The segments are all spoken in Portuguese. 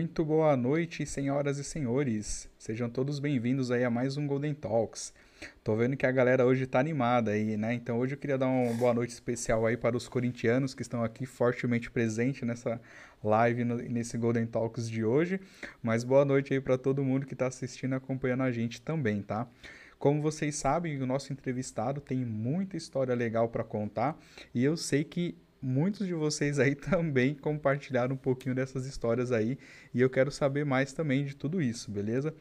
Muito boa noite, senhoras e senhores. Sejam todos bem-vindos aí a mais um Golden Talks. Tô vendo que a galera hoje tá animada aí, né? Então hoje eu queria dar uma boa noite especial aí para os corintianos que estão aqui fortemente presentes nessa live, no, nesse Golden Talks de hoje. Mas boa noite aí para todo mundo que tá assistindo e acompanhando a gente também, tá? Como vocês sabem, o nosso entrevistado tem muita história legal para contar e eu sei que muitos de vocês aí também compartilharam um pouquinho dessas histórias aí e eu quero saber mais também de tudo isso, beleza?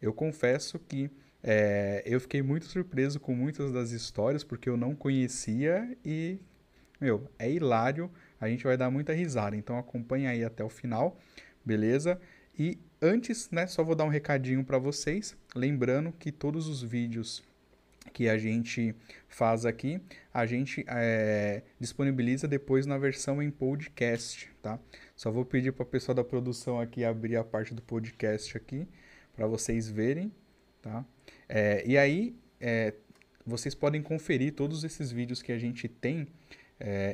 Eu confesso que é, eu fiquei muito surpreso com muitas das histórias porque eu não conhecia e, meu, é hilário, a gente vai dar muita risada, então acompanha aí até o final, beleza? E antes, né, só vou dar um recadinho para vocês, lembrando que todos os vídeos que a gente faz aqui, a gente é, disponibiliza depois na versão em podcast, tá? Só vou pedir para a pessoa da produção aqui abrir a parte do podcast aqui para vocês verem, tá? É, e aí é, vocês podem conferir todos esses vídeos que a gente tem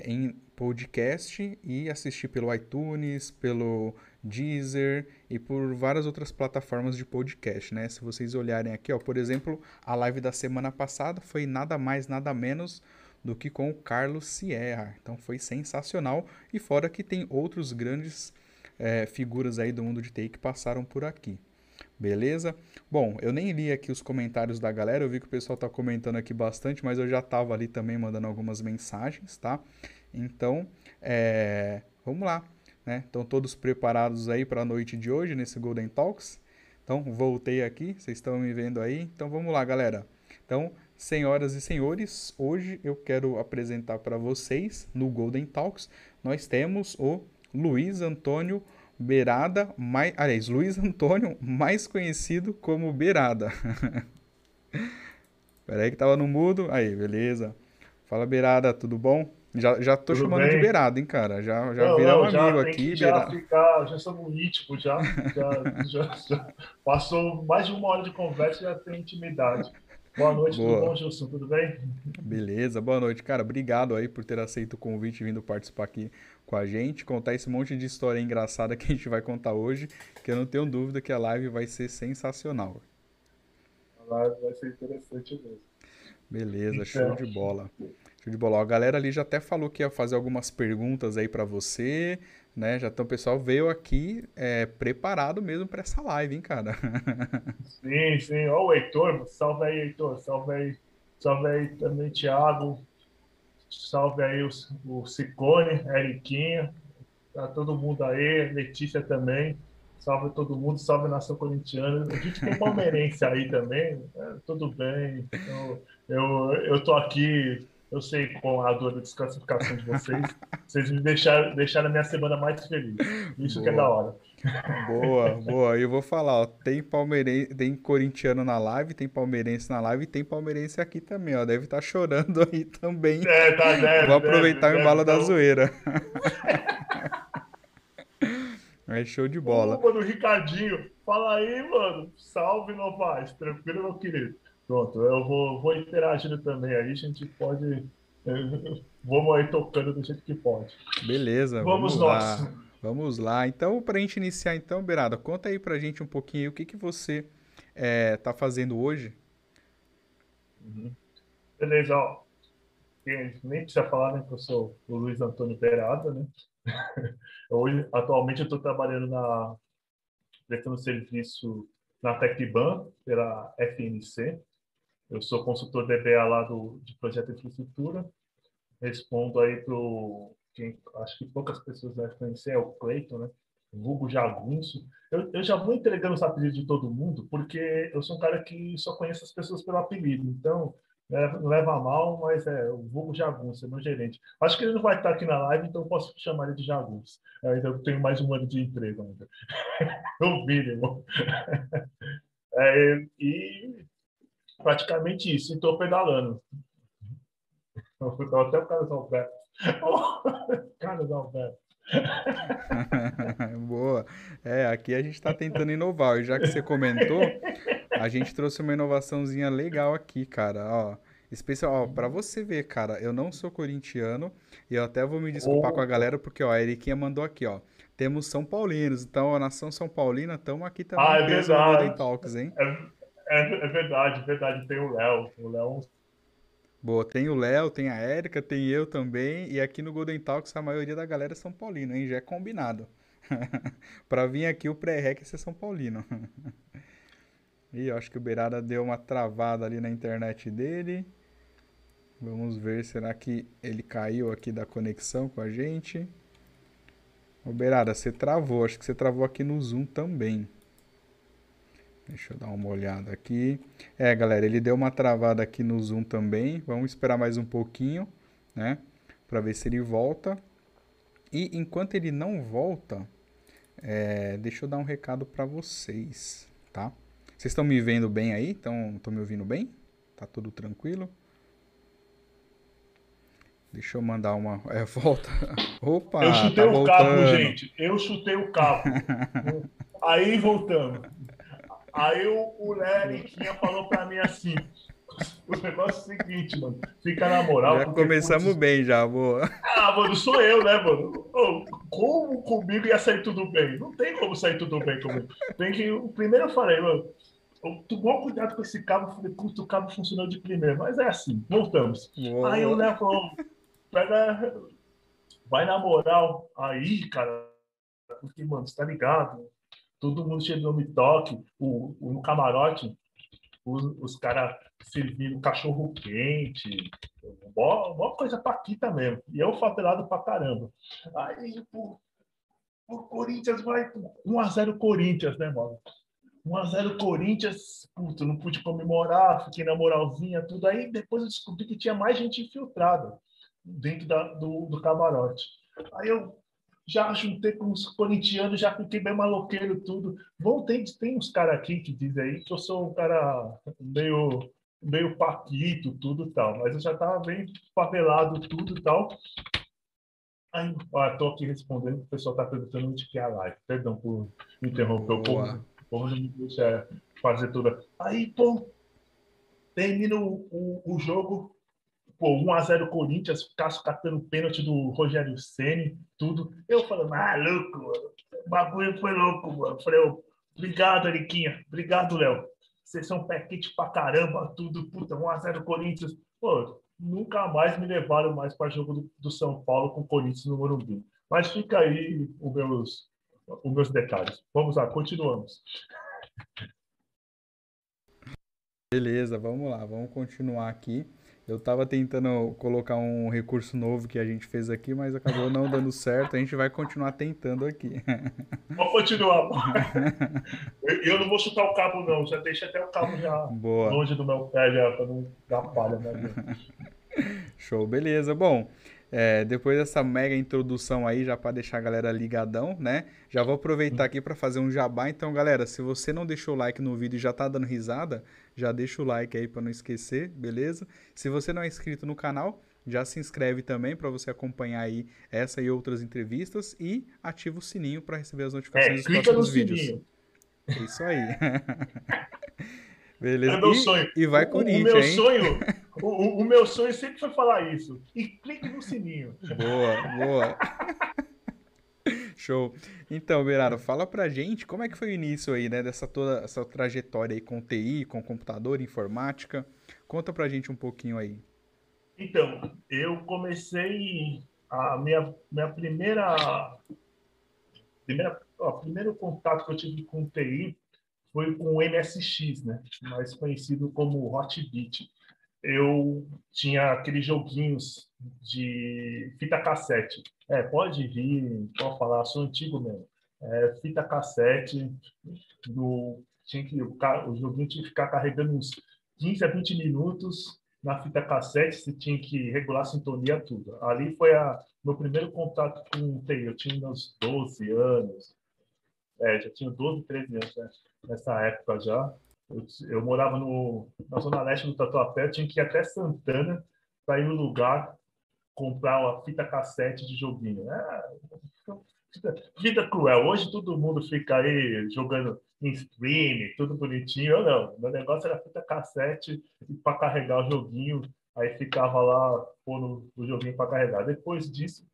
em podcast e assistir pelo iTunes, pelo Deezer e por várias outras plataformas de podcast, né? Se vocês olharem aqui, ó, por exemplo, a live da semana passada foi nada mais, nada menos do que com o Carlos Sierra. Então foi sensacional. E fora que tem outros grandes é, figuras aí do mundo de TI que passaram por aqui. Beleza? Bom, eu nem li aqui os comentários da galera, eu vi que o pessoal tá comentando aqui bastante, mas eu já tava ali também mandando algumas mensagens, tá? Então, é, vamos lá. Né? Estão todos preparados aí para a noite de hoje nesse Golden Talks? Então, voltei aqui, vocês estão me vendo aí. Então, vamos lá, galera. Então, senhoras e senhores, hoje eu quero apresentar para vocês no Golden Talks, nós temos o Luiz Antônio Beirada, mais, aliás, Luiz Antônio, mais conhecido como Beirada. Peraí que tava no mudo. Aí, beleza. Fala Beirada, tudo bom? Já, já tô Tudo chamando bem? de beirado, hein, cara? Já, já viramos um amigo aqui. já, ficar, já somos íntimo, já, já, já, já, Passou mais de uma hora de conversa e já tem intimidade. Boa noite, Boa. tudo bom, Gilson? Tudo bem? Beleza, boa noite, cara. Obrigado aí por ter aceito o convite e vindo participar aqui com a gente, contar esse monte de história engraçada que a gente vai contar hoje, que eu não tenho dúvida que a live vai ser sensacional. A live vai ser interessante mesmo. Beleza, show de bola. Show de bola. A galera ali já até falou que ia fazer algumas perguntas aí para você, né? Já então o pessoal veio aqui é, preparado mesmo para essa live, hein, cara? Sim, sim. Ó o Heitor, salve aí, Heitor. Salve aí, salve aí também, Thiago. Salve aí o, o Cicone, Eriquinha. Tá todo mundo aí, Letícia também. Salve todo mundo, salve nação corintiana. A gente tem palmeirense aí também. É, tudo bem. Então, eu, eu tô aqui eu sei com a dor da desclassificação de vocês. vocês me deixaram, deixaram a minha semana mais feliz. Isso boa. que é da hora. Boa, boa. E eu vou falar, ó, tem palmeirense, tem corintiano na live, tem palmeirense na live e tem palmeirense aqui também, ó. Deve estar tá chorando aí também. É, tá, deve, Vou aproveitar deve, o embalo deve, da então... zoeira. É show de bola. Ô, mano, Ricardinho, fala aí, mano. Salve, Novaes. Tranquilo, meu querido. Pronto, eu vou, vou interagindo também aí, a gente pode. Vamos aí tocando do jeito que pode. Beleza, vamos, vamos nós. Lá. Vamos lá. Então, para a gente iniciar, então, Beirada, conta aí para a gente um pouquinho o que, que você está é, tá fazendo hoje. Uhum. Beleza, ó. Nem precisa falar, né, que eu sou o Luiz Antônio Beirada, né? Hoje, atualmente, eu estou trabalhando na prestando serviço na Tecban, pela FNC, eu sou consultor DBA lá do, de projeto de infraestrutura. Respondo aí para quem acho que poucas pessoas devem conhecer, é o Cleiton, né? Vulgo Jagunço. Eu, eu já vou entregando os apelidos de todo mundo, porque eu sou um cara que só conhece as pessoas pelo apelido. Então, leva mal, mas é o Vulgo Jagunço, meu gerente. Acho que ele não vai estar aqui na live, então eu posso chamar ele de Jagunço. É, ainda tenho mais um ano de emprego ainda. no mínimo. É, e praticamente isso, e estou pedalando. Até o Carlos Alberto. Carlos Alberto. Boa. É, aqui a gente está tentando inovar. E já que você comentou, a gente trouxe uma inovaçãozinha legal aqui, cara. Ó, Especial, para você ver, cara, eu não sou corintiano e eu até vou me desculpar oh. com a galera porque ó, a Eriquinha mandou aqui, ó. Temos São Paulinos, então a nação São Paulina, estamos aqui também. Ah, é verdade. Talks, hein? É, é, é, verdade, verdade. Tem o Léo. O Léo. Boa, tem o Léo, tem a Érica, tem eu também. E aqui no Golden Talks a maioria da galera é São Paulino, hein? Já é combinado. para vir aqui o pré-rec é ser São Paulino. e eu acho que o Beirada deu uma travada ali na internet dele. Vamos ver, será que ele caiu aqui da conexão com a gente? Ô Beirada, você travou, acho que você travou aqui no Zoom também. Deixa eu dar uma olhada aqui. É, galera, ele deu uma travada aqui no Zoom também. Vamos esperar mais um pouquinho, né? Para ver se ele volta. E enquanto ele não volta, é, deixa eu dar um recado para vocês, tá? Vocês estão me vendo bem aí? Estão me ouvindo bem? Tá tudo tranquilo? Deixa eu mandar uma. É, volta. Opa! Eu chutei tá o voltando. cabo, gente. Eu chutei o cabo. Aí voltamos. Aí o, o Leriquinha falou pra mim assim: o negócio é o seguinte, mano. Fica na moral. Já começamos putz, bem, já, boa. Ah, mano, sou eu, né, mano? como comigo ia sair tudo bem? Não tem como sair tudo bem comigo. Tem que. O primeiro eu falei, mano. Tomou cuidado com esse cabo. Falei, puto, o cabo funcionou de primeiro. Mas é assim, voltamos. Boa. Aí o Léo falou: pega. Vai na moral. Aí, cara. Porque, mano, você tá ligado? Todo mundo chegou no toque, o, o, no camarote, os, os caras servindo cachorro quente, uma coisa paquita mesmo. E eu favelado pra caramba. Aí, pô, o Corinthians vai 1x0 Corinthians, né, mano? 1x0 Corinthians, puto, não pude comemorar, fiquei na moralzinha, tudo. Aí depois eu descobri que tinha mais gente infiltrada dentro da, do, do camarote. Aí eu já juntei com os corintianos, já fiquei bem maloqueiro, tudo. Bom, tem, tem uns caras aqui que dizem aí que eu sou um cara meio, meio paquito, tudo tal, mas eu já tava bem favelado, tudo tal. Aí, ó, tô aqui respondendo, o pessoal tá perguntando onde que é a live. Perdão por interromper, o povo, não me deixa fazer tudo. Aí, pô, termina o, o, o jogo, pô, 1x0 Corinthians, Cássio catando pênalti do Rogério Ceni, tudo. Eu falando, ah, louco, o bagulho foi louco, mano. Falei, obrigado, Ariquinha, obrigado, Léo. Vocês são pé quente pra caramba, tudo, puta, 1x0 Corinthians. Pô, nunca mais me levaram mais para jogo do, do, São Paulo com o Corinthians no Morumbi. Mas fica aí os meus, os meus detalhes. Vamos lá, continuamos. Beleza, vamos lá, vamos continuar aqui. Eu tava tentando colocar um recurso novo que a gente fez aqui, mas acabou não dando certo. A gente vai continuar tentando aqui. Vamos continuar. Eu não vou chutar o cabo, não. Já deixa até o cabo já Boa. longe do meu pé, já, pra não dar palha. Né? Show, beleza. Bom, é, depois dessa mega introdução aí, já para deixar a galera ligadão, né? Já vou aproveitar aqui para fazer um jabá. Então, galera, se você não deixou o like no vídeo e já tá dando risada, já deixa o like aí para não esquecer, beleza? Se você não é inscrito no canal, já se inscreve também para você acompanhar aí essa e outras entrevistas e ativa o sininho para receber as notificações é, dos próximos vídeos. Sininho. É isso aí. Beleza. É meu e, sonho. E vai Corinthians, o meu hein? Sonho, o, o, meu sonho sempre foi falar isso. E clique no sininho. Boa, boa. Show. Então, Berara, fala pra gente como é que foi o início aí, né, dessa toda essa trajetória aí com TI, com computador, informática. Conta pra gente um pouquinho aí. Então, eu comecei a minha, minha primeira, primeira ó, primeiro contato que eu tive com TI foi com o MSX, né? mais conhecido como Hotbit. Eu tinha aqueles joguinhos de fita cassete. É, pode vir, pode falar, sou antigo mesmo. É, fita cassete, do, tinha que, o, o joguinho tinha que ficar carregando uns 15 a 20 minutos na fita cassete, você tinha que regular a sintonia, tudo. Ali foi a meu primeiro contato com o TI. Eu tinha uns 12 anos, é, já tinha 12, 13 anos né? nessa época já. Eu, eu, morava no, na zona leste do Tatuapé, tinha que ir até Santana para ir no lugar comprar uma fita cassete de joguinho. É, vida cruel. Hoje todo mundo fica aí jogando em stream, tudo bonitinho. Eu não, meu negócio era fita cassete para carregar o joguinho, aí ficava lá pondo o joguinho para carregar. Depois disso,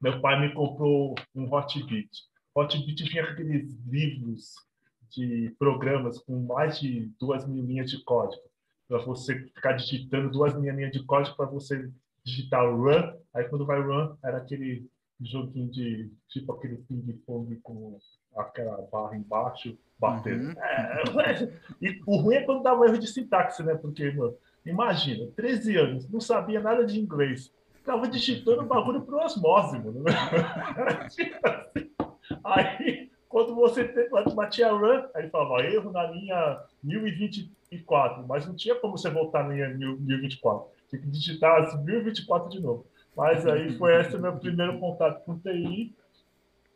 meu pai me comprou um Hotbit. Hotbit vinha aqueles livros de programas com mais de duas mil linhas de código para você ficar digitando duas linhas de código para você digitar run. Aí quando vai run, era aquele joguinho de tipo aquele ping-pong com aquela barra embaixo batendo. Uhum. É, e o ruim é quando dá um erro de sintaxe, né? Porque, mano, imagina, 13 anos, não sabia nada de inglês. Tava digitando o bagulho pro osmose, mano. Tipo assim. Aí, quando você batia run, aí falava erro na linha 1024, mas não tinha como você voltar na linha 1024. Tinha que digitar as 1024 de novo. Mas aí foi esse meu primeiro contato com TI.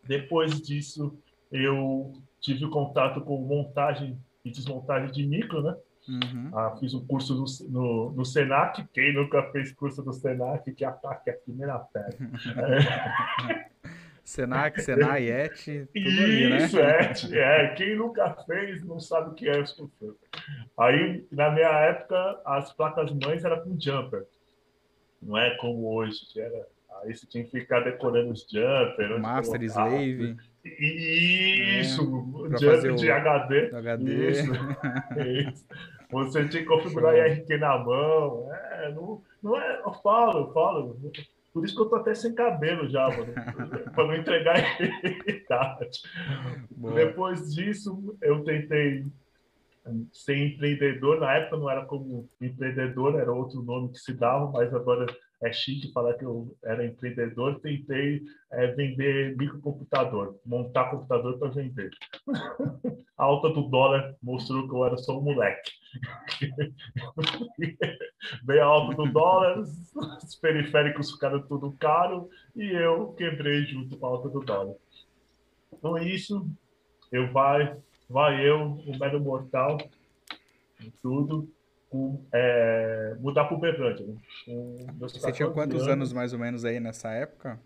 Depois disso, eu tive contato com montagem e desmontagem de micro, né? Uhum. Ah, fiz um curso no, no, no, Senac. Quem nunca fez curso no Senac, que ataque aqui na pele. Senac, Senai, ET, tudo Isso, ali, né? Isso, ET, é. Quem nunca fez não sabe o que é isso. Aí, na minha época, as placas mães eram com jumper. Não é como hoje, que era... Aí você tinha que ficar decorando os jumper. Master Slave. Isso, é, jump de HD. HD. Isso, isso. Você tinha que configurar IRQ na mão. É, não, não é, eu falo, eu falo. Por isso que eu tô até sem cabelo já, mano. para não entregar idade. Depois disso, eu tentei ser empreendedor. Na época não era como empreendedor, era outro nome que se dava, mas agora é chique falar que eu era empreendedor. Tentei é, vender microcomputador, montar computador para vender. A alta do dólar mostrou que eu era só um moleque. A alta do dólar, os periféricos ficaram tudo caro e eu quebrei junto com a alta do dólar. Então, é isso. Eu vai, vai eu, o mero mortal, tudo, com, é, mudar para o Uberlândia. Né? Você tinha quantos anos, anos, mais ou menos aí nessa época?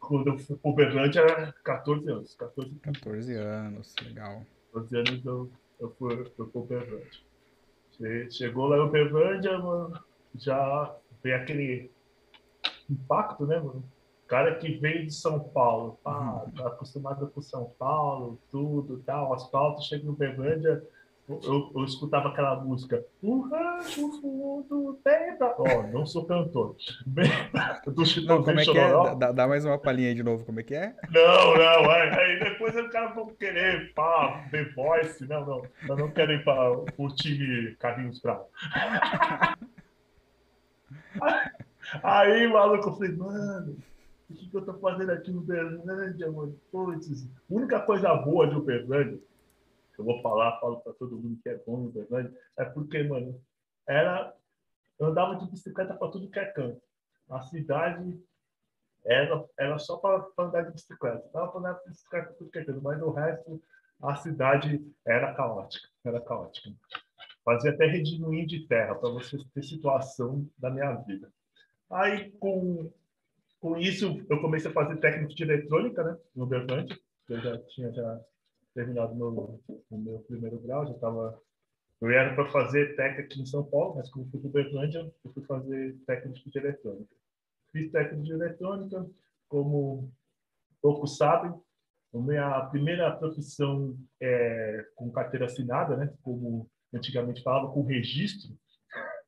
Quando eu fui para o Uberlândia, era 14 anos. 14, 14 anos, legal. 14 anos eu, eu fui, eu fui para Uberlândia. Chegou lá em Uberlândia, mano, já veio aquele impacto, né, mano? cara que veio de São Paulo, pá, tá acostumado com São Paulo, tudo, tal, asfalto, chega no Uberlândia, eu, eu, escutava aquela música, o rancho fundo tem pra... Ó, oh, não sou cantor. Do não, como é que é? Dá, dá, mais uma palhinha aí de novo, como é que é? Não, não, aí depois o cara vai querer, pá, The Voice, não, não, eu não quero ir time Carlinhos Bravo. aí, maluco, eu falei, mano, o que, que eu tô fazendo aqui no Uberlândia, mano? Putz, a única coisa boa de Uberlândia eu vou falar, falo para todo mundo que é bom verdade, é porque, mano, era. Eu andava de bicicleta para tudo que é canto. A cidade era, era só para andar de bicicleta. Dava para andar de bicicleta para tudo que é canto, mas o resto, a cidade era caótica. Era caótica. Fazia até redemoinho de terra para você ter situação da minha vida. Aí, com, com isso, eu comecei a fazer técnico de eletrônica, né, no Berlândia. Eu já tinha já terminado meu, o meu primeiro grau, já estava. Eu era para fazer técnica aqui em São Paulo, mas como fui para Berlândia, eu fui fazer técnico de eletrônica. Fiz técnico de eletrônica, como poucos sabem, a minha primeira profissão é com carteira assinada, né? Como antigamente falava, com registro.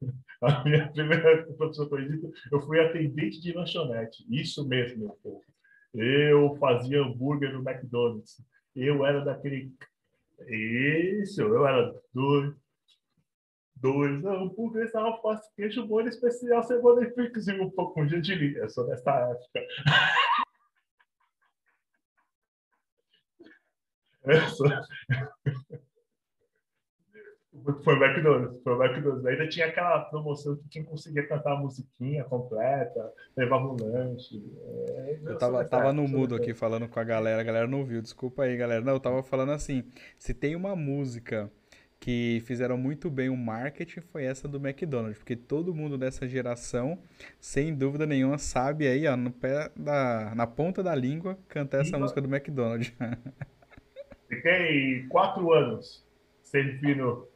A minha primeira profissão com registro, eu fui atendente de lanchonete. Isso mesmo, meu povo. Eu fazia hambúrguer no McDonald's. Eu era daquele. Isso, eu era dois. Dois hambúrgueres, alface, queijo, molho especial, cebola e pix e um pouco de gergelim. Eu sou dessa época. Eu sou... Foi o McDonald's, foi o McDonald's. Ainda tinha aquela promoção que quem conseguia cantar a musiquinha completa, levava um lanche. É, eu tava, tava no mudo aqui falando com a galera, a galera não viu, desculpa aí, galera. Não, eu tava falando assim, se tem uma música que fizeram muito bem o marketing foi essa do McDonald's, porque todo mundo dessa geração, sem dúvida nenhuma, sabe aí, ó, no pé da, na ponta da língua, cantar essa música do McDonald's. Fiquei quatro anos servindo,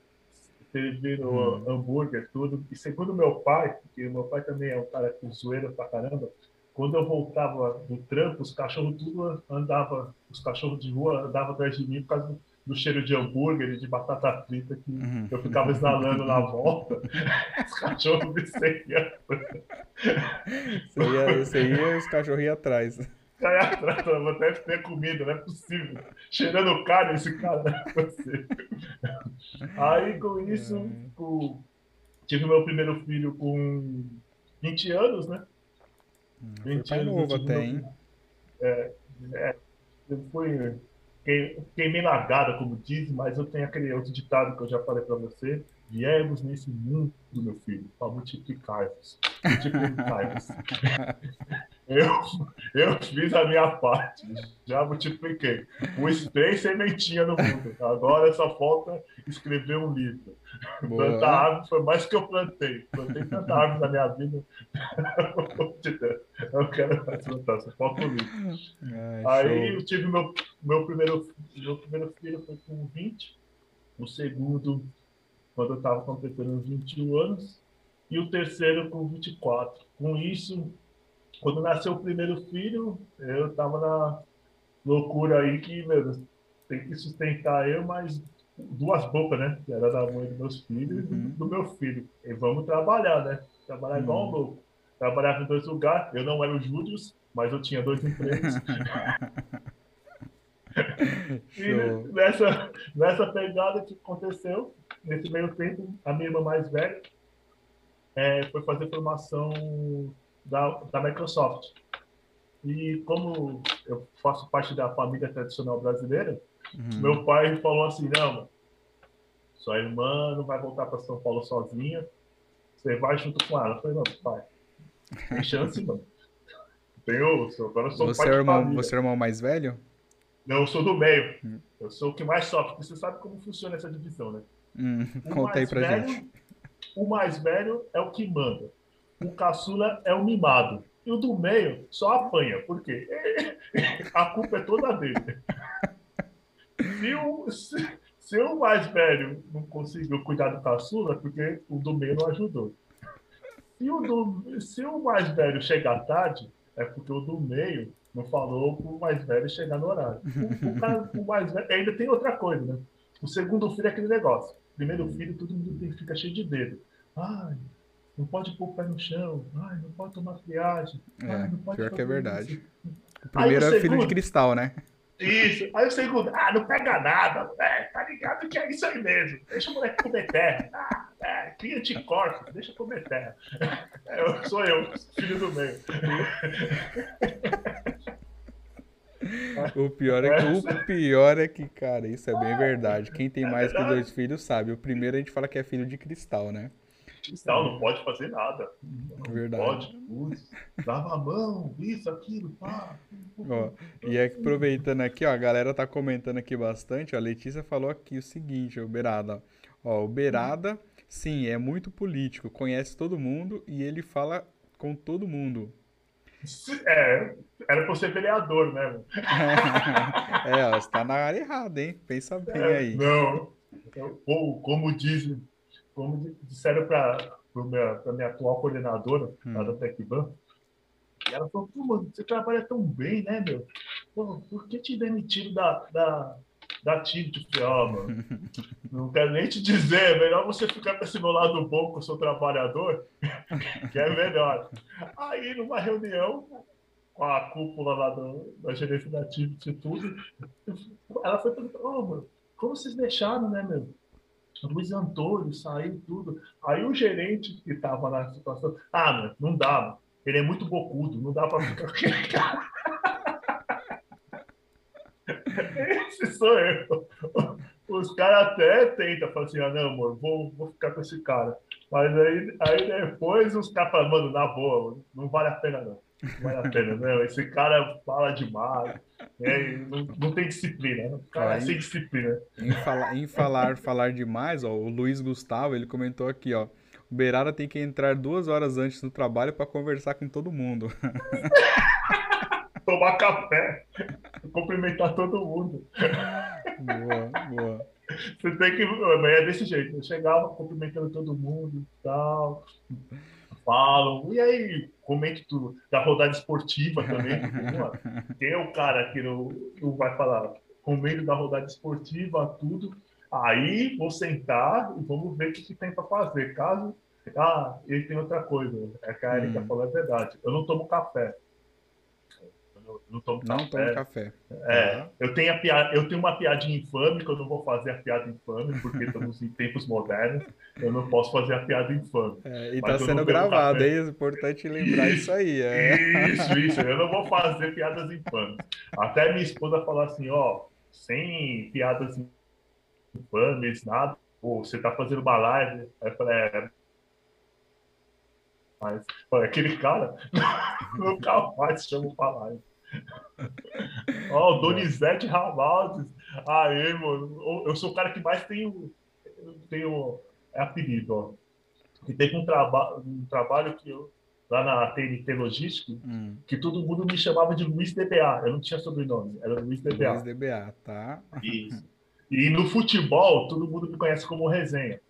servindo hum. hambúrguer, tudo. E segundo meu pai, porque meu pai também é um cara que zoeira pra caramba, quando eu voltava do trampo, os cachorros tudo andava, os cachorros de rua andavam atrás de mim por causa do cheiro de hambúrguer e de batata frita que uhum. eu ficava exalando na volta. Os cachorros me seguiam. Você ia, você ia os cachorros iam atrás. Cai atrás, eu vou até ter comida, não é possível. Cheirando carne esse cara, não é possível. Aí com isso, é. com... tive meu primeiro filho com 20 anos, né? 20 hum, anos. novo até, hein? É, é, eu fui queimei largada, como dizem, mas eu tenho aquele outro ditado que eu já falei para você. Viemos nesse mundo, meu filho, para multiplicar-vos. Multiplicar-vos. eu, eu fiz a minha parte, já multipliquei. Pus três sementinhas no mundo. Agora só falta escrever um livro. Boa. Plantar árvore foi mais que eu plantei. Plantei tanta árvore na minha vida. eu quero mais plantar, só falta um livro. Ai, Aí show. eu tive meu, meu, primeiro, meu primeiro filho foi com 20. O segundo quando eu estava completando 21 anos, e o terceiro com 24. Com isso, quando nasceu o primeiro filho, eu estava na loucura aí que, meu tem que sustentar eu, mas duas bocas, né? Que era da mãe dos meus filhos uhum. e do meu filho. E vamos trabalhar, né? Trabalhar igual um uhum. louco. Trabalhava em dois lugares. Eu não era o Júlio, mas eu tinha dois empregos. e nessa, nessa pegada que aconteceu, nesse meio tempo, a minha irmã mais velha é, foi fazer formação da, da Microsoft. E como eu faço parte da família tradicional brasileira, uhum. meu pai falou assim, não, sua irmã não vai voltar para São Paulo sozinha, você vai junto com ela. Eu falei, não, pai, tem chance, não. Tenho, agora eu sou você pai é irmão, Você é o irmão mais velho? Não, eu sou do meio. Hum. Eu sou o que mais sofre, porque você sabe como funciona essa divisão, né? Hum, conta aí pra velho, gente. O mais velho é o que manda. O caçula é o mimado. E o do meio só apanha. Por quê? A culpa é toda dele. Se o, se, se o mais velho não conseguiu cuidar do caçula, é porque o do meio não ajudou. Se o, do, se o mais velho chegar tarde, é porque o do meio não falou para o mais velho chegar no horário. O, o, cara, o mais velho, ainda tem outra coisa, né? O segundo filho é aquele negócio. Primeiro filho, todo mundo fica cheio de dedo. Ai, não pode pôr o pé no chão. Ai, não pode tomar friagem. É, ai, não pode pior que é verdade. Isso. O primeiro Aí, o é filho de cristal, né? Isso. Aí o segundo, ah, não pega nada. É, tá ligado que é isso aí mesmo. Deixa o moleque comer terra. Ah, é, cria anticorpos, deixa comer terra. É, eu, sou eu, filho do meio. O pior é que o pior é que, cara, isso é bem verdade. Quem tem mais que dois filhos sabe. O primeiro a gente fala que é filho de cristal, né? Cristal não pode fazer nada. Não verdade. pode. Lava a mão, isso, aquilo, pá. Ó, e é aproveitando aqui, ó, a galera tá comentando aqui bastante. Ó, a Letícia falou aqui o seguinte, o Berada. Ó, o Berada, sim, é muito político, conhece todo mundo e ele fala com todo mundo. É, era pra ser vereador, né? é, ó, você tá na área errada, hein? Pensa bem é, aí. Não, ou como dizem, como disseram para a minha atual coordenadora, hum. lá da TecBan, e ela falou, pô, mano, você trabalha tão bem, né, meu? Pô, por que te demitiram da, da, Eu falei, ó, mano, não quero nem te dizer, é melhor você ficar com esse meu lado bom com o seu trabalhador, que é melhor. Aí, numa reunião com a cúpula lá do, da gerência da TIT e tudo, ela foi perguntar, ô, oh, mano, como vocês deixaram, né, meu? Luiz Antônio saiu tudo. Aí o gerente que estava na situação, ah, mano, não dá, mano. ele é muito bocudo, não dá para ficar. Esse sou eu. Os caras até tentam, falam assim, ah, não, amor, vou, vou ficar com esse cara. Mas aí, aí depois os caras falam, mano, na boa, não vale a pena não. Não vale a pena, não. Esse cara fala demais. É, não, não, tem disciplina. Né? O cara é sem disciplina. Em falar, em falar, falar demais, ó, o Luiz Gustavo, ele comentou aqui, ó. O Beirada tem que entrar duas horas antes do trabalho para conversar com todo mundo. Tomar café, cumprimentar todo mundo. Boa, boa. Você tem que. Mas é desse jeito. Eu chegava cumprimentando todo mundo e tal. Falam. E aí, comente tudo. Da rodada esportiva também. Tipo, é o cara que não, não vai falar? Comento da rodada esportiva, tudo. Aí vou sentar e vamos ver o que, que tem para fazer. Caso. Ah, e tem outra coisa. É que a Erika hum. falou a verdade. Eu não tomo café não café. Tomo café. É, uhum. eu, tenho a piada, eu tenho uma piadinha infame, que eu não vou fazer a piada infame, porque estamos em tempos modernos, eu não posso fazer a piada infame. É, e está sendo gravado, é importante lembrar isso, aí. É. Isso, isso, eu não vou fazer piadas infames. Até minha esposa falou assim, ó, sem piadas infames, nada, Pô, você está fazendo uma live, aí eu falei, é, mas aquele cara nunca mais chama para live. Ó, oh, Donizete Ramaldes. Aê, mano. Eu sou o cara que mais tenho, tenho é apelido, ó. E teve um, traba um trabalho que eu, lá na TNT Logística, hum. que todo mundo me chamava de Luiz DBA. Eu não tinha sobrenome, era Luiz DBA. Luiz DBA, tá. Isso. E no futebol, todo mundo me conhece como Resenha.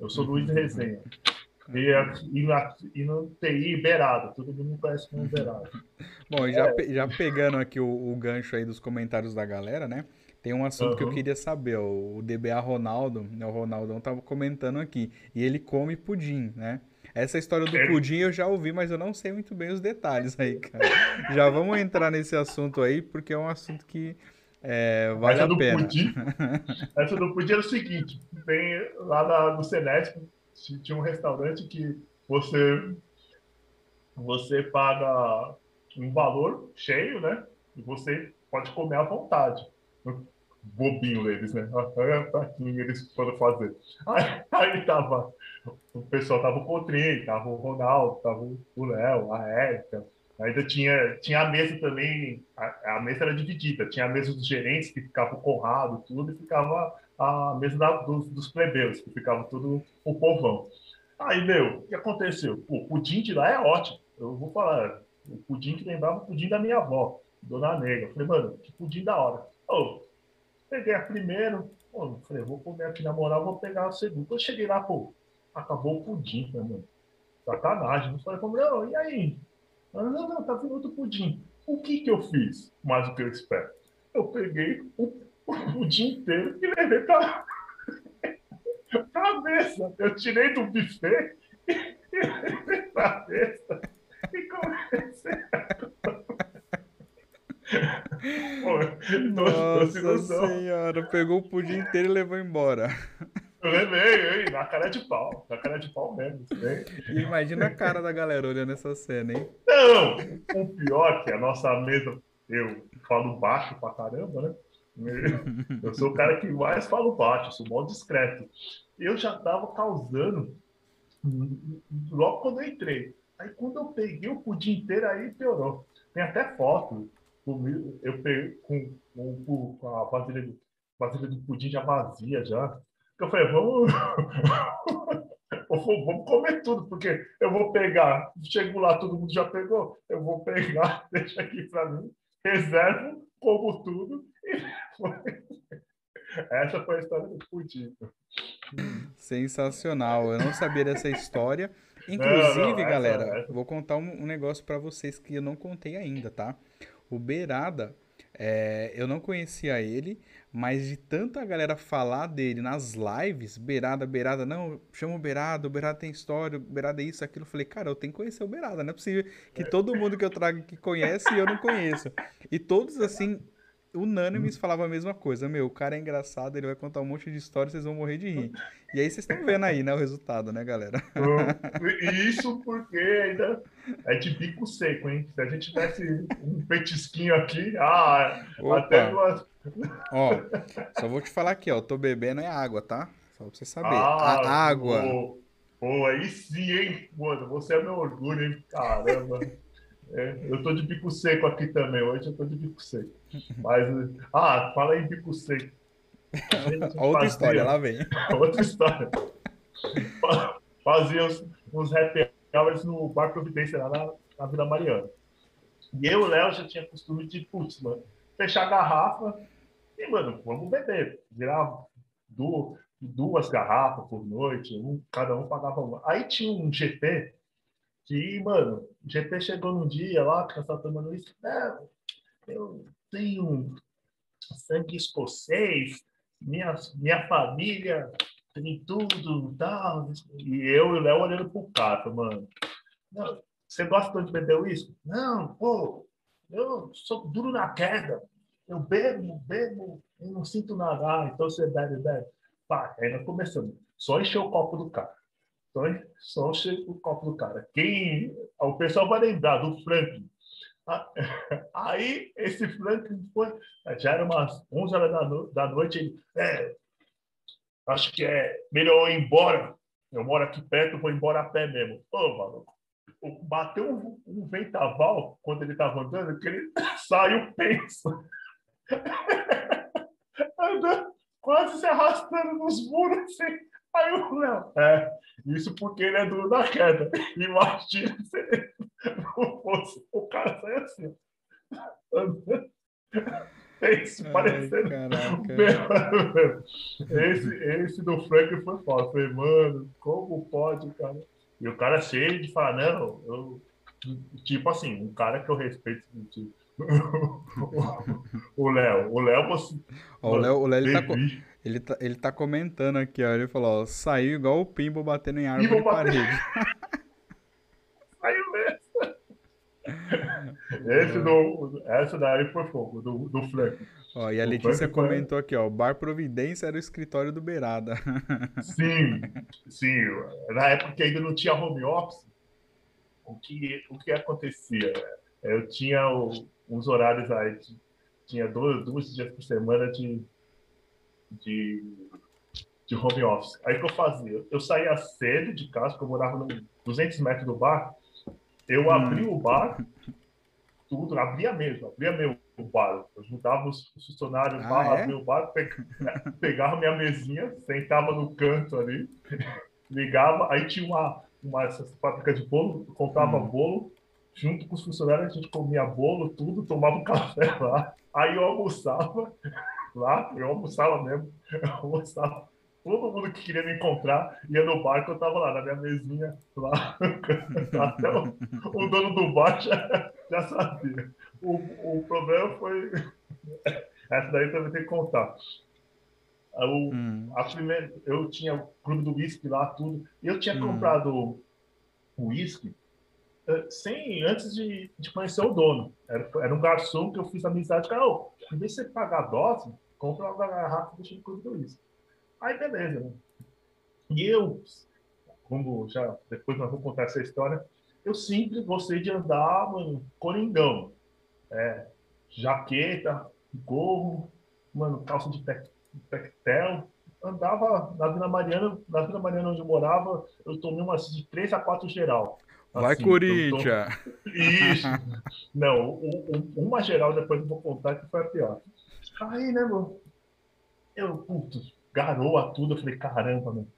Eu sou Luiz Resenha. E, e, na, e no TI, Beirado. Todo mundo me conhece como Beirado. Bom, já, é. já pegando aqui o, o, gancho aí dos comentários da galera, né? Tem um assunto uhum. que eu queria saber. O DBA Ronaldo, né, o Ronaldão tava comentando aqui. E ele come pudim, né? Essa história do pudim eu já ouvi, mas eu não sei muito bem os detalhes aí, cara. já vamos entrar nesse assunto aí, porque é um assunto que é, vale essa a pena. Pudim, essa do pudim é o seguinte: tem lá na, no Senesp, tinha um restaurante que você você paga um valor cheio, né? E você pode comer à vontade. Bobinho deles, né? Eles foram fazer. Aí, aí tava, o pessoal tava o Cotrim, tava o Ronaldo, tava o Léo, a Érica. Ainda tinha, tinha a mesa também, a, a, mesa era dividida, tinha a mesa dos gerentes que ficava o Conrado, tudo, e ficava a mesa da, dos, dos plebeus, que ficava tudo o povão. Aí, meu, o que aconteceu? o pudim de lá é ótimo. Eu vou falar, o pudim que lembrava o pudim da minha avó, Dona Negra. Eu falei, mano, que pudim da hora. Oh, peguei a primeiro, falei, vou comer aqui na moral, vou pegar a segunda. Eu cheguei lá, pô, acabou o pudim, né, mano? Sacanagem. Eu falei, não, e aí? Não, não, não, tá vindo outro pudim. O que que eu fiz? Mais do que eu espero. Eu peguei o o dia inteiro e levei para a mesa. Eu tirei do buffet e levei para a mesa e comecei Pô, Nossa senhora, pegou o pudim inteiro e levou embora. Eu levei, hein, na cara de pau, na cara de pau mesmo. E imagina a cara da galera olhando essa cena, hein? Não, o pior é que a nossa mesa, eu falo baixo pra caramba, né? Eu sou o cara que mais falo baixo, sou mal discreto. Eu já estava causando logo quando eu entrei. Aí quando eu peguei o pudim inteiro, aí piorou. Tem até foto comigo, eu peguei com, com, com a vasilha do, vasilha do pudim já vazia já. Eu falei, vamos, vamos comer tudo, porque eu vou pegar, chego lá, todo mundo já pegou, eu vou pegar, deixa aqui para mim, reservo, como tudo essa foi a história do pudim. Sensacional. Eu não sabia dessa história. Inclusive, não, não, galera, essa... vou contar um, um negócio para vocês que eu não contei ainda, tá? O Beirada, é, eu não conhecia ele, mas de tanta galera falar dele nas lives, Beirada, Beirada, não, chama o Beirada, o Beirada tem história, o Beirada é isso, aquilo. Eu falei, cara, eu tenho que conhecer o Beirada, não é possível que todo mundo que eu trago aqui conhece e eu não conheço. E todos, assim, unânimes hum. falava a mesma coisa. Meu, o cara é engraçado, ele vai contar um monte de histórias, vocês vão morrer de rir. E aí vocês estão vendo aí, né, o resultado, né, galera? Isso porque ainda é de bico seco, hein? Se a gente tivesse um petisquinho aqui, ah, Opa. até duas. Ó, só vou te falar aqui, ó, tô bebendo é água, tá? Só pra você saber. Ah, a água. Pô, pô, aí sim, hein? Mano, você é meu orgulho, hein? Caramba. É, eu tô de bico seco aqui também. Hoje eu tô de bico seco. Mas, ah, fala em bico seco. Outra fazia, história, lá vem. Outra história. Fazia uns, uns happy hours no Bar Providência, lá na, na Vila Mariana. E eu e o Léo já tinha costume de, putz, mano, fechar a garrafa E, mano, vamos beber. Virava duas, duas garrafas por noite, um, cada um pagava uma. Aí tinha um GP que, mano, GP chegou num dia lá, que estava tomando isso. É, eu tenho sangue escocês, minha, minha família tem tudo, tal. E eu e o Léo olhando pro cara, mano. Não, você gosta de beber uísque? Não, pô, eu sou duro na queda. Eu bebo, bebo e não sinto nada. Ah, então você bebe, bebe. Pá, aí nós começamos. Só encher o copo do cara. Só, encher o copo do cara. Quem, o pessoal vai lembrar do Franklin. Ah, aí, esse Franklin foi, já era umas 11 horas da, no, da noite. Ele, é, acho que é melhor ir embora. Eu moro aqui perto, vou embora a pé mesmo. Ô, maluco bateu um, um ventaval quando ele estava andando, que ele saiu penso. andando, quase se arrastando nos muros assim. Aí o Léo, é, isso porque ele é duro da queda. Imagina se fosse, o cara sai assim. Andando. Penso, parecendo. Esse, esse do Frank foi foda. Falei, mano, como pode, cara? E o cara cheio de falar, não, eu, tipo assim, um cara que eu respeito tipo, o Léo, o Léo você. o Léo, o Léo ele, tá, ele, tá, ele tá comentando aqui, ó. Ele falou, ó, saiu igual o Pimbo batendo em árvore de parede. saiu mesmo. Esse do, essa daí foi fogo, do, do Frank. Ó, e a Letícia comentou aqui, ó, o Bar Providência era o escritório do Beirada. Sim, sim. Na época que ainda não tinha home office, o que, o que acontecia? Eu tinha o, uns horários aí, tinha dois, dois dias por semana de, de, de home office. Aí o que eu fazia? Eu saía cedo de casa, porque eu morava no 200 metros do bar, eu hum. abri o bar, tudo, abria mesmo, abria meu bar. Eu juntava os funcionários ah, lá, é? abria o bar, pegava minha mesinha, sentava no canto ali, ligava, aí tinha uma, uma essas fábricas de bolo, comprava hum. bolo, junto com os funcionários, a gente comia bolo, tudo, tomava um café lá. Aí eu almoçava lá, eu almoçava mesmo, eu almoçava todo mundo que queria me encontrar ia no bar que eu tava lá, na minha mesinha, lá. Até o, o dono do bar já, já sabia. O, o problema foi. Essa daí também tem que contar. O, hum. a primeira, eu tinha o clube do whisky lá, tudo. Eu tinha hum. comprado o whisky eh, sem, antes de, de conhecer o dono. Era, era um garçom que eu fiz amizade. Cara, oh, em vez de você pagar a dose, compra uma garrafa e no clube do whisky. Aí beleza, né? E eu, como já depois nós vamos contar essa história, eu sempre gostei de andar, mano, coringão. É, jaqueta, gorro, mano, calça de tectel. Andava na Vila Mariana, na Vila Mariana onde eu morava, eu tomei uma de 3 a 4 geral. Vai, assim, Corinthians! Isso! Não, uma geral depois eu vou contar que foi a pior. Aí, né, mano? Eu, putz, garoa tudo. Eu falei, caramba, mano,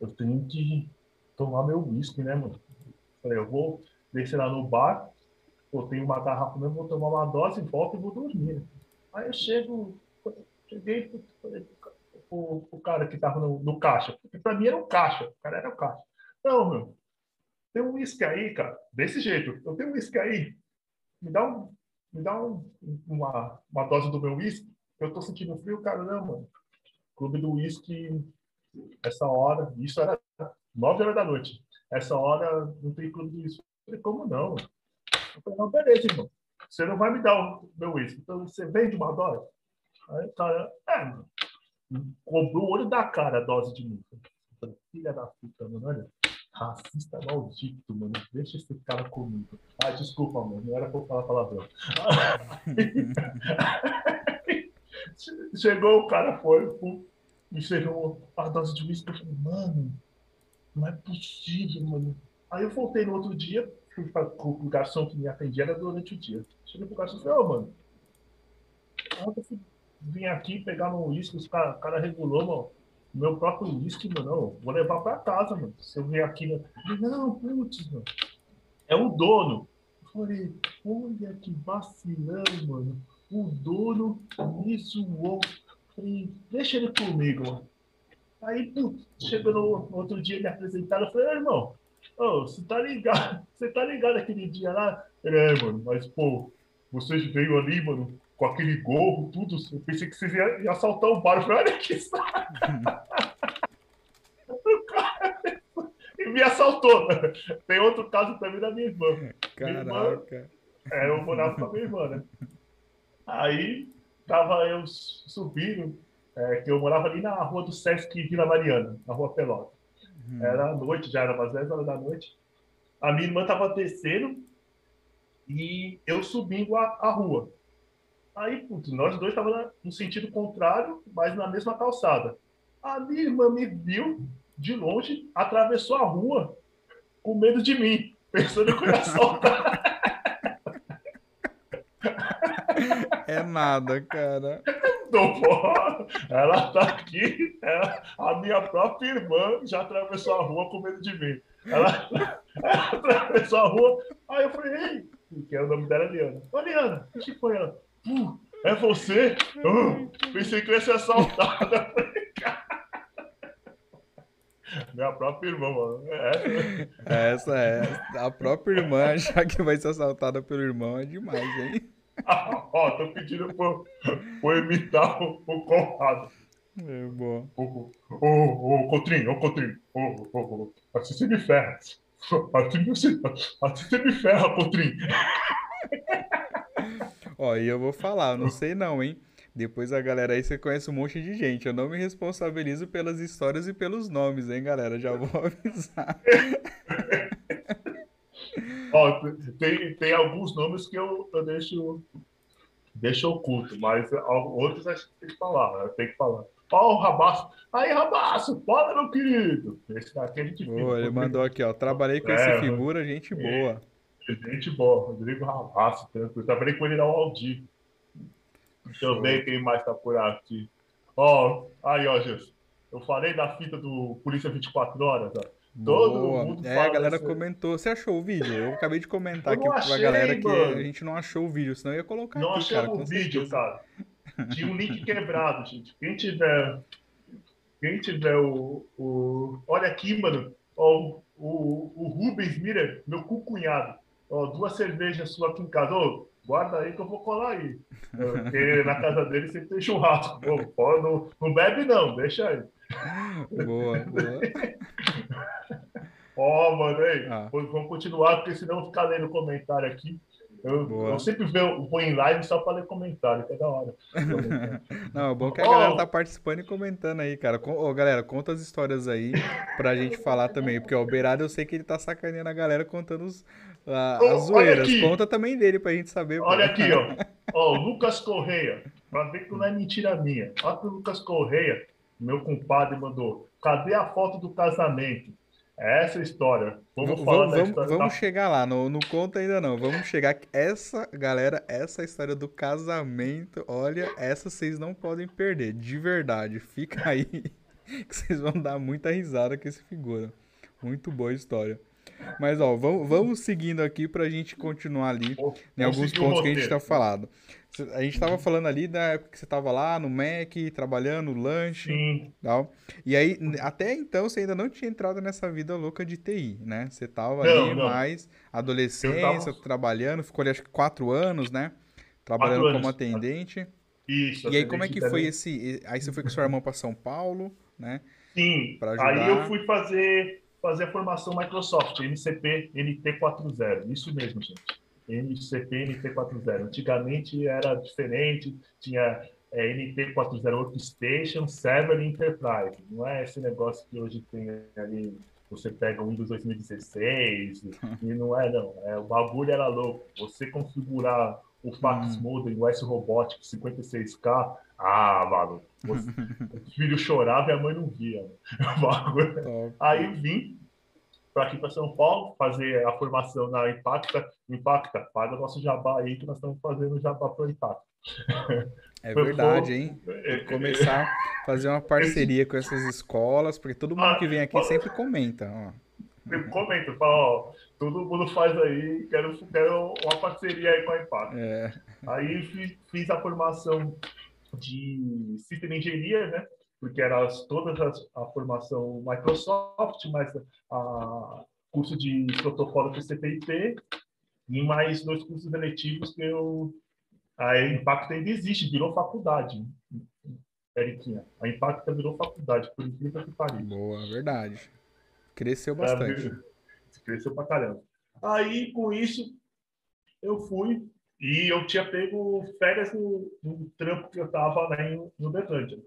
eu tenho que tomar meu whisky, né, mano? Falei, eu vou descer lá no bar, eu tenho uma garrafa mesmo, vou tomar uma dose, volto e vou dormir. Aí eu chego, cheguei, falei o, o cara que tava no, no caixa, porque pra mim era um caixa, o cara era o caixa. Não, meu, tem um uísque aí, cara, desse jeito, eu tenho um uísque aí, me dá um, me dá um, uma, uma dose do meu uísque, eu tô sentindo frio, cara, não, mano, Clube do Whisky, essa hora, isso era 9 horas da noite. Essa hora não tem clube do whisky. Eu falei, como não? Eu falei, não, beleza, irmão. Você não vai me dar o meu whisky. Então você vende uma dose? Aí o cara, é, mano. Cobrou o olho da cara a dose de mim. Filha da puta, mano, olha. Racista maldito, mano. Deixa esse cara comigo. Ah, desculpa, mano. Não era pra eu falar palavrão. Chegou, o cara foi, me chegou a dose de whisky. Eu falei, mano, não é possível, mano. Aí eu voltei no outro dia, fui para o garçom que me atendia, era durante o dia. Cheguei pro garçom e falei, ô, oh, mano, ontem eu vim aqui pegar uísque, o cara, cara regulou, mano, meu próprio uísque, mano, não, vou levar para casa, mano. Se eu vier aqui, né? não, putz, mano, é o dono. Eu falei, olha que vacilão, mano. o dono me zoou. Falei, deixa ele comigo, mano. Aí, putz, chegou no outro dia, me apresentaram, eu falei, ah, irmão, você tá ligado? Você tá ligado aquele dia lá? Ele, é, mano, mas, pô, vocês veio ali, mano, com aquele gorro, tudo. Eu pensei que vocês iam, iam assaltar o bar. Eu falei, olha que e me assaltou. Tem outro caso também da minha irmã. Caraca. Minha irmã, é, eu morava com a minha irmã, né? Aí tava eu subindo, é, que eu morava ali na rua do Sesc Vila Mariana, na rua Pelota. Hum. Era noite, já era umas 10 horas da noite. A minha irmã tava descendo e eu subindo a, a rua. Aí, putz, nós dois estávamos no sentido contrário, mas na mesma calçada. A minha irmã me viu de longe, atravessou a rua com medo de mim, pensando que eu ia assaltar. É nada, cara. Não, porra. Ela tá aqui, ela, a minha própria irmã já atravessou a rua com medo de mim. Ela, ela atravessou a rua, aí eu falei, ei, que é o nome dela, Liana. Ô, Liana, o que foi ela? Uh, é você? Uh, pensei que ia ser assaltada. Minha própria irmã, mano. É. Essa é. A própria irmã, já que vai ser assaltada pelo irmão, é demais, hein? Ó, tô pedindo pra, pra imitar o, o Conrado. É bom. Ô, ô, ô, Cotrim, ô, Cotrim. Ô, ô, ô, assim você me ferra. Assim você, assim você me ferra, Cotrim. Ó, e eu vou falar, não sei não, hein? Depois a galera aí você conhece um monte de gente. Eu não me responsabilizo pelas histórias e pelos nomes, hein, galera? Já vou avisar. Ó, tem, tem alguns nomes que eu, eu deixo, deixo oculto, mas outros acho que tem que falar, tem que falar. Ó, o Rabaço. Aí, Rabaço, fala, meu querido. Esse daqui a gente Pô, ele mandou aqui, ó. Trabalhei com é, esse figura, gente boa. Gente boa, Rodrigo Rabaço, tranquilo. Trabalhei com ele na Aldir. Ver quem mais tá por aqui. Ó, aí, ó, Jesus. Eu falei da fita do Polícia 24 Horas, ó. Todo Boa. mundo É, a galera assim. comentou. Você achou o vídeo? Eu acabei de comentar aqui achei, pra galera que mano. a gente não achou o vídeo, senão eu ia colocar não aqui, cara. Não o vídeo, cara. Tinha um link quebrado, gente. Quem tiver... Quem tiver o... o... Olha aqui, mano. Ó, o, o Rubens Mira, meu cunhado. Ó, duas cervejas suas aqui em casa. Ô, guarda aí que eu vou colar aí. Porque na casa dele sempre tem churrasco. Pô, não, não bebe não, deixa aí. Boa, boa. Ó, oh, mano, aí, ah. vamos continuar, porque senão eu vou ficar lendo comentário aqui. Eu, eu sempre vejo, vou em live só para ler comentário, que é da hora. Não, é bom que a oh. galera tá participando e comentando aí, cara. Ô, oh, galera, conta as histórias aí pra gente falar também, porque ó, o Beirado eu sei que ele tá sacaneando a galera contando os, a, oh, as zoeiras. Conta também dele pra gente saber. Olha pô. aqui, ó. Ó, Lucas Correia, pra ver que não é mentira minha. Olha que o Lucas Correia, meu compadre, mandou. Cadê a foto do casamento? É essa história. Vamos, vamos falar vamos, história. Vamos chegar lá, no, no conta ainda não. Vamos chegar. Essa, galera, essa história do casamento, olha, essa vocês não podem perder, de verdade. Fica aí, que vocês vão dar muita risada com esse figura. Muito boa história. Mas, ó, vamos, vamos seguindo aqui pra gente continuar ali em alguns pontos que a gente tá falando. A gente estava falando ali da época que você estava lá no Mac, trabalhando, lanche Sim. tal. E aí, até então, você ainda não tinha entrado nessa vida louca de TI, né? Você estava ali não. mais adolescência, tava... trabalhando, ficou ali acho que quatro anos, né? Trabalhando anos. como atendente. Isso. E aí, como é que foi esse... Aí você foi com sua irmã para São Paulo, né? Sim. Aí eu fui fazer, fazer a formação Microsoft, MCP NT40. Isso mesmo, gente. MCP NT40. Antigamente era diferente, tinha é, NT40 Workstation, Server e Enterprise. Não é esse negócio que hoje tem ali, você pega o Windows 2016, e não é não. É, o bagulho era louco. Você configurar o fax hum. modem, o S-Robotic 56K, ah, mano, o filho chorava e a mãe não via. Aí vim, para aqui para São Paulo, fazer a formação na Impacta. Impacta, paga nosso jabá aí que nós estamos fazendo jabá para o Impacta. É verdade, hein? É, começar a fazer uma parceria com essas escolas, porque todo mundo que vem aqui sempre comenta. Ó. Sempre comenta, fala, ó, todo mundo faz aí, quero, quero uma parceria aí com a Impact. É. Aí fiz, fiz, a formação de System Engineer, né? Porque era todas as, a formação Microsoft, mais a curso de protocolo TCP/IP e mais dois cursos eletivos que eu a Impacto ainda existe, virou faculdade. Eriquinha. A Impacto virou faculdade, por incrível que pareça. Boa, verdade. Cresceu bastante. É, cresceu pra caramba. Aí, com isso, eu fui e eu tinha pego férias no, no trampo que eu tava lá em, no Berlândia.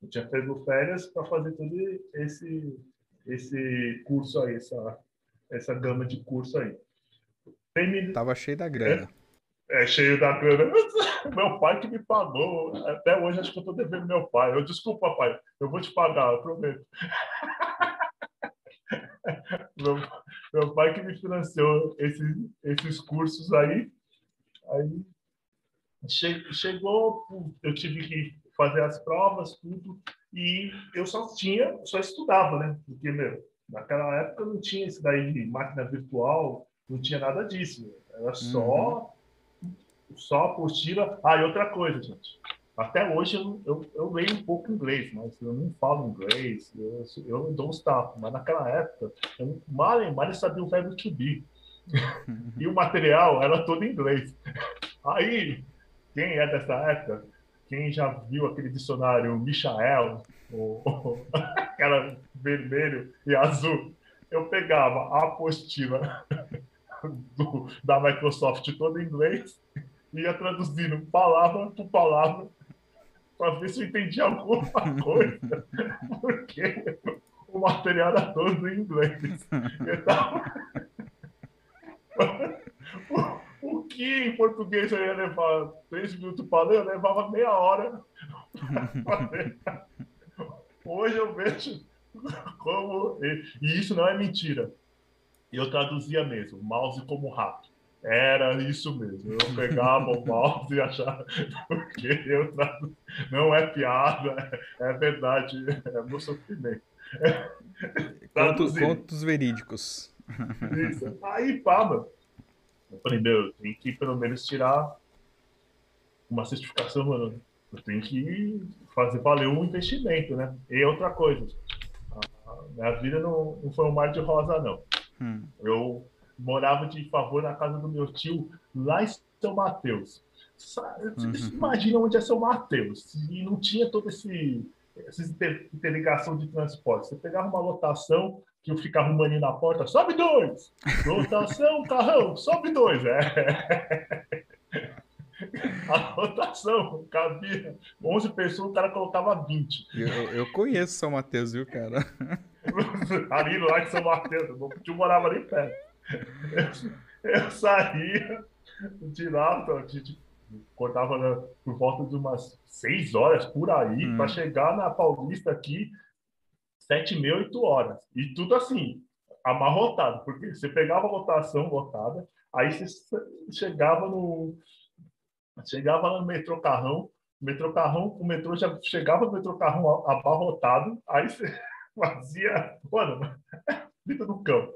Eu tinha pego férias para fazer todo esse, esse curso aí, essa, essa gama de curso aí. Terminei... Tava cheio da grana. É, é, cheio da grana. meu pai que me pagou. Até hoje acho que eu tô devendo meu pai. Eu, desculpa, pai, eu vou te pagar, eu prometo. meu, meu pai que me financiou esses, esses cursos aí. Aí che, chegou, eu tive que fazer as provas, tudo, e eu só tinha, só estudava, né? Porque, meu, naquela época não tinha isso daí de máquina virtual, não tinha nada disso. Era só, uhum. só apostila. Ah, e outra coisa, gente. Até hoje eu, eu, eu, leio um pouco inglês, mas eu não falo inglês, eu, eu dou uns tapas. Mas naquela época, eu mal mal sabia o verbo to be. e o material era todo em inglês. Aí, quem é dessa época, quem já viu aquele dicionário Michael, o, aquela vermelho e azul, eu pegava a apostila do, da Microsoft toda em inglês e ia traduzindo palavra por palavra para ver se eu entendia alguma coisa, porque o material era todo em inglês. Então, o, o que em português eu ia levar três minutos para ler, eu levava meia hora para ler. Hoje eu vejo como. E isso não é mentira. Eu traduzia mesmo, mouse como rato. Era isso mesmo. Eu pegava o mouse e achava. Porque eu. Não é piada, é verdade, é meu sofrimento. Contos, contos verídicos. Isso. Aí, pá, mano. Eu falei, meu, tem que pelo menos tirar uma certificação, mano. Eu tenho que fazer valer um investimento, né? E outra coisa, a minha vida não, não foi um mar de rosa, não. Hum. Eu morava de favor na casa do meu tio, lá em São Mateus. Uhum. Imagina onde é São Mateus. E não tinha todo esse essa interligação de transporte. Você pegava uma lotação que eu ficava um maninho na porta, sobe dois! Lotação, carrão, sobe dois! É. A lotação cabia 11 pessoas, o cara colocava 20. Eu, eu conheço São Mateus, viu, cara? Ali lá de São Mateus, o tio morava ali perto. Eu, eu saía de lá, então, a gente cortava né, por volta de umas 6 horas por aí, hum. para chegar na Paulista aqui, 7 mil, 8 horas. E tudo assim, amarrotado, porque você pegava a lotação lotada, aí você chegava no. Chegava lá no metrô carrão, metrô carrão, o metrô já chegava no metrô carrão abarrotado, aí você fazia, mano, vida do cão.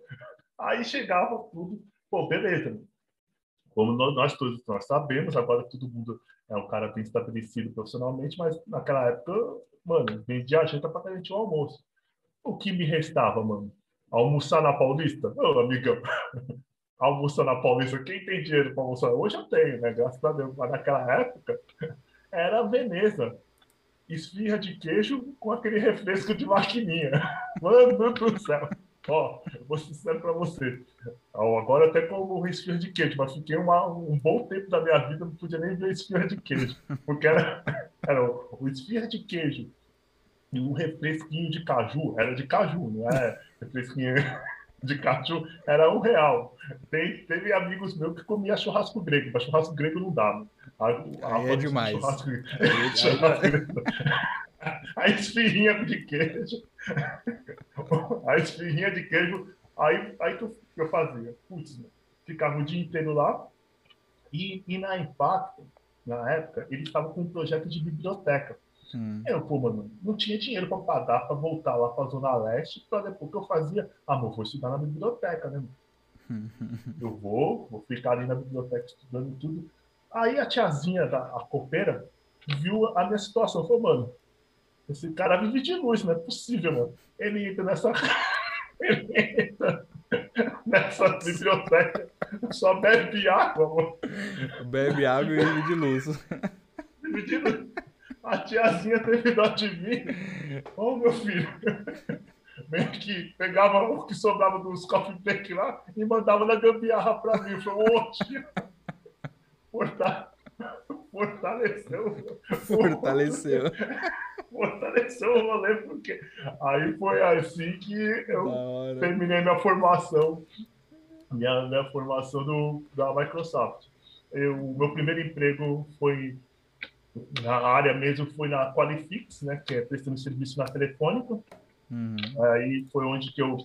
Aí chegava tudo, pô, beleza. Como nós todos nós sabemos, agora todo mundo é um cara bem estabelecido profissionalmente, mas naquela época, mano, vendia a janta para garantir o almoço. O que me restava, mano? Almoçar na Paulista? Ô, amigão, almoçar na Paulista, quem tem dinheiro para almoçar? Hoje eu tenho, né? Graças a Deus. Mas naquela época, era Veneza esfirra de queijo com aquele refresco de maquininha. Mano do céu. Ó, eu vou ser sincero pra você. Agora até como esfirra de queijo, mas fiquei uma, um bom tempo da minha vida, não podia nem ver esfirra de queijo. Porque era, era o esfirra de queijo e um refresquinho de caju. Era de caju, não é refresquinho de caju. Era um real. Tem, teve amigos meus que comiam churrasco grego, mas churrasco grego não dava. A, a, é demais. Churrasco, churrasco, a esfirrinha de queijo. A esfirrinha de queijo. Aí, aí que eu fazia? Putz, ficava o dia inteiro lá. E, e na Impacto, na época, eles estavam com um projeto de biblioteca. Hum. Eu, pô, mano, não tinha dinheiro para pagar para voltar lá para a Zona Leste, para depois que eu fazia, ah, vou estudar na biblioteca, né? Mano? Eu vou, vou ficar ali na biblioteca estudando tudo. Aí a tiazinha da a copeira viu a minha situação. Falou, mano, esse cara vive de luz, não é possível, mano. Ele entra nessa. Ele entra nessa biblioteca, só bebe água, mano. Bebe água e vive de luz. Vive de luz. A tiazinha teve dó de mim. Ô, oh, meu filho. Meio que pegava o que sobrava dos coffee break lá e mandava na gambiarra pra mim. Falei, ô, tia. Fortaleceu. Fortaleceu. Fortaleceu o rolê, porque aí foi assim que eu terminei minha formação, minha, minha formação do, da Microsoft. Eu, o meu primeiro emprego foi na área mesmo, foi na Qualifix, né, que é prestando serviço na Telefônica. Uhum. Aí foi onde que eu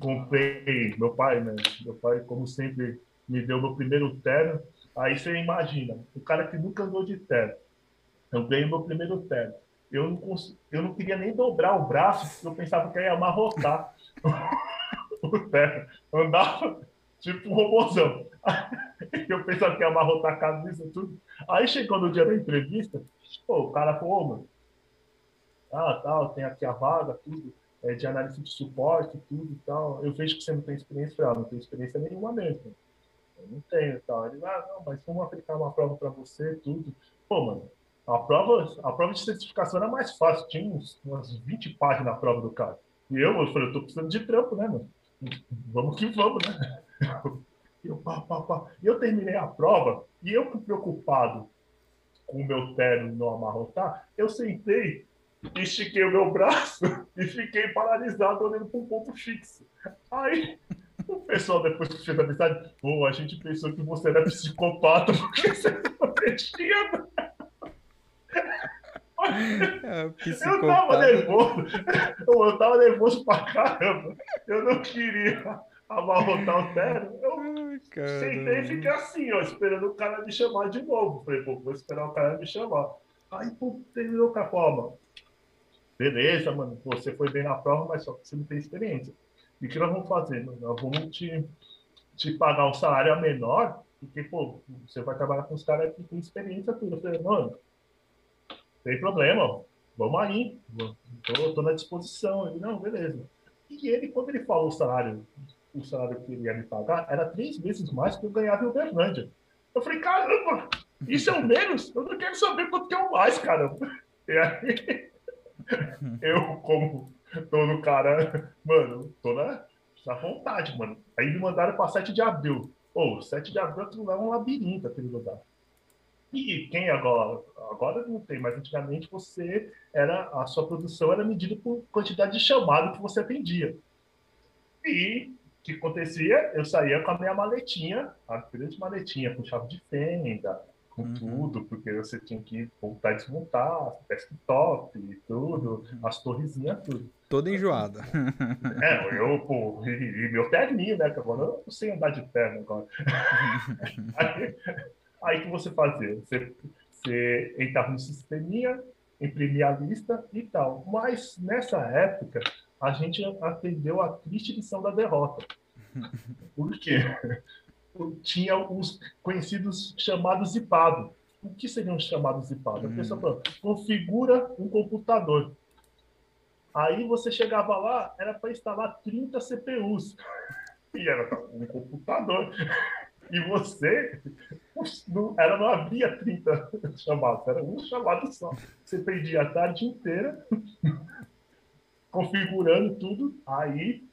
comprei, meu pai, né, meu pai, como sempre, me deu meu primeiro terno, Aí você imagina, o cara que nunca andou de terno. Eu ganhei meu primeiro terno. Eu não, cons... eu não queria nem dobrar o braço, porque eu pensava que ia amarrotar o terno. Andava tipo um robôzão. Eu pensava que ia amarrotar a camisa tudo. Aí chegou no dia da entrevista, pô, o cara falou, mano, ah, tal, tem aqui a vaga, tudo, é, de análise de suporte, tudo e tal. Eu vejo que você não tem experiência. Eu falei, ah, não tem experiência nenhuma mesmo não tenho e tal. Ele, ah, não, mas vamos aplicar uma prova para você, tudo. Pô, mano, a prova, a prova de certificação era mais fácil, tinha uns, umas 20 páginas na prova do cara. E eu, eu falei, eu tô precisando de trampo, né, mano? Vamos que vamos, né? Eu, pá, pá, pá. E eu terminei a prova, e eu preocupado com o meu terno não amarrotar, eu sentei, estiquei o meu braço e fiquei paralisado olhando para um ponto fixo. Aí o pessoal depois que fez a mensagem, pô, a gente pensou que você era psicopata porque você não tinha. É, eu tava nervoso, eu tava nervoso pra caramba. Eu não queria amarrotar o terno. Eu Ai, sentei e fiquei assim, ó, esperando o cara me chamar de novo. Falei, pô, vou esperar o cara me chamar. Aí, pô, terminou com a forma. Beleza, mano, você foi bem na prova, mas só que você não tem experiência. E o que nós vamos fazer? Nós vamos te, te pagar um salário menor, porque, pô, você vai trabalhar com os caras que têm experiência tudo. Eu falei, mano, tem problema, vamos aí, tô, tô na disposição. Ele, não, beleza. E ele, quando ele falou o salário, o salário que ele ia me pagar, era três vezes mais que eu ganhava em Uberlândia. Eu falei, caramba, isso é o menos? Eu não quero saber quanto que é o mais, caramba. E aí, eu, como todo cara, mano, tô na, na vontade, mano. Aí me mandaram para 7 de abril. Pô, 7 de abril aquilo lá é um labirinto, aquele lugar. E quem agora? Agora não tem, mas antigamente você era a sua produção era medida por quantidade de chamado que você atendia. E o que acontecia? Eu saía com a minha maletinha, a grande maletinha com chave de fenda, com uhum. tudo, porque você tinha que voltar e desmontar, desktop e tudo, uhum. as torrezinhas, tudo. Toda enjoada. É, eu, pô, e, e meu terninho, né? Que agora eu não sei andar de terno agora. aí, aí que você fazia? Você, você entrava no sisteminha, imprimia a lista e tal. Mas nessa época, a gente atendeu a triste lição da derrota. Por quê? tinha os conhecidos chamados zipado. O que seriam os chamados zipado? Hum. A pessoa falou, configura um computador. Aí você chegava lá, era para instalar 30 CPUs. E era um computador. E você, não, era, não havia 30 chamados, era um chamado só. Você perdia a tarde inteira configurando tudo. Aí,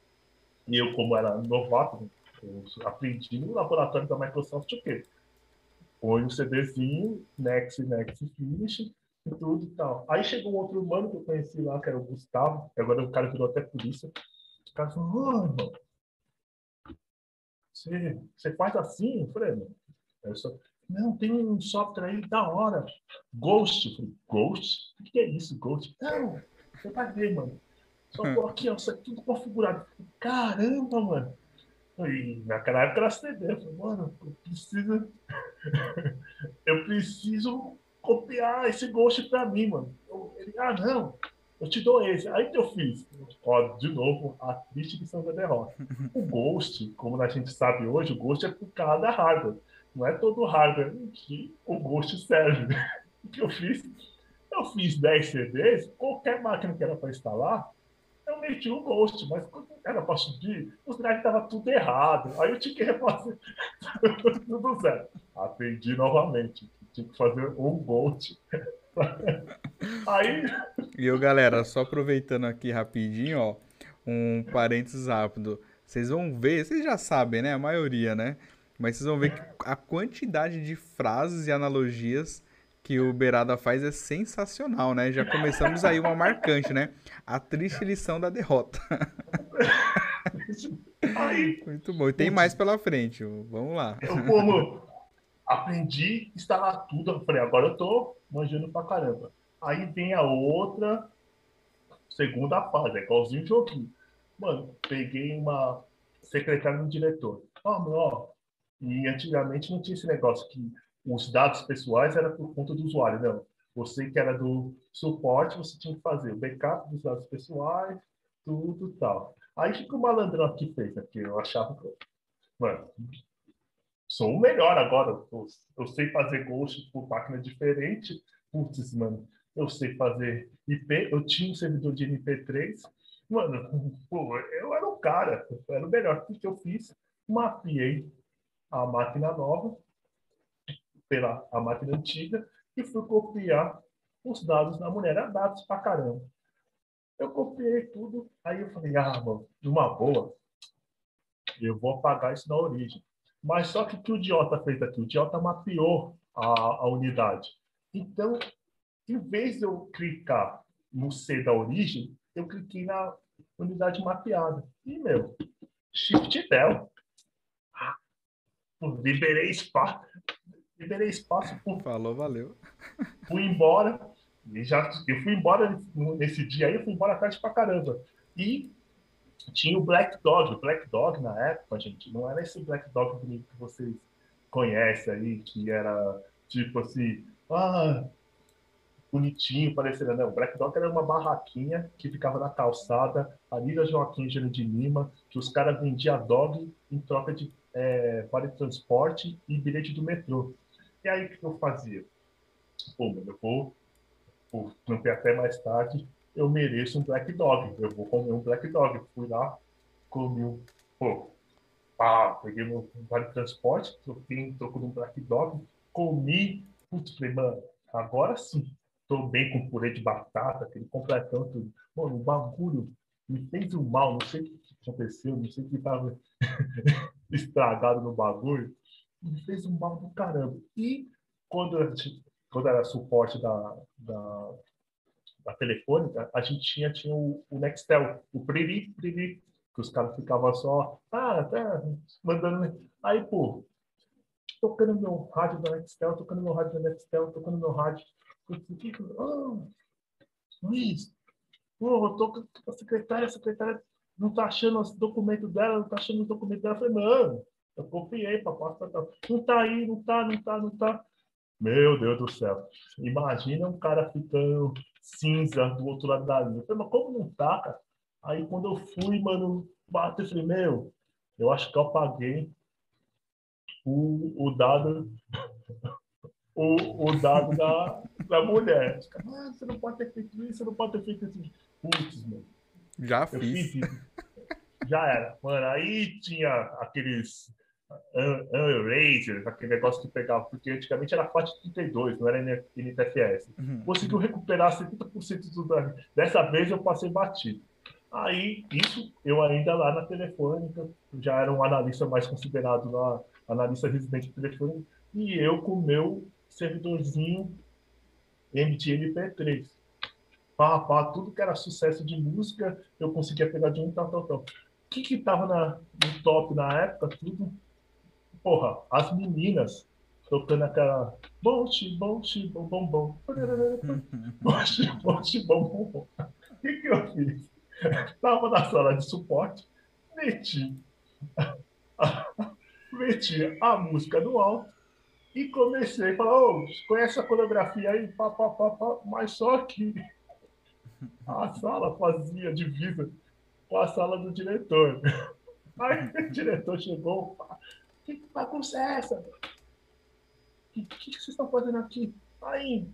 eu, como era novato, eu aprendi no laboratório da Microsoft o quê? Põe um CDzinho, Next, Next, Finish, tudo e tal. Aí chegou um outro humano que eu conheci lá, que era o Gustavo, que agora o cara virou até polícia. O cara falou, oh, irmão, você, você faz assim? Eu falei, não. Só, não, tem um software aí da hora. Ghost. Eu falei, Ghost? O que é isso, Ghost? Não, você vai ver, mano. Só tô aqui, ó, isso é tudo configurado. Caramba, mano. E naquela época era CD. Eu falei, mano, eu preciso. eu preciso copiar esse Ghost pra mim, mano. Eu, ele, ah, não, eu te dou esse. Aí que eu fiz. Ó, de novo, a triste lição da derrota. O Ghost, como a gente sabe hoje, o Ghost é por causa da hardware. Não é todo hardware que o Ghost serve. O que eu fiz? Eu fiz 10 CDs, qualquer máquina que era para instalar, eu meti o Ghost, mas quando era para subir, os drives estavam tudo errado. Aí eu tinha que refazer tudo zero. Aprendi novamente. Tinha que fazer um Ghost. Aí. E eu, galera, só aproveitando aqui rapidinho, ó, um parênteses rápido. Vocês vão ver, vocês já sabem, né? A maioria, né? Mas vocês vão ver que a quantidade de frases e analogias que o Beirada faz é sensacional, né? Já começamos aí uma marcante, né? A triste lição da derrota. Aí, Muito bom. E tem mais pela frente. Vamos lá. Eu, como aprendi a instalar tudo, eu falei, agora eu tô manjando pra caramba. Aí vem a outra segunda fase, é igualzinho joguinho. Mano, peguei uma secretária do diretor. Ó, oh, ó, e antigamente não tinha esse negócio que os dados pessoais era por conta do usuário, não. Você que era do suporte, você tinha que fazer o backup dos dados pessoais, tudo tal. Aí que o malandrão aqui fez, porque eu achava que, mano, sou o melhor agora. Eu, eu sei fazer ghost por máquina diferente. Putz, mano, eu sei fazer IP. Eu tinha um servidor de MP3. Mano, pô, eu era o cara, eu era o melhor. O que eu fiz? Mapeei a máquina nova pela a máquina antiga e fui copiar os dados da mulher. Era dados pra caramba. Eu copiei tudo, aí eu falei, ah, mano, de uma boa, eu vou apagar isso na origem. Mas só que o que o idiota fez aqui? O idiota mapeou a, a unidade. Então, em vez de eu clicar no C da origem, eu cliquei na unidade mapeada. E, meu, Shift Del. Liberei espaço. Liberei espaço. Falou, valeu. Fui embora. E já, eu fui embora nesse dia aí, eu fui embora tarde pra caramba. E tinha o Black Dog. O Black Dog, na época, gente, não era esse Black Dog que vocês conhecem aí, que era tipo assim, ah, bonitinho, parecendo. Não, o Black Dog era uma barraquinha que ficava na calçada, ali da Joaquim Gênero de Lima, que os caras vendiam dog em troca de é, vale transporte e bilhete do metrô. E aí, o que eu fazia? Pô, mano, eu vou, vou trampar até mais tarde, eu mereço um Black Dog, eu vou comer um Black Dog. Fui lá, comi um, pô, pá, peguei meu vale transporte, troquei um troco de um Black Dog, comi, putz, falei, mano, agora sim, tô bem com purê de batata, aquele completão, tudo. Mano, o bagulho me fez um mal, não sei o que aconteceu, não sei o que tava estragado no bagulho, me fez um mal do caramba. E quando, a gente, quando era suporte da, da, da telefônica, a gente tinha, tinha o, o Nextel, o Priri, Priri, que os caras ficavam só, ah, tá, mandando. Aí, pô, tocando meu rádio da Nextel, tocando meu rádio da Nextel, tocando meu rádio. Oh, Luiz, pô, eu tô com a secretária, a secretária não tá achando os documentos dela, não tá achando os documentos dela. Eu falei, mano, eu copiei para passar. Não tá aí, não tá, não tá, não tá. Meu Deus do céu. Imagina um cara ficando cinza do outro lado da linha. Eu falei, mas como não tá, cara? Aí quando eu fui, mano, bateu, eu falei, meu, eu acho que eu apaguei o, o dado o, o dado da, da mulher. Ah, você não pode ter feito isso, você não pode ter feito isso. Putz, mano. Já fiz. fiz Já era. Mano, aí tinha aqueles Unrated, aquele negócio que pegava, porque antigamente era FAT 32, não era NTFS. Uhum. Conseguiu recuperar 70% do dano. Dessa vez eu passei batido. Aí, isso eu ainda lá na telefônica, já era um analista mais considerado na analista residente telefônica, e eu com o meu servidorzinho MTMP3 pá, pá, tudo que era sucesso de música, eu conseguia pegar de um tal, tal, tal. O que que tava na, no top na época? Tudo, porra, as meninas tocando aquela bote, bote, bom, bom, bom. Uhum. Bote, bote, bom, bom, bom. O que, que eu fiz? Estava na sala de suporte, meti, meti a música no alto e comecei a falar, oh, conhece a coreografia aí? Pá, pá, pá, pá. Mas só que a sala fazia divisa com a sala do diretor. Aí o diretor chegou, que bagunça é essa? O que, que, vocês estão fazendo aqui? Aí,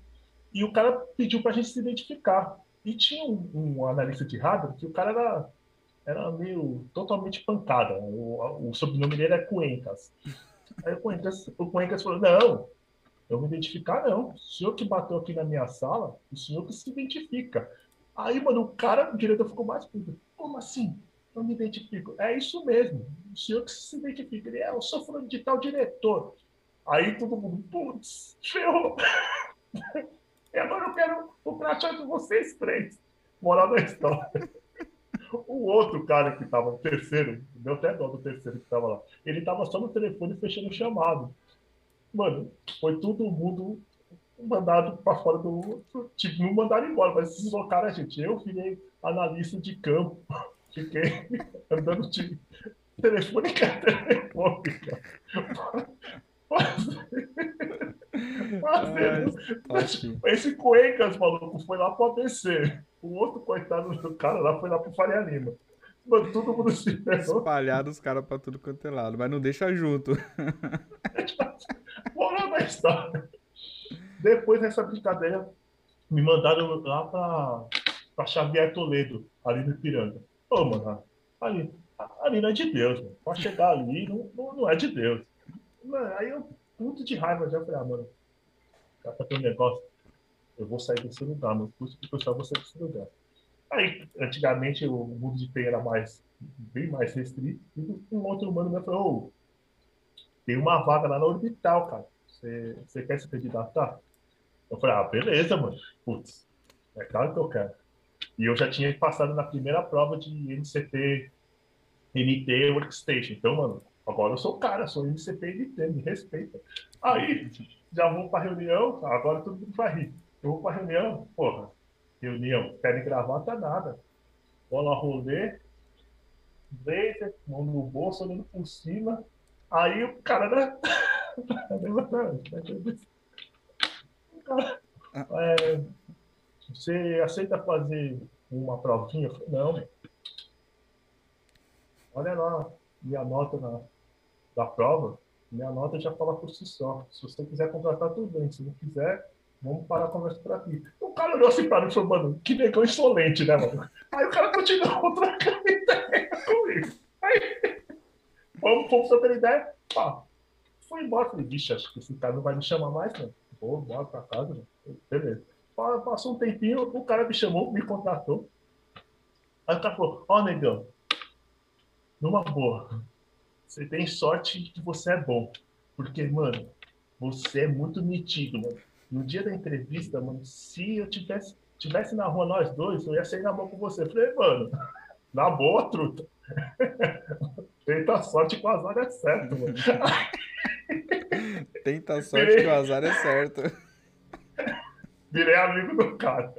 e o cara pediu para a gente se identificar. E tinha um, um, analista de hardware que o cara era, era meio totalmente pancada. O, o sobrenome dele é Cuencas. Aí o Cuencas, o Cuencas falou: Não, eu me identificar, não. O senhor que bateu aqui na minha sala, o senhor que se identifica. Aí, mano, o cara, o diretor ficou mais puto. Como assim? Eu me identifico. É isso mesmo. O senhor que se identifica. Ele é, eu sou fulano de tal diretor. Aí todo mundo, putz, ferrou. e agora eu quero o crachá de vocês três. Moral da história. O outro cara que estava, o terceiro, deu até dó do terceiro que estava lá, ele estava só no telefone fechando o chamado. Mano, foi todo mundo mandado para fora do. Tipo, não mandaram embora, mas deslocaram a gente. Eu virei analista de campo, fiquei andando de telefônica a telefônica. Fazendo... Esse Cuencas, maluco, foi lá pro ABC. O outro coitado do cara lá foi lá pro Faria Lima. Mano, todo mundo se. Espalhado os caras pra tudo quanto é lado, mas não deixa junto. Moral da história. Depois dessa brincadeira, me mandaram lá pra, pra Xavier Toledo, ali no Ipiranga. Ô, mano, ali, ali não é de Deus, mano. Pra chegar ali, não, não, não é de Deus. Mano, aí eu, puto de raiva, já falei, ah, mano, já pra ter um negócio, eu vou sair desse lugar, meu curso pessoal, eu vou sair desse lugar. Aí, antigamente, o mundo de TI era mais, bem mais restrito, e um outro humano me falou, ô, tem uma vaga lá na Orbital, cara. Você, você quer se candidatar? Eu falei, ah, beleza, mano. Putz, é claro que eu quero. E eu já tinha passado na primeira prova de MCP NT Workstation. Então, mano, agora eu sou o cara, sou MCP NT, me respeita. Aí, já vou pra reunião, agora todo mundo vai rir. Eu vou pra reunião, porra, reunião, querem gravata nada. Bola rolê, blazer, mão no bolso, olhando por cima. Aí o cara, né? é, você aceita fazer uma provinha? Eu falei, não, olha lá, minha nota na, da prova, minha nota já fala por si só. Se você quiser contratar, tudo bem. Se não quiser, vamos parar a conversa por aqui. O cara olhou assim para mim e falou, mano, que negão insolente, né, mano? Aí o cara continuou trocando ideia comigo. Aí, vamos, vamos sobre ideia? Pá, fui embora. Falei, vixe, acho que esse cara não vai me chamar mais, não. Vou embora pra casa, né? Beleza. Passou um tempinho, o cara me chamou, me contratou. Aí o cara falou, ó, oh, negão, numa boa, você tem sorte que você é bom. Porque, mano, você é muito metido, mano. No dia da entrevista, mano, se eu tivesse, tivesse na rua nós dois, eu ia sair na mão com você. Eu falei, mano, na boa, truta. Tenta sorte que o azar é certo, mano. Tenta sorte que o azar é certo. Virei amigo do cara.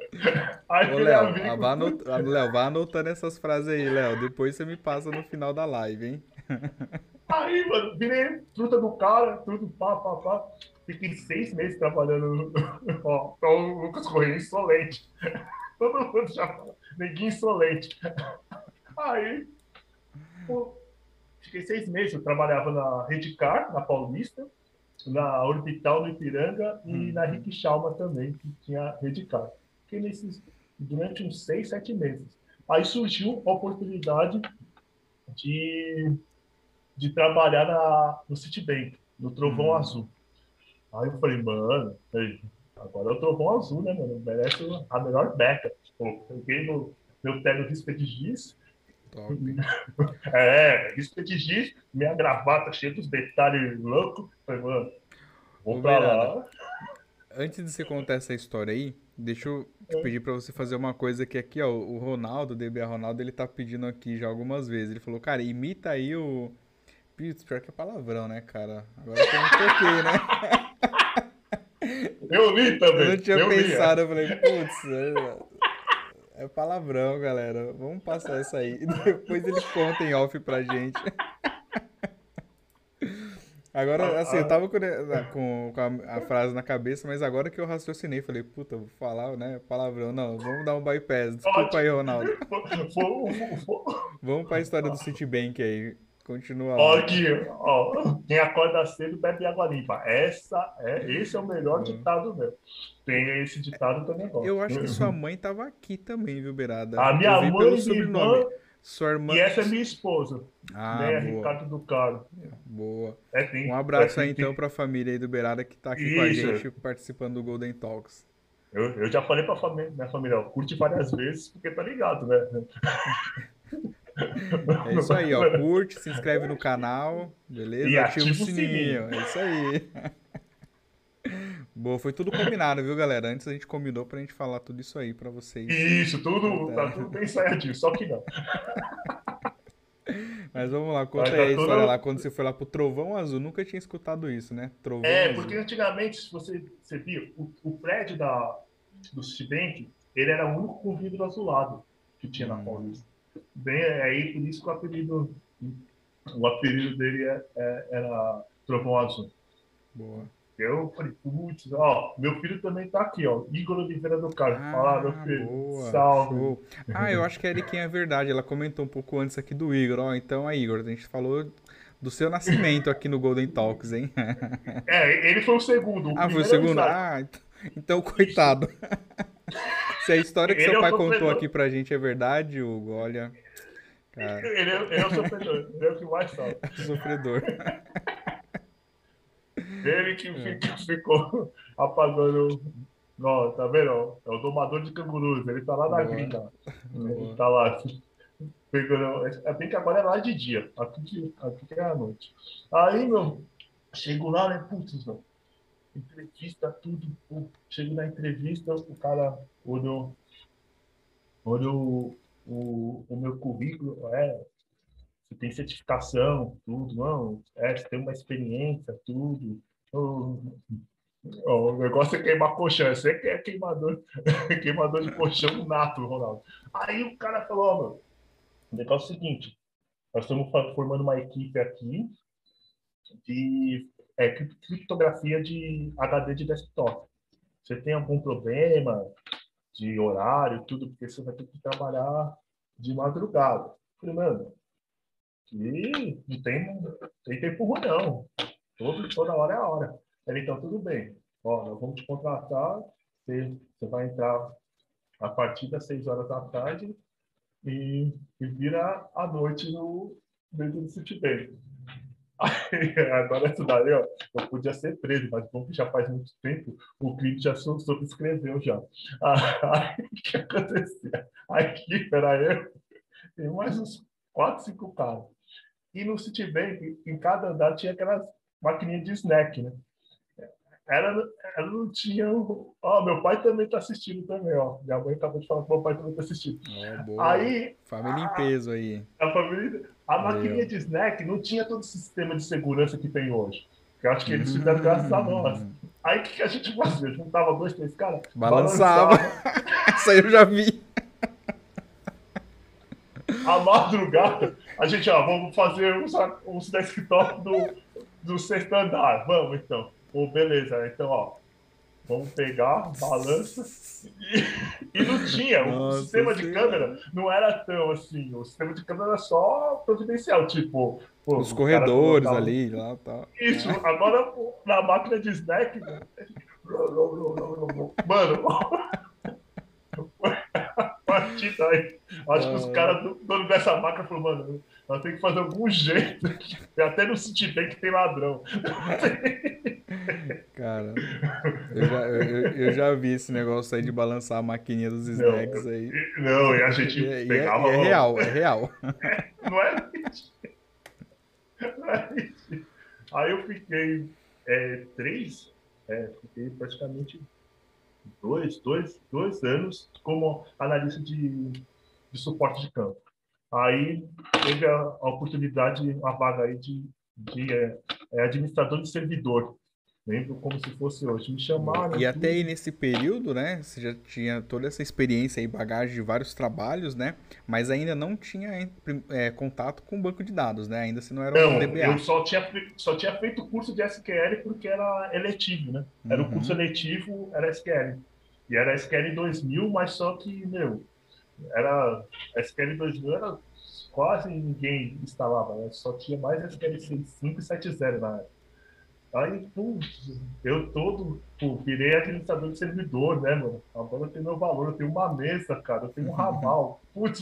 Aí Ô, Léo, amigo... vá, anot... Léo, vá anotando essas frases aí, Léo. Depois você me passa no final da live, hein? Aí, mano, virei fruta do cara, tudo pá, pá, pá. Fiquei seis meses trabalhando. Ó, então o Lucas Correia insolente. Todo mundo já fala, neguinho insolente. Aí, pô, fiquei seis meses. Eu trabalhava na Redcar, na Paulista, na Orbital, no Ipiranga e hum. na Riquichalma também, que tinha Redcar. Fiquei nesses, durante uns seis, sete meses. Aí surgiu a oportunidade de, de trabalhar na, no Citibank, no Trovão hum. Azul. Aí eu falei, mano, agora é o Trovão Azul, né, mano? Merece a melhor beca. Pô, peguei no meu terno risca de giz, Top. É, risca de giz, minha gravata cheia dos detalhes loucos. Falei, mano, vou pra lá. Antes de você contar essa história aí, deixa eu te é. pedir para você fazer uma coisa que aqui, ó, o Ronaldo, o DBA Ronaldo, ele tá pedindo aqui já algumas vezes. Ele falou, cara, imita aí o. Putz, pior que é palavrão, né, cara? Agora que eu me toquei, né? Eu li também. Eu não tinha eu pensado, eu falei, putz, é, é palavrão, galera. Vamos passar isso aí. Depois ele conta em off pra gente. Agora, assim, eu tava com, com, com a, a, frase na cabeça, mas agora que eu raciocinei, falei, puta, vou falar, né, palavrão. Não, vamos dar um bypass. Desculpa aí, Ronaldo. vamos pra história do Citibank aí. Continua lá. Aqui, ó, quem acorda cedo bebe água limpa. Essa é, esse é o melhor uhum. ditado meu. Tem esse ditado também. Eu acho que sua mãe tava aqui também, viu, Beirada? A minha mãe pelo sobrenome. Irmã... Sua irmã... E essa é minha esposa. Ah, né? boa. Ricardo do Caro. Boa. É, tem, um abraço é, aí, então, para a família aí do Beirada que está aqui Isso. com a gente participando do Golden Talks. Eu, eu já falei para família, minha família, ó, curte várias vezes, porque tá ligado, né? É isso aí, ó. Curte, se inscreve no canal, beleza? E ativa, ativa o sininho. sininho. É isso aí. Boa, foi tudo combinado, viu, galera? Antes a gente combinou pra gente falar tudo isso aí pra vocês. Isso, tudo, tá tudo bem ensaiadinho, só que não. Mas vamos lá, conta aí a história tudo... lá, quando você foi lá pro Trovão Azul, nunca tinha escutado isso, né? Trovão é, Azul. porque antigamente, se você, você viu, o, o prédio da, do Citibank, ele era o único com vidro azulado que tinha hum. na Paulista. Bem, é aí por isso que o apelido, o apelido dele é, é, era Trovão Azul. Boa. Eu falei, putz, ó, meu filho também tá aqui, ó. Igor Oliveira do Carlos. Ah, Fala, meu filho. Boa, Salve. Show. Ah, eu acho que a Eriquinha é verdade. Ela comentou um pouco antes aqui do Igor. Ó, então, aí, Igor, a gente falou do seu nascimento aqui no Golden Talks, hein? É, ele foi o segundo. O ah, foi o segundo? Ah, então, então coitado. Se a história que ele seu é pai contou aqui pra gente é verdade, Hugo, olha. Cara... Ele, é, ele é o sofredor, ele é o que mais salva. Sofredor. Ele que é. ficou apagando. Não, tá vendo? É o domador de cangurus. Ele tá lá na gringa. Ele tá lá. Pegando. É bem que agora é lá de dia. Aqui, aqui é à noite. Aí, meu, chego lá, né? Putz, meu. Entrevista, tudo. Pô. Chego na entrevista, o cara olhou. Olhou o, o meu currículo. É, você tem certificação, tudo, não, é, você tem uma experiência, tudo. O, negócio é queimar colchão, você que é queimador, queimador de colchão nato, Ronaldo. Aí o cara falou, ó, meu, o negócio é o seguinte, nós estamos formando uma equipe aqui de é, criptografia de HD de desktop. Você tem algum problema de horário, tudo, porque você vai ter que trabalhar de madrugada. Falei, mano, e não tem, tem tempo ruim, não. Todo, toda hora é a hora. Ele, então, tudo bem. Ó, nós vamos te contratar. Você, você vai entrar a partir das 6 horas da tarde e, e vira à noite no dentro do Citibank. agora isso daí, ó, eu podia ser preso, mas como já faz muito tempo, o crime já subscreveu já. Aí o que acontecia? A equipe era eu mais uns quatro, cinco caras. E no Citibank, em cada andar tinha aquelas maquininhas de snack, né? Ela, ela não tinha. Ó, oh, meu pai também está assistindo também, ó. Minha mãe acabou de falar que meu pai também está assistindo. Oh, aí. Família em peso aí. A, família, a maquininha de snack não tinha todo o sistema de segurança que tem hoje. Eu acho que eles fizeram graças a nós. Hum. Aí o que, que, a gente fazia? Juntava dois, três caras. Balançava. balançava. Essa aí eu já vi. A madrugada a gente, ó, vamos fazer os, os desktop do, do sexto andar. Vamos, então. Oh, beleza, então, ó. Vamos pegar, balança. E, e não tinha. Nossa, o sistema de câmera não era tão assim. O sistema de câmera era só providencial. Tipo, pô, os corredores ali, lá tá. Isso, agora na máquina de snack. Mano, partir daí. Acho que os caras do dono dessa máquina falaram, mano, nós temos que fazer algum jeito. Até no Citibank tem ladrão. Cara, eu já, eu, eu já, vi esse negócio aí de balançar a maquininha dos snacks não, aí. Não, e a gente e, é, pegava. E é, é, real, é real. É, não é? Não é aí eu fiquei é, três, é, fiquei praticamente dois, dois, dois anos como analista de, de suporte de campo. Aí teve a, a oportunidade, a vaga aí de, de é, é administrador de servidor. Lembro como se fosse hoje. Me chamaram. E até aí nesse período, né? Você já tinha toda essa experiência e bagagem de vários trabalhos, né? Mas ainda não tinha é, contato com o banco de dados, né? Ainda você não era um não, DBA. Eu só tinha, só tinha feito o curso de SQL porque era eletivo, né? Era uhum. o curso eletivo, era SQL. E era SQL 2000, mas só que, meu, era SQL 2000 era quase ninguém instalava, né? Só tinha mais SQL 5 e 7.0 na época. Aí, putz, eu todo, pô, virei administrador de servidor, né, mano? Agora tem meu valor, eu tenho uma mesa, cara, eu tenho um ramal. Putz,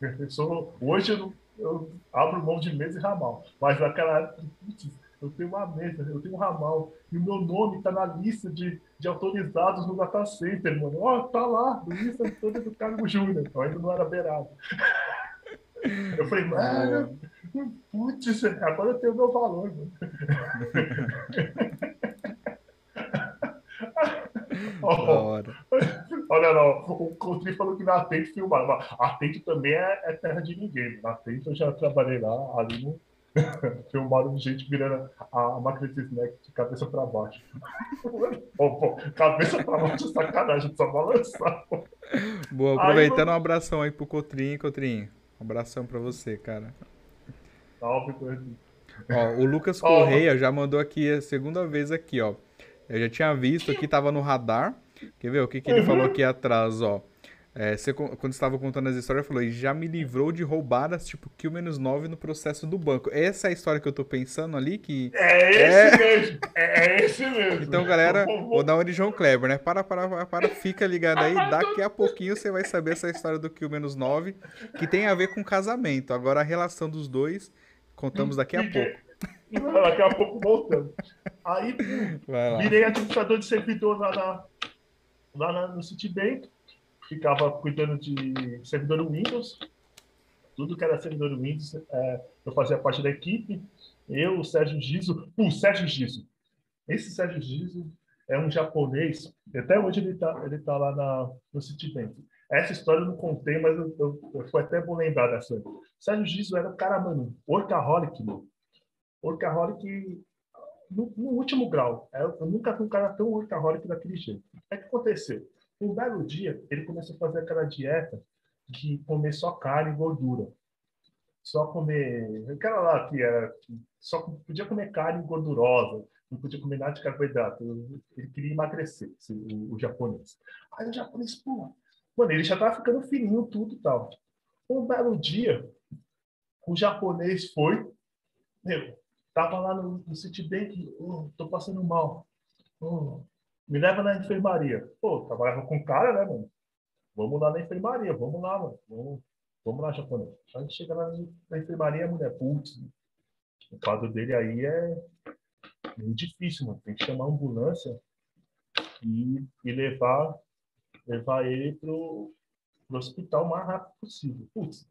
eu sou, hoje eu, eu abro mão de mesa e ramal. Mas naquela época, putz, eu tenho uma mesa, eu tenho um ramal. E o meu nome tá na lista de, de autorizados no data center, mano. Ó, oh, tá lá, lista toda do cargo júnior. Eu ainda não era beirado. Eu falei, mano, putz, agora eu tenho meu valor, hora. Olha lá, o Coutinho falou que na Atento filmaram. Atento também é, é, terra de ninguém. Na Atento eu já trabalhei lá, ali no. filmaram gente virando a, máquina de snack de cabeça para baixo. oh, pô, cabeça para baixo é sacanagem, só balançar. Boa, aproveitando Aí, um abração aí pro Cotrinho, Cotrinho. Um abração para você, cara. Salve, Cotrinho. Ó, o Lucas Correia já mandou aqui a segunda vez aqui, ó. Eu já tinha visto aqui, tava no radar. Quer ver o que, que ele uhum. falou aqui atrás, ó? É, você, quando estava contando as histórias, falou, e já me livrou de roubadas tipo Q-9 no processo do banco. Essa é a história que eu tô pensando ali, que... É esse é... mesmo, é, esse mesmo. Então, galera, vou dar uma de João Kleber, né? Para, para, para, fica ligado aí, daqui a pouquinho você vai saber essa história do Q-9, que tem a ver com casamento. Agora, a relação dos dois, contamos daqui a pouco. Daqui a pouco voltando. Aí, virei administrador de servidor lá, na, lá na, no Citibank ficava cuidando de servidor Windows, tudo que era servidor Windows, é, eu fazia parte da equipe. Eu, o Sérgio Giso, o Sérgio Giso. Esse Sérgio Giso é um japonês, até hoje ele está ele tá lá na, no Citibank. Essa história eu não contei, mas eu, eu, eu foi até bom lembrar dessa. Sérgio Giso era um cara, mano, workaholic, mano. Workaholic no, no último grau. Eu, eu nunca vi um cara tão workaholic daquele jeito. O que aconteceu? Um belo dia, ele começou a fazer aquela dieta de comer só carne e gordura. Só comer. Aquela lá que era. Só podia comer carne gordurosa, não podia comer nada de carboidrato. Ele queria emagrecer, o, o japonês. Aí o japonês, pô, mano, ele já tava ficando fininho, tudo e tal. Um belo dia, o japonês foi, meu, tava lá no, no Citibank, oh, tô passando mal. Oh, me leva na enfermaria. Pô, trabalhava com cara, né, mano? Vamos lá na enfermaria, vamos lá, mano. Vamos, vamos lá, japonês. A gente chega lá na enfermaria, mulher, putz, o caso dele aí é muito difícil, mano. Tem que chamar a ambulância e, e levar, levar ele pro, pro hospital o mais rápido possível. Putz,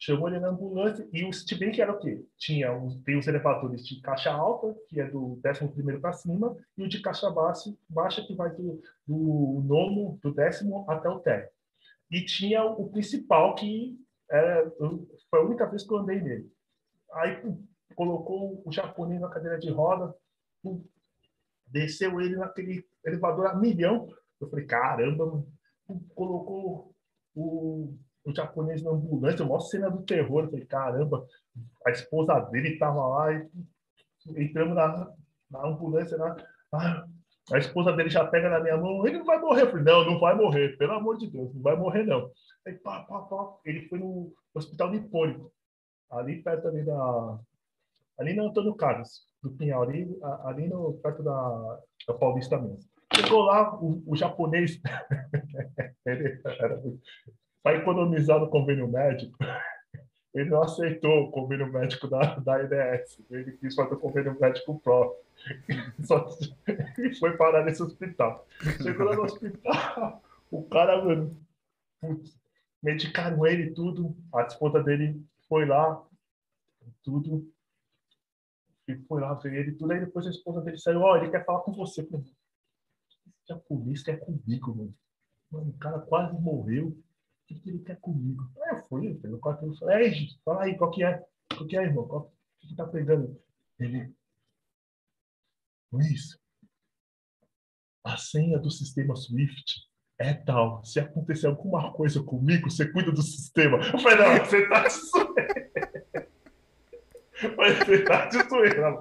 Chegou ele na ambulância e o Citibank era o quê? Tinha um, tem os elevadores de caixa alta, que é do 11 para cima, e o de caixa baixa, baixa que vai do, do nono, do décimo até o térreo. E tinha o principal, que era, foi a única vez que eu andei nele. Aí colocou o japonês na cadeira de roda, desceu ele naquele elevador a milhão. Eu falei, caramba, colocou o o japonês na ambulância, a maior cena do terror. Eu falei, caramba, a esposa dele estava lá e entramos na, na ambulância lá. Ah, a esposa dele já pega na minha mão, ele não vai morrer. Eu falei, não, não vai morrer, pelo amor de Deus, não vai morrer, não. Aí, pá, pá, pá, ele foi no hospital nipônico, ali perto ali da. Ali no Antônio Carlos, do Pinhal, ali, ali no, perto da, da Paulista mesmo. Chegou lá, o, o japonês. ele era, para economizar no convênio médico, ele não aceitou o convênio médico da, da IDS. Ele quis fazer o convênio médico próprio. Só que foi parar nesse hospital. Chegou lá no hospital, o cara, mano, putz, medicaram ele tudo. A esposa dele foi lá, tudo. E foi lá ver ele tudo. Aí depois a esposa dele saiu: Ó, oh, ele quer falar com você. a polícia quer comigo, mano. Mano, o cara quase morreu que, que ele quer comigo? Aí eu fui, pelo quarto, eu falei, Ei, fala aí, qual que é? Qual que é, irmão? Qual que, tá pegando? Ele, Luiz, a senha do sistema Swift é tal. Se acontecer alguma coisa comigo, você cuida do sistema. Eu falei, não, você tá de zoeira. Você tá de zoeira.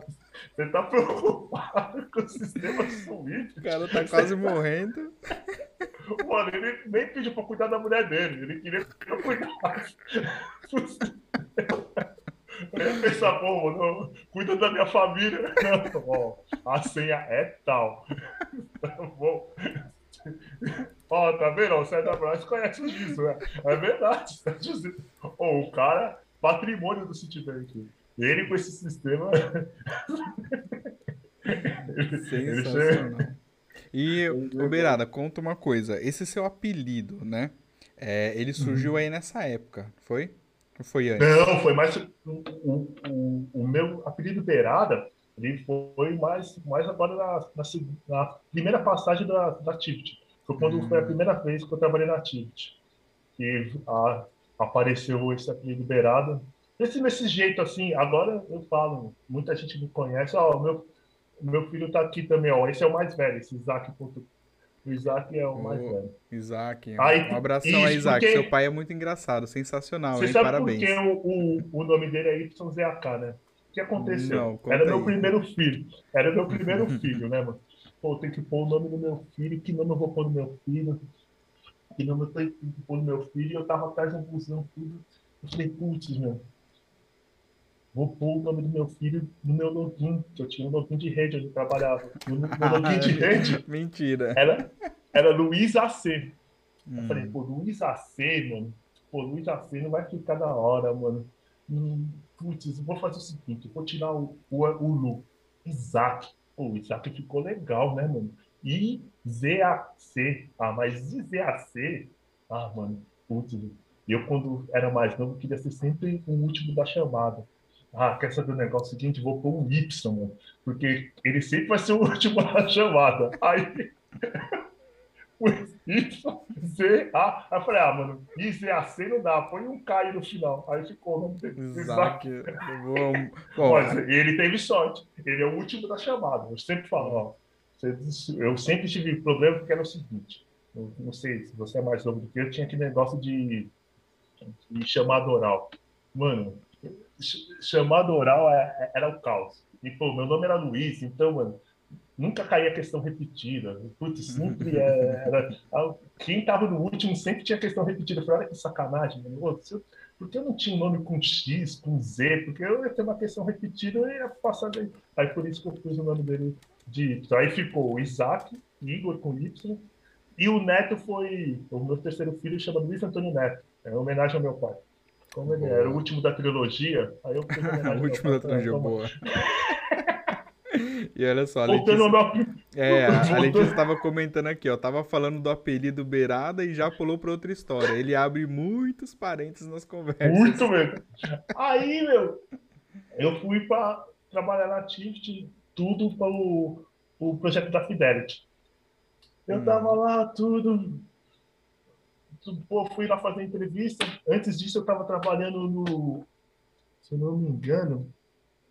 Você tá preocupado com o sistema Swift. O cara tá quase morrendo. Mano, ele nem pediu pra cuidar da mulher dele. Ele queria que eu cuidasse. Eu ia pensar, pô, cuida da minha família. Não, ó, a senha é tal. Tá bom. Ó, tá vendo? O Sérgio Braz conhece isso, né? É verdade. Ó, o cara, patrimônio do Citibank. Ele com esse sistema. Sensacional. E, Beirada, conta uma coisa. Esse seu apelido, né? É, ele surgiu uhum. aí nessa época, foi? Ou foi antes? Não, foi mais. O, o, o meu apelido Beirada, ele foi mais, mais agora na, na, na primeira passagem da, da Tivit. Foi quando uhum. foi a primeira vez que eu trabalhei na Tivit. E a, apareceu esse apelido Beirada. Esse nesse jeito assim, agora eu falo, muita gente me conhece, ó, meu meu filho tá aqui também, ó. Esse é o mais velho, esse Isaac. O Isaac é o mais velho. Isaac. Aí, um abração a Isaac. Porque... Seu pai é muito engraçado, sensacional, Você hein? sabe Parabéns. porque o, o, o nome dele é YZAK, né? O que aconteceu? Não, Era meu primeiro filho. Era meu primeiro filho, né, mano? Pô, tem que pôr o nome do meu filho. Que nome eu vou pôr no meu filho? Que nome eu tenho que pôr no meu filho? Eu tava atrás de um busão, tudo. Eu falei, putz, meu vou pôr o nome do meu filho no meu login, que eu tinha um login de rede onde eu trabalhava. E o meu login de rede Mentira. Era, era Luiz AC. Hum. Eu falei, pô, Luiz AC, mano. Pô, Luiz AC não vai ficar da hora, mano. Hum, putz, vou fazer o seguinte, vou tirar o, o, o Lu. Isaac. Pô, o Isaac ficou legal, né, mano? E ZAC. Ah, mas ZAC? Ah, mano, putz. Eu, quando era mais novo, queria ser sempre o último da chamada ah, quer saber o negócio seguinte? Vou pôr um Y, porque ele sempre vai ser o último na chamada. Aí, o Y, Z, A. Aí eu falei, ah, mano, I, Z, A, C não dá, põe um K aí no final. Aí ficou o nome dele. Isaac. Mas ele teve sorte, ele é o último da chamada. Eu sempre falo, ó, eu sempre tive problema porque era o seguinte, eu não sei se você é mais novo do que eu, tinha aquele negócio de, de chamada oral. Mano, chamado oral é, é, era o caos. E, pô, meu nome era Luiz, então, mano, nunca caía questão repetida. Putz, sempre é, era. Quem tava no último sempre tinha questão repetida. Falei, olha que sacanagem, mano. Por que eu não tinha um nome com X, com Z? Porque eu ia ter uma questão repetida e ia passar daí. Aí por isso que eu pus o nome dele de Y. Aí ficou Isaac, Igor com Y. E o neto foi. O meu terceiro filho chama Luiz Antônio Neto. É homenagem ao meu pai. Como ele era o último da trilogia, aí eu O último da trilogia, boa. E olha só, a Letícia, meu... é, a Letícia estava comentando aqui, ó, tava falando do apelido Beirada e já pulou para outra história. Ele abre muitos parênteses nas conversas. Muito mesmo. Aí, meu, eu fui para trabalhar na Tift, tudo para o projeto da Fidelity. Eu hum. tava lá, tudo, pô, fui lá fazer entrevista. Antes disso, eu estava trabalhando no. Se não me engano,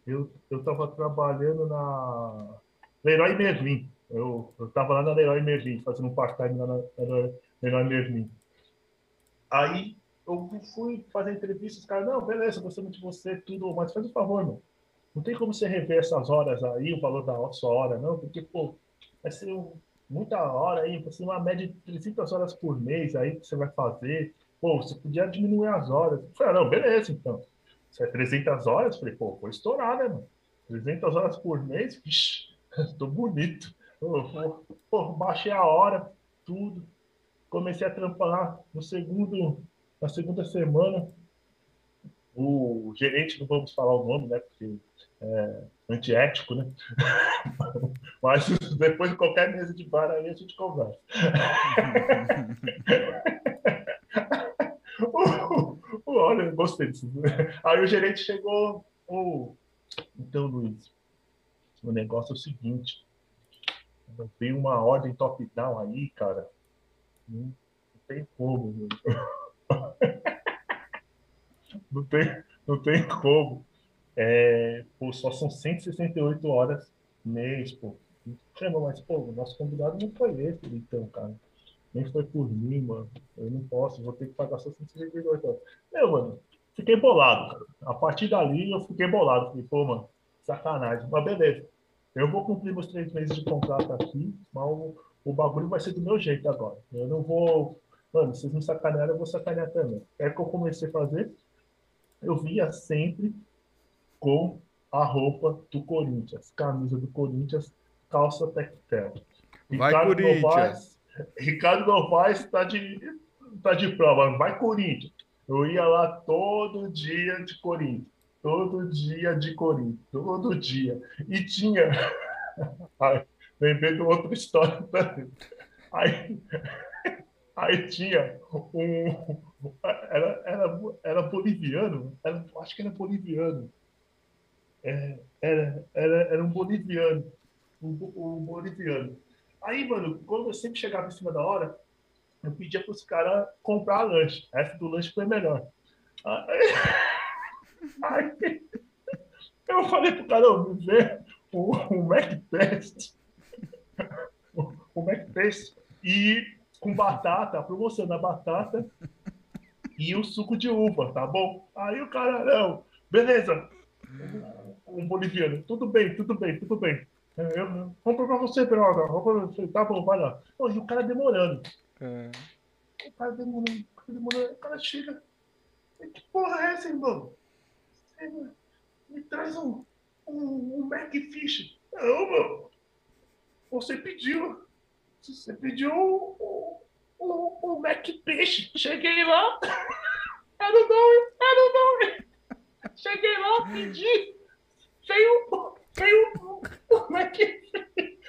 eu estava trabalhando na Leroy Merlin. Eu estava lá na Leroy Merlin, fazendo um part-time lá na, na Leroy Merlin. Aí eu fui fazer entrevista, os caras, não, beleza, gostamos de você, tudo, mas faz um favor, meu. Não tem como você rever essas horas aí, o valor da sua hora, não, porque, pô, vai ser um muita hora aí, você uma média de 300 horas por mês aí que você vai fazer. Pô, você podia diminuir as horas. Eu falei, ah, não, beleza, então. Se é 300 horas, falei, pô, vou estourar, né, mano? 300 horas por mês, vixi, tô bonito. Pô, baixei a hora, tudo. Comecei a trampar no segundo, na segunda semana. O gerente, não vamos falar o nome, né, porque é, antiético, né? Mas depois de qualquer mesa de bar aí a gente conversa. Olha, gostei disso. Aí o gerente chegou. Oh, então, Luiz, o negócio é o seguinte. Tem uma ordem top-down aí, cara. Não, tem como. Não tem, não tem como. É, pô, só são 168 horas mês, pô. Chama, mas, pô, nosso convidado não foi esse, então, cara. Nem foi por mim, mano. Eu não posso, vou ter que pagar só 152 dólares. Meu, mano, fiquei bolado, cara. A partir dali eu fiquei bolado. Falei, pô, mano, sacanagem. Mas beleza. Eu vou cumprir meus três meses de contrato aqui, mas o, o bagulho vai ser do meu jeito agora. Eu não vou. Mano, vocês me sacanearam, eu vou sacanear também. É que eu comecei a fazer. Eu via sempre com a roupa do Corinthians, camisa do Corinthians, calça tectel. Vai, Ricardo Corinthians! Novaes, Ricardo Novaes está de, tá de prova, vai Corinthians. Eu ia lá todo dia de Corinthians, todo dia de Corinthians, todo dia. E tinha. Ai, lembrei de outra história também. Aí, aí tinha um. Era, era, era boliviano, era, acho que era boliviano é, era, era, era um boliviano. Um, um, boliviano. Aí, mano, quando eu sempre chegava em cima da hora, eu pedia para os caras comprar lanche. Essa do lanche foi melhor. Aí, aí eu falei pro cara, me vê o, o McTest. O, o McTest. E com batata, promoção da batata e o suco de uva, tá bom? Aí o cara, não, beleza um boliviano. Tudo bem, tudo bem, tudo bem. É, eu compro pra você, droga. Você, tá bom, vai lá. E o cara demorando. É. O cara demorando, o cara demorando. O cara chega. Que porra é essa, irmão? Você me traz um, um, um Macfish. Não, mano. Você pediu. Você pediu um, um, um Mac Peixe. Cheguei lá. Era o nome, era o nome. Cheguei lá, pedi. Veio, veio o, o Mac,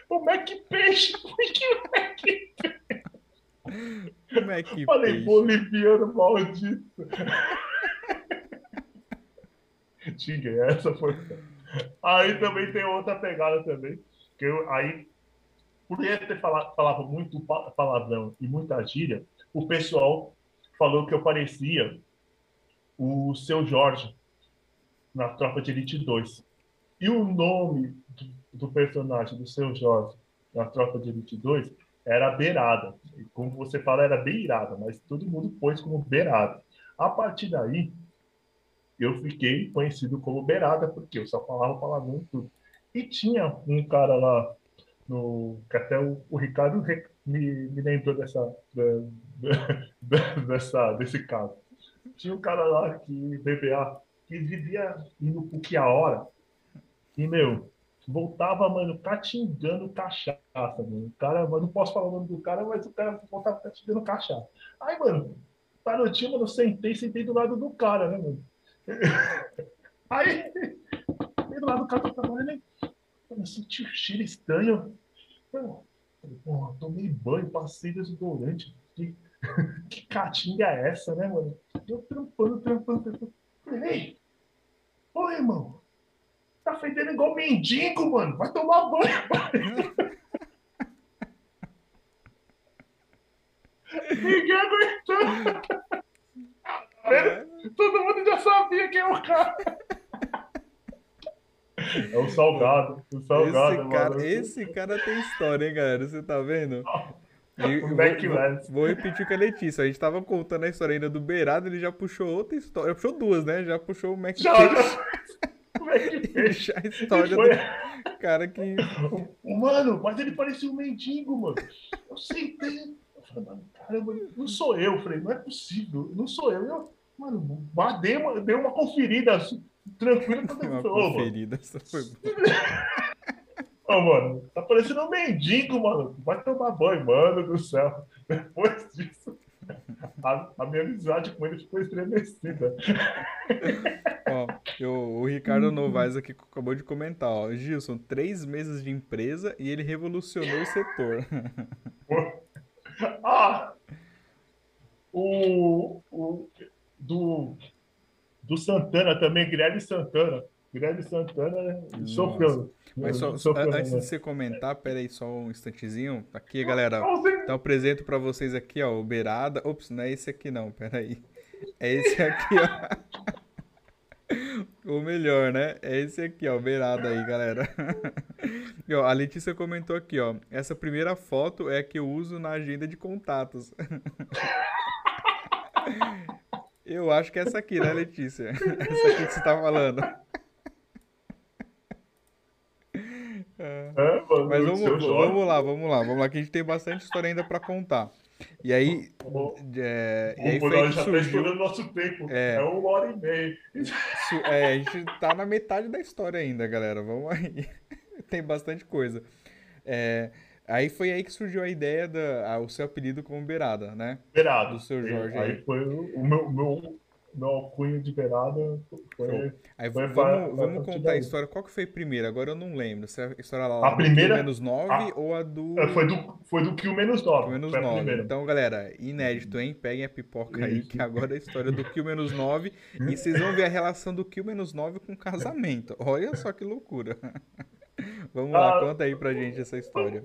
o Mac Peixe. Que Peixe? O Mac Falei, Peixe. boliviano maldito. Tinha, essa foi. Aí também tem outra pegada também. Que eu, aí, por ele ter falado, falava muito palavrão e muita gíria, o pessoal falou que eu parecia o seu Jorge na Tropa de Elite 2. E o nome do, personagem do seu Jorge na Tropa de Elite 2 era Beirada. E como você fala, era Beirada, mas todo mundo pôs como Beirada. A partir daí, eu fiquei conhecido como Beirada, porque eu só falava palavrão tudo. E tinha um cara lá, no, que até o, o Ricardo me, me lembrou dessa, dessa, desse caso. Tinha um cara lá que, BBA, que vivia indo por que a hora, e, meu, voltava, mano, catingando cachaça, mano. O cara, mano, não posso falar o nome do cara, mas o cara voltava catingando cachaça. Aí, mano, parotinho, mano, sentei, sentei do lado do cara, né, mano? Aí, do lado do cara, tô trabalhando, eu senti um cheiro estranho. Porra, tomei banho, passei desodorante. Que, que catinga é essa, né, mano? Eu trampando, trampando, trampando. Ei, ô, irmão, Tá fedendo igual mendigo, mano. Vai tomar banho, Ninguém aguentou. É. Todo mundo já sabia quem é o cara. É o salgado. O salgado, esse cara, esse cara tem história, hein, galera? Você tá vendo? E, vou, vou, vou, repetir com a Letícia. A gente tava contando a história ainda do Beirado, ele já puxou outra história. Puxou duas, né? Já puxou o Mac já, já. Já a história foi... do cara que. Mano, mas ele parecia um mendigo, mano. Eu sentei. Eu falei, mano, caramba, não sou eu. Eu falei, não é possível, não sou eu. eu mano, dei uma, dei uma conferida tranquila. Uma conferida, essa foi Ô, oh, mano, tá parecendo um mendigo, mano. Vai tomar banho, mano do céu. Depois disso, a, a minha amizade com ele ficou estremecida. Ó, eu, o Ricardo Novaes aqui acabou de comentar, ó. Gilson, três meses de empresa e ele revolucionou o setor. ah! O, o do, do Santana também, Guilherme Santana. Guilherme Santana sofreu. Mas só, sofreu, antes né? de você comentar, pera aí só um instantezinho. Aqui, galera, tá apresento para vocês aqui, ó, o Beirada. Ops, não é esse aqui não, pera aí. É esse aqui, ó. O melhor, né? É esse aqui, ó, beirada aí, galera. e, ó, a Letícia comentou aqui, ó. Essa primeira foto é a que eu uso na agenda de contatos. eu acho que é essa aqui, né, Letícia? essa aqui que você tá falando. É, mano, Mas vamos, vamos lá, vamos lá, vamos lá, que a gente tem bastante história ainda para contar. E aí. É, e aí foi já tá surgiu... nosso tempo. É, é uma hora e meia. É, a gente tá na metade da história ainda, galera. Vamos aí. Tem bastante coisa. É, aí foi aí que surgiu a ideia da o seu apelido como Beirada, né? Beirada. Do seu Jorge aí. Aí foi o meu, meu, meu alcunho de beirada foi. Aí foi vamos, vamos contar a história. Qual que foi primeiro? Agora eu não lembro. Se a história lá a primeira, do menos 9 a, ou a do. É, foi do, foi do Kill menos 9. menos 9. Então, galera, inédito, hein? Peguem a pipoca Isso. aí, que agora é a história do Kill menos 9. e vocês vão ver a relação do Kill menos 9 com casamento. Olha só que loucura. Vamos lá, ah, conta aí pra gente essa história.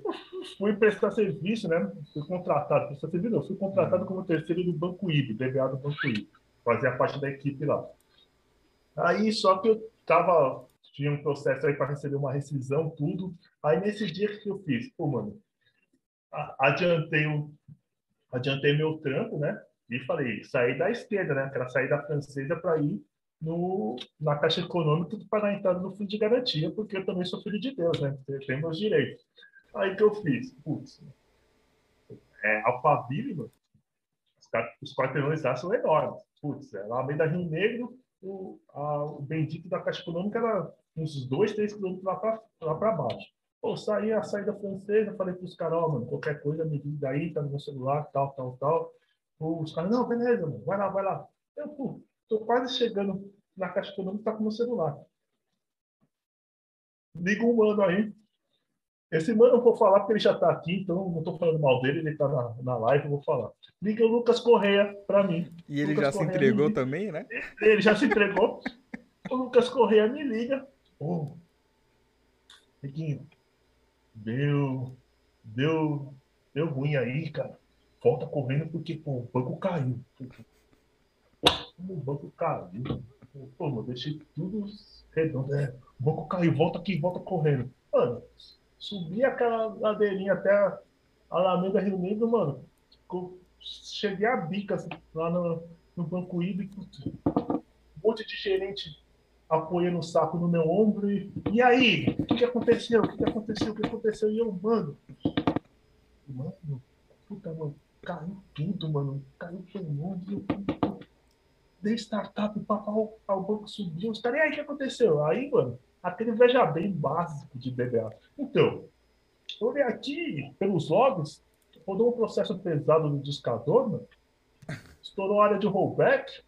Fui prestar serviço, né? Fui contratado, prestar serviço não, fui contratado como terceiro do Banco IB, DBA do Banco IB fazia parte da equipe lá. Aí, só que eu tava, tinha um processo aí para receber uma rescisão, tudo. Aí, nesse dia que eu fiz, pô, mano, adiantei, o, adiantei meu trampo, né? E falei, saí da esquerda, né? Aquela saída francesa para ir no, na Caixa Econômica para a entrada no fundo de garantia, porque eu também sou filho de Deus, né? Tenho meus direitos. Aí que eu fiz? Putz, é, Alphaville, mano, os quarteirões lá são enormes putz, é, lá bem da Rio Negro, o, a, o bendito da Caixa Econômica era uns dois, três quilômetros lá para baixo. Pô, saí a saída francesa, falei para os caras, oh, mano, qualquer coisa me liga aí, tá no meu celular, tal, tal, tal. Os caras, não, beleza, mano, vai lá, vai lá. Eu, pô, tô quase chegando na Caixa Econômica, tá com meu celular. Liga um mano aí, esse mano eu vou falar porque ele já está aqui, então não estou falando mal dele, ele está na, na live, eu vou falar. Liga o Lucas Correia para mim. E ele Lucas já Correia se entregou também, né? Ele já se entregou. o Lucas Correia me liga. Ô, oh, deu, deu, deu ruim aí, cara. Volta correndo porque pô, o banco caiu. O banco caiu. Pô, mano, deixei tudo redondo. É, o banco caiu, volta aqui, volta correndo. Mano, subi aquela ladeirinha até a Alameda Rio Negro, mano. Cheguei a bica assim, lá no, no Banco Hídrico. Um monte de gerente apoiando o saco no meu ombro e, e aí, o que, que aconteceu? O que, que aconteceu? O que aconteceu? E eu, mano, mano, puta, mano, caiu tudo, mano, caiu todo mundo. Dei startup, o papai ao banco subiu, os caras, e aí, o que aconteceu? Aí, mano, aquele veja bem básico de DBA. Então, eu vi aqui, pelos logs, rodou um processo pesado no discador, estourou a área de rollback,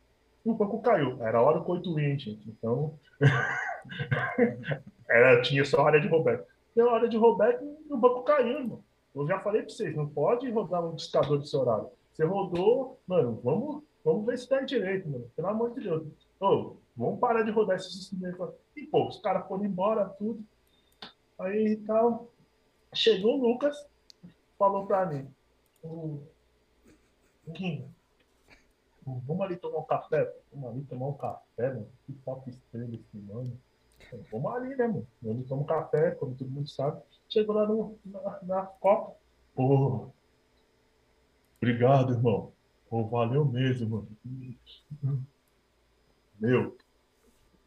e o banco caiu. Era hora do 8 win, gente. Então, era, tinha só área de rollback. Deu a área de rollback e o banco caiu, mano. Eu já falei para vocês, não pode rodar um discador desse horário. Você rodou, mano, vamos, vamos ver se tá direito, mano. Pelo amor de Deus. Ô, vamos parar de rodar esse sistema. E, pô, os caras foram embora, tudo. Aí tal. Chegou o Lucas, falou pra mim: o Guinho, vamos ali tomar um café? Vamos ali tomar um café, mano. Que top estrela esse mano. Vamos ali, né, mano? Eu tomo café, como todo mundo sabe. Chegou lá no, na, na Copa. Pô, obrigado, irmão. Pô, valeu mesmo, mano. Meu,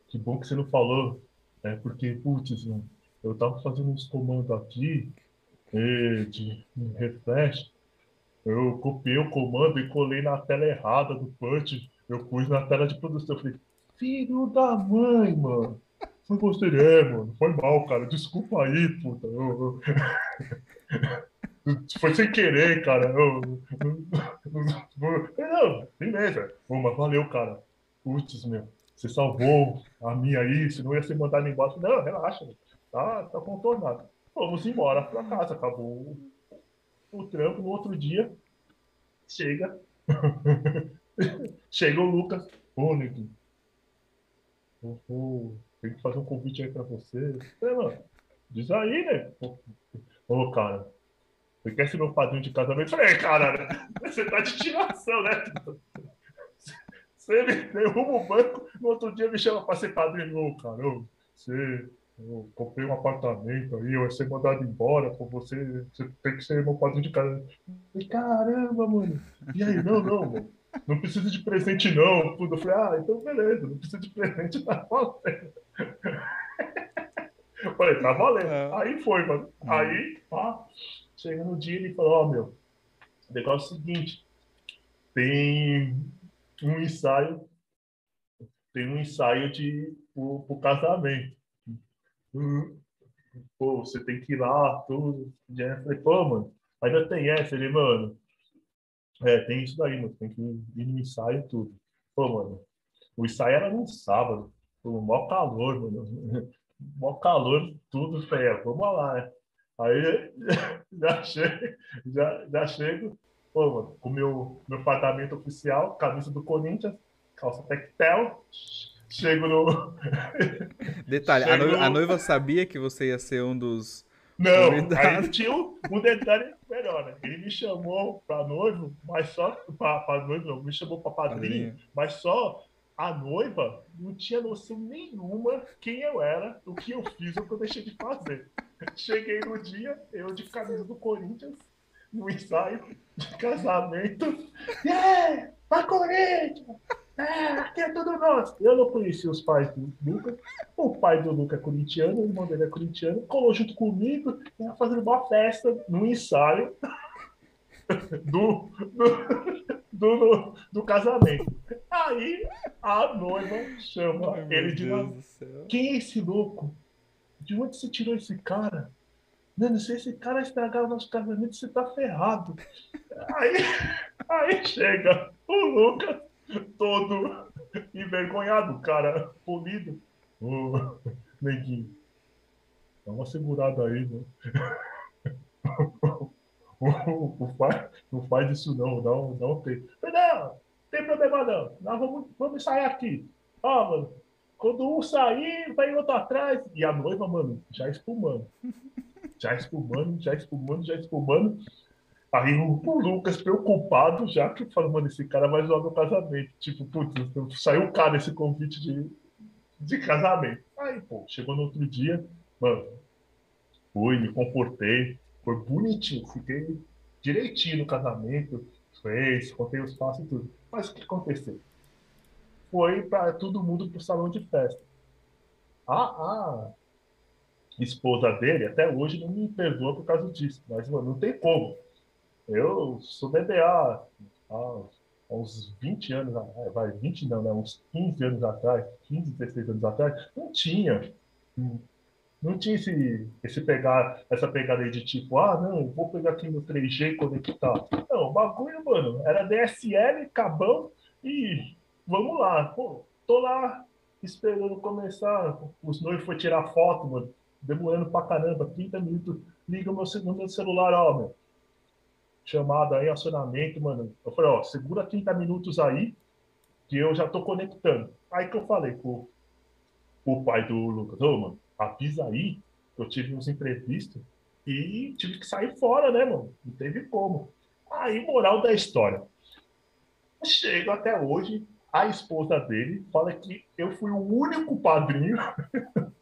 que bom que você não falou, né? Porque, putz, eu tava fazendo uns comandos aqui de refresh, eu copiei o comando e colei na tela errada do punch, eu pus na tela de produção. Eu falei, filho da mãe, mano. Foi você, é, mano. Foi mal, cara. Desculpa aí, puta. Eu, eu... Foi sem querer, cara. Eu... Não, beleza. Pô, mas valeu, cara. Putz, meu você salvou a minha aí, se não ia ser mandado embora. Não, relaxa, tá, tá contornado. Vamos embora para casa, acabou o, trampo. No outro dia, chega, chega o Lucas, ô, Neguinho, tem que fazer um convite aí para você. É, mano, diz aí, né? Ô, cara, você quer ser meu padrinho de casamento? Eu falei, cara, você tá de tiração, né? Você me derruba o banco, no outro dia me chama para ser padrinho. Ô, cara, você eu comprei um apartamento aí, eu ia ser mandado embora, por você, você tem que ser meu padrinho de casa. E, caramba, mano. E aí, não, não, mano. Não precisa de presente, não. Tudo. Eu falei, ah, então beleza, não precisa de presente, tá valendo. falei, tá valendo. É. Aí foi, mano. Uhum. Aí, pá, chega no dia ele falou, ó, oh, meu, o negócio é o seguinte, tem um ensaio, tem um ensaio de pro casamento. Pô, você tem que ir lá, tudo. Eu falei, pô, mano, ainda tem essa, ele, mano. É, tem isso daí, mano, tem que ir no ensaio e tudo. Pô, mano, o ensaio era no sábado, pô, maior calor, mano. Mó calor, tudo, feio, vamos lá, né? Aí já chego, já, já chego, pô, mano, com o meu, meu pagamento oficial, camisa do Corinthians, calça tectel, chego no. Detalhe, chego a, noiva, no... a, noiva, sabia que você ia ser um dos. Não, aí tinha um, um detalhe melhor, né? Ele me chamou para noivo, mas só. Para noivo, não, me chamou para padrinho, padrinho, mas só a noiva não tinha noção nenhuma quem eu era, o que eu fiz, o que eu deixei de fazer. Cheguei no dia, eu de camisa do Corinthians, no ensaio de casamento. Yeah! Vai Corinthians! É, aqui é tudo nosso. Eu não conhecia os pais do Lucas. O pai do Lucas é corintiano, o irmão dele é corintiano. Colou junto comigo, ia fazendo uma festa no ensaio do, do, do, do, casamento. Aí a noiva chama Ai, ele de novo. Quem é esse louco? De onde você tirou esse cara? Não, se esse cara estragar o nosso casamento, você tá ferrado. Aí, aí chega o Lucas todo envergonhado, cara, polido. Ô, neguinho, dá uma segurada aí, né? não, faz, não faz isso não, dá um, dá um tempo. Não, tem problema não, nós vamos, vamos sair aqui. Ó, mano, quando um sair, vai outro atrás. E a noiva, mano, já espumando. Já espumando, já espumando, já espumando. Aí o, o, Lucas, preocupado já, que falou, mano, esse cara vai zoar meu casamento. Tipo, putz, saiu caro esse convite de, de casamento. Aí, pô, chegou no outro dia, mano, fui, me comportei, foi bonitinho, fiquei direitinho no casamento, fez, contei os passos e tudo. Mas o que aconteceu? Foi para todo mundo pro salão de festa. A, a esposa dele, até hoje, não me perdoa por causa disso. Mas, mano, não tem como eu sou DBA há uns 20 anos, é, vai, 20 não, né? Uns 15 anos atrás, 15, 16 anos atrás, não tinha. Não tinha esse, esse pegar, essa pegada aí de tipo, ah, não, vou pegar aqui no 3G e conectar. Não, o bagulho, mano, era DSL, cabão e vamos lá. Pô, tô lá esperando começar. Os noivos foi tirar foto, mano, demorando pra caramba, 30 minutos. Liga o meu, meu celular, ó, meu chamada aí, acionamento, mano. Eu falei, ó, segura 30 minutos aí, que eu já tô conectando. Aí que eu falei com o pai do Lucas, ô, mano, avisa aí, que eu tive uns imprevistos e tive que sair fora, né, mano? Não teve como. Aí, moral da história. Chego até hoje, a esposa dele fala que eu fui o único padrinho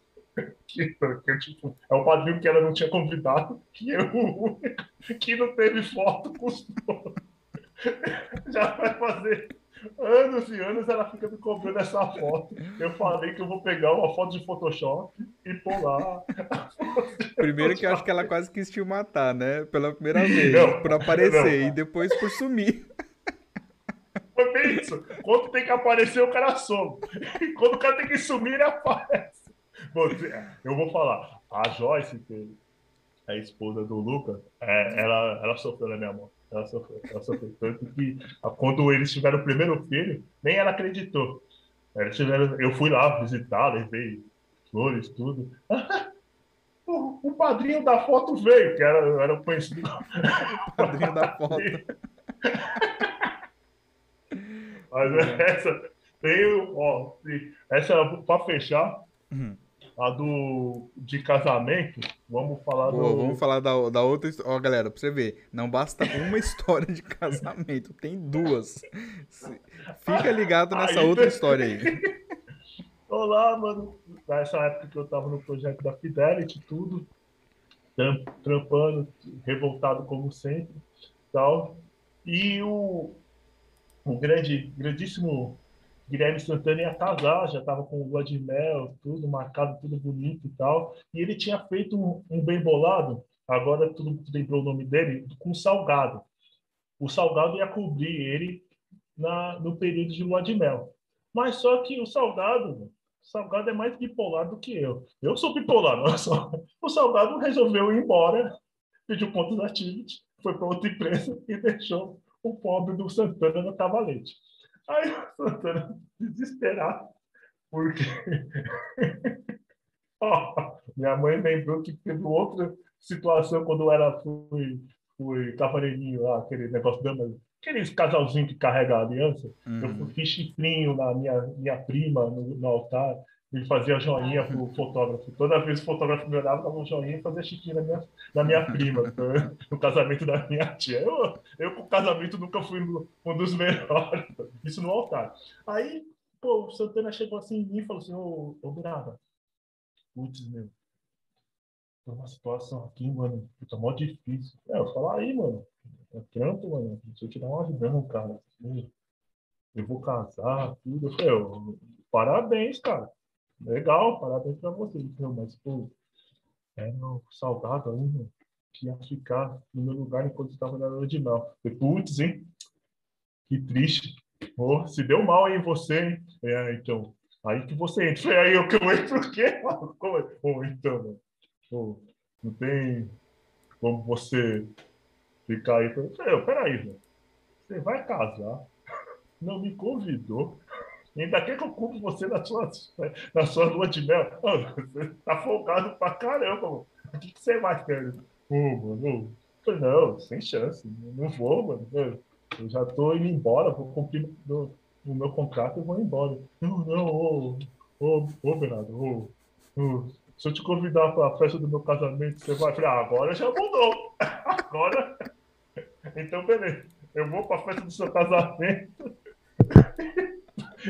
que, que, tipo, é o padrinho que ela não tinha convidado, que eu o único que não teve foto com os Já vai fazer anos e anos ela fica me cobrando essa foto. Eu falei que eu vou pegar uma foto de Photoshop e pôr lá. Primeiro que eu acho que ela quase quis te matar, né? Pela primeira vez, não, por aparecer, não, e depois por sumir. Foi bem isso. Quando tem que aparecer, o cara some. Quando o cara tem que sumir, ele aparece. Eu vou falar. A Joyce, que é a esposa do Lucas, é, ela, ela sofreu na minha mão. Ela sofreu, ela sofreu. Tanto que quando eles tiveram o primeiro filho, nem ela acreditou. Eles tiveram, eu fui lá visitar, levei flores, tudo. O, o, padrinho da foto veio, que era, era o conhecido. o padrinho da foto. Mas é. essa, tem, ó, essa, para fechar, uhum a do de casamento, vamos falar do... Vamos falar da, da outra história. Ó, galera, pra você ver, não basta uma história de casamento, tem duas. Fica ligado nessa aí, outra história aí. Olá, mano. Nessa época que eu tava no projeto da Fidelity, tudo, trampando, revoltado como sempre, tal. E o, o grande, grandíssimo Guilherme Santana ia casar, já estava com o de mel, tudo marcado, tudo bonito e tal. E ele tinha feito um, um bem bolado, agora tudo lembrou o nome dele, com salgado. O salgado ia cobrir ele na, no período de lua de mel. Mas só que o salgado, o salgado é mais bipolar do que eu. Eu sou bipolar, não é só. O salgado resolveu ir embora, pediu pontos ativos, foi para outra empresa e deixou o pobre do Santana no cavalete. Aí o Santana, desesperado, porque oh, minha mãe lembrou que teve outra situação quando eu era, fui, fui cavaleirinho lá, aquele negócio dama, aqueles casalzinho que carrega a aliança. Uhum. Eu fiz chifrinho na minha, minha prima no, no altar. Ele fazia joinha pro fotógrafo. Toda vez que o fotógrafo me olhava, dava um joinha e fazia chiquinha na minha, na minha prima, no casamento da minha tia. Eu, eu com o casamento nunca fui um dos melhores. Isso no altar. Aí, pô, o Santana chegou assim em mim e falou assim, ô, ô Brava, putz, meu, tô numa situação aqui, mano, tá mó difícil. É, eu falo, aí, mano, é trampo, mano, se eu te dar uma ajuda, cara, eu vou casar, tudo. Eu falei, parabéns, cara. Legal, parabéns pra você. Mas, pô, é salgado ainda que ia ficar no meu lugar enquanto estava na mel. Putz, hein? Que triste. Se deu mal aí você, hein? É, então. Aí que você entra. Foi aí que eu entro o quê? Como é? Oh, então, não tem como você ficar aí. Eu, peraí, velho. Você vai casar? Não me convidou. Ainda quer que eu culpe você na sua, na sua lua de mel? você tá folgado pra caramba, mano. O que, que você mais quer? Ô, mano, falei, não, sem chance. Não vou, mano. Eu já tô indo embora, vou cumprir o meu contrato e vou embora. Não, não, ô, ô, ô, Bernardo, ô, ô, se eu te convidar para a festa do meu casamento, você vai falar, ah, agora já mudou. Agora. Então, beleza. Eu vou para a festa do seu casamento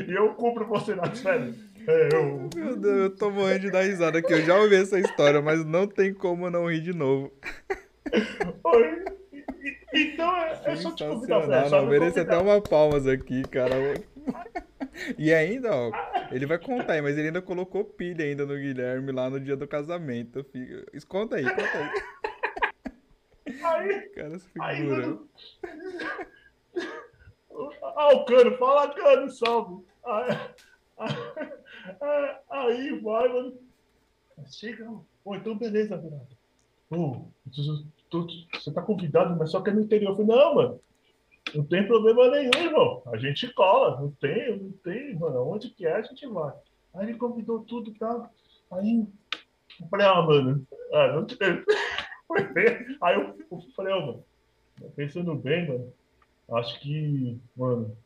e eu cubro você nas férias. É, eu... Meu Deus, eu tô morrendo de dar risada aqui. Eu já ouvi essa história, mas não tem como não rir de novo. Oi. Então é, é só te convidar pra Não, merece até uma palmas aqui, cara. E ainda, ó, ele vai contar aí, mas ele ainda colocou pilha ainda no Guilherme lá no dia do casamento. Fica... Conta aí, conta aí. Aí, cara, se figura. Aí, mano... Ah, o cano, fala cano, salve. Aí, aí vai, mano. Chega. Pô, então beleza, Bernardo. Pô, você tá convidado, mas só que é no interior. Eu falei, não, mano. Não tem problema nenhum, irmão. A gente cola. Não tem, não tem, mano. Onde que é, a gente vai. Aí ele convidou tudo e tal. Aí eu falei, ah, mano. Ah, não tem. Aí eu falei, ó, oh, mano. Pensando bem, mano acho que, mano,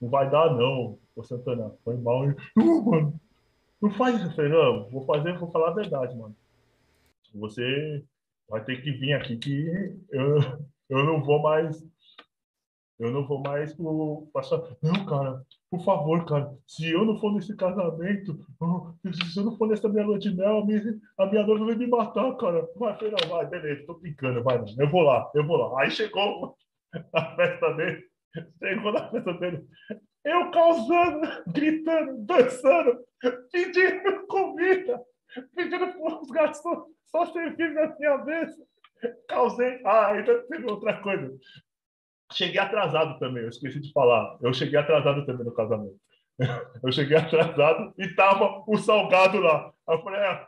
não vai dar não, o Santana. Foi mal. Uh, mano, não faz isso. Não, vou fazer, vou falar a verdade, mano. Você vai ter que vir aqui que eu, eu não vou mais. Eu não vou mais pro passar. Não, cara, por favor, cara, se eu não for nesse casamento, se eu não for nessa minha lua de mel, a minha, a minha noiva vai me matar, cara. Vai, não, vai, beleza, tô brincando, vai, eu vou lá, eu vou lá. Aí chegou na festa dele. Chegou na festa dele. Eu causando, gritando, dançando, pedindo comida, pedindo para os garçons só servir na minha mesa. Causei. Ah, ainda teve outra coisa. Cheguei atrasado também, eu esqueci de falar. Eu cheguei atrasado também no casamento. Eu cheguei atrasado e tava o salgado lá. Eu falei, é,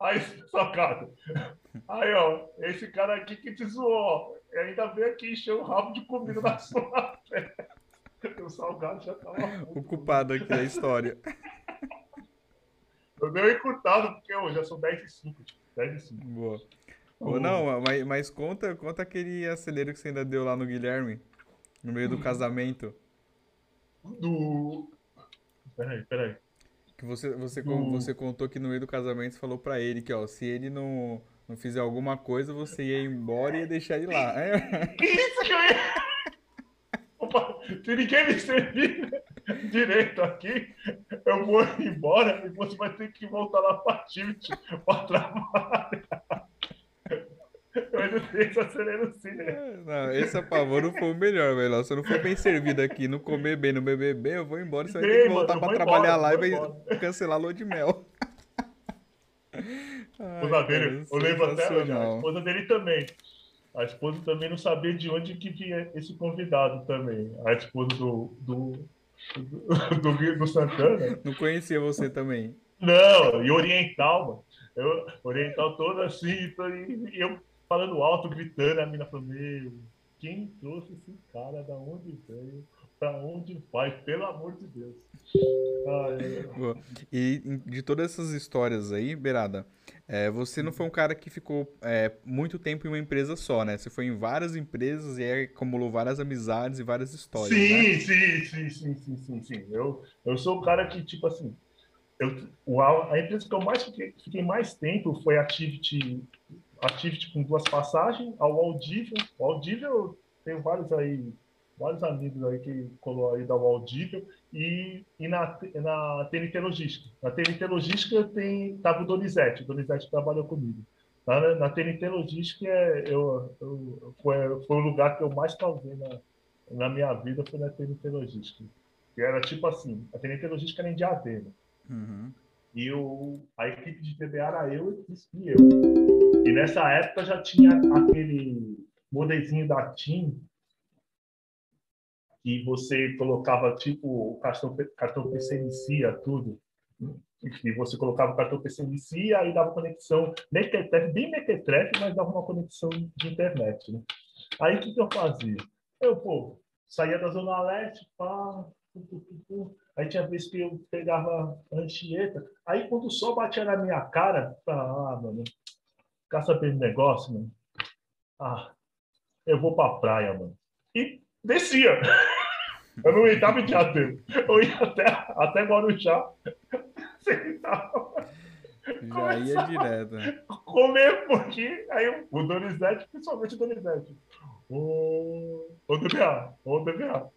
aí, salgado. Aí, ó, esse cara aqui que te zoou, e ainda veio aqui encher o rabo de comida na sua festa. O salgado já tava. O culpado aqui da história. Eu dei encurtado, porque eu já sou 10 e 5. 10 e 5. Boa. Ou não, mas, mas, conta, conta aquele acelero que você ainda deu lá no Guilherme, no meio do casamento. Do. Peraí, peraí. Que você, você, do... você contou que no meio do casamento você falou pra ele que, ó, se ele não, não fizer alguma coisa, você ia embora e ia deixar ele lá. Isso que eu ia... Opa, se ninguém me servir direito aqui, eu vou embora e você vai ter que voltar lá para Tilt para trabalhar. Tenho esse acelero sim, né? É, não, esse apavor não foi o melhor, velho. Se eu não for bem servido aqui, não comer bem, no beber bem, eu vou embora. Você vai ter que voltar para trabalhar embora, lá e vai cancelar a lua de mel. A esposa dele, eu lembro até hoje, a esposa dele também. A esposa também não sabia de onde que vinha esse convidado também. A esposa do, do, do, do, do Santana. Não conhecia você também. Não, e oriental, mano. Eu, oriental todo assim, e eu falando alto, gritando, a mina falou, meu, quem trouxe esse cara, da onde veio, pra onde vai, pelo amor de Deus. Ai, e de todas essas histórias aí, Beirada, é, você não foi um cara que ficou é, muito tempo em uma empresa só, né? Você foi em várias empresas e acumulou várias amizades e várias histórias. Sim, né? sim, sim, sim, sim, sim, sim. Eu, eu sou o cara que, tipo assim, eu, a empresa que eu mais fiquei, fiquei mais tempo foi a Activity, Activity com duas passagens, ao Audível. O Audível, eu tenho vários aí vários amigos aí que colou aí da Waldível e, e na, na TNT Logística. Na TNT Logística tem, tava o Donizete, o Donizete trabalhou comigo. Na, na TNT Logística, eu, eu, foi, foi o lugar que eu mais causei na, na minha vida, foi na TNT Logística. Que era tipo assim, a TNT Logística era em Diadema. Uhum. E o, a equipe de TBA era eu e eu. E nessa época já tinha aquele modelzinho da TIM, e você colocava tipo o cartão, cartão PC inicia tudo. E você colocava o cartão PC inicia e dava conexão mequetrefe, bem mequetrefe, mas dava uma conexão de internet. Né? Aí o que, que eu fazia? Eu, pô, saía da Zona Leste, pá, aí tinha vez que eu pegava a Anchieta, aí quando o sol batia na minha cara, ah, mano, ficar sabendo negócio, mano, ah, eu vou pra praia, mano. E descia. Eu não entrava em teatro. Eu ia até, até Guarujá. Sentava. Já ia direto. Comer um pouquinho. Aí o Donizete, principalmente o Donizete. Ô, ô DBA, ô DBA.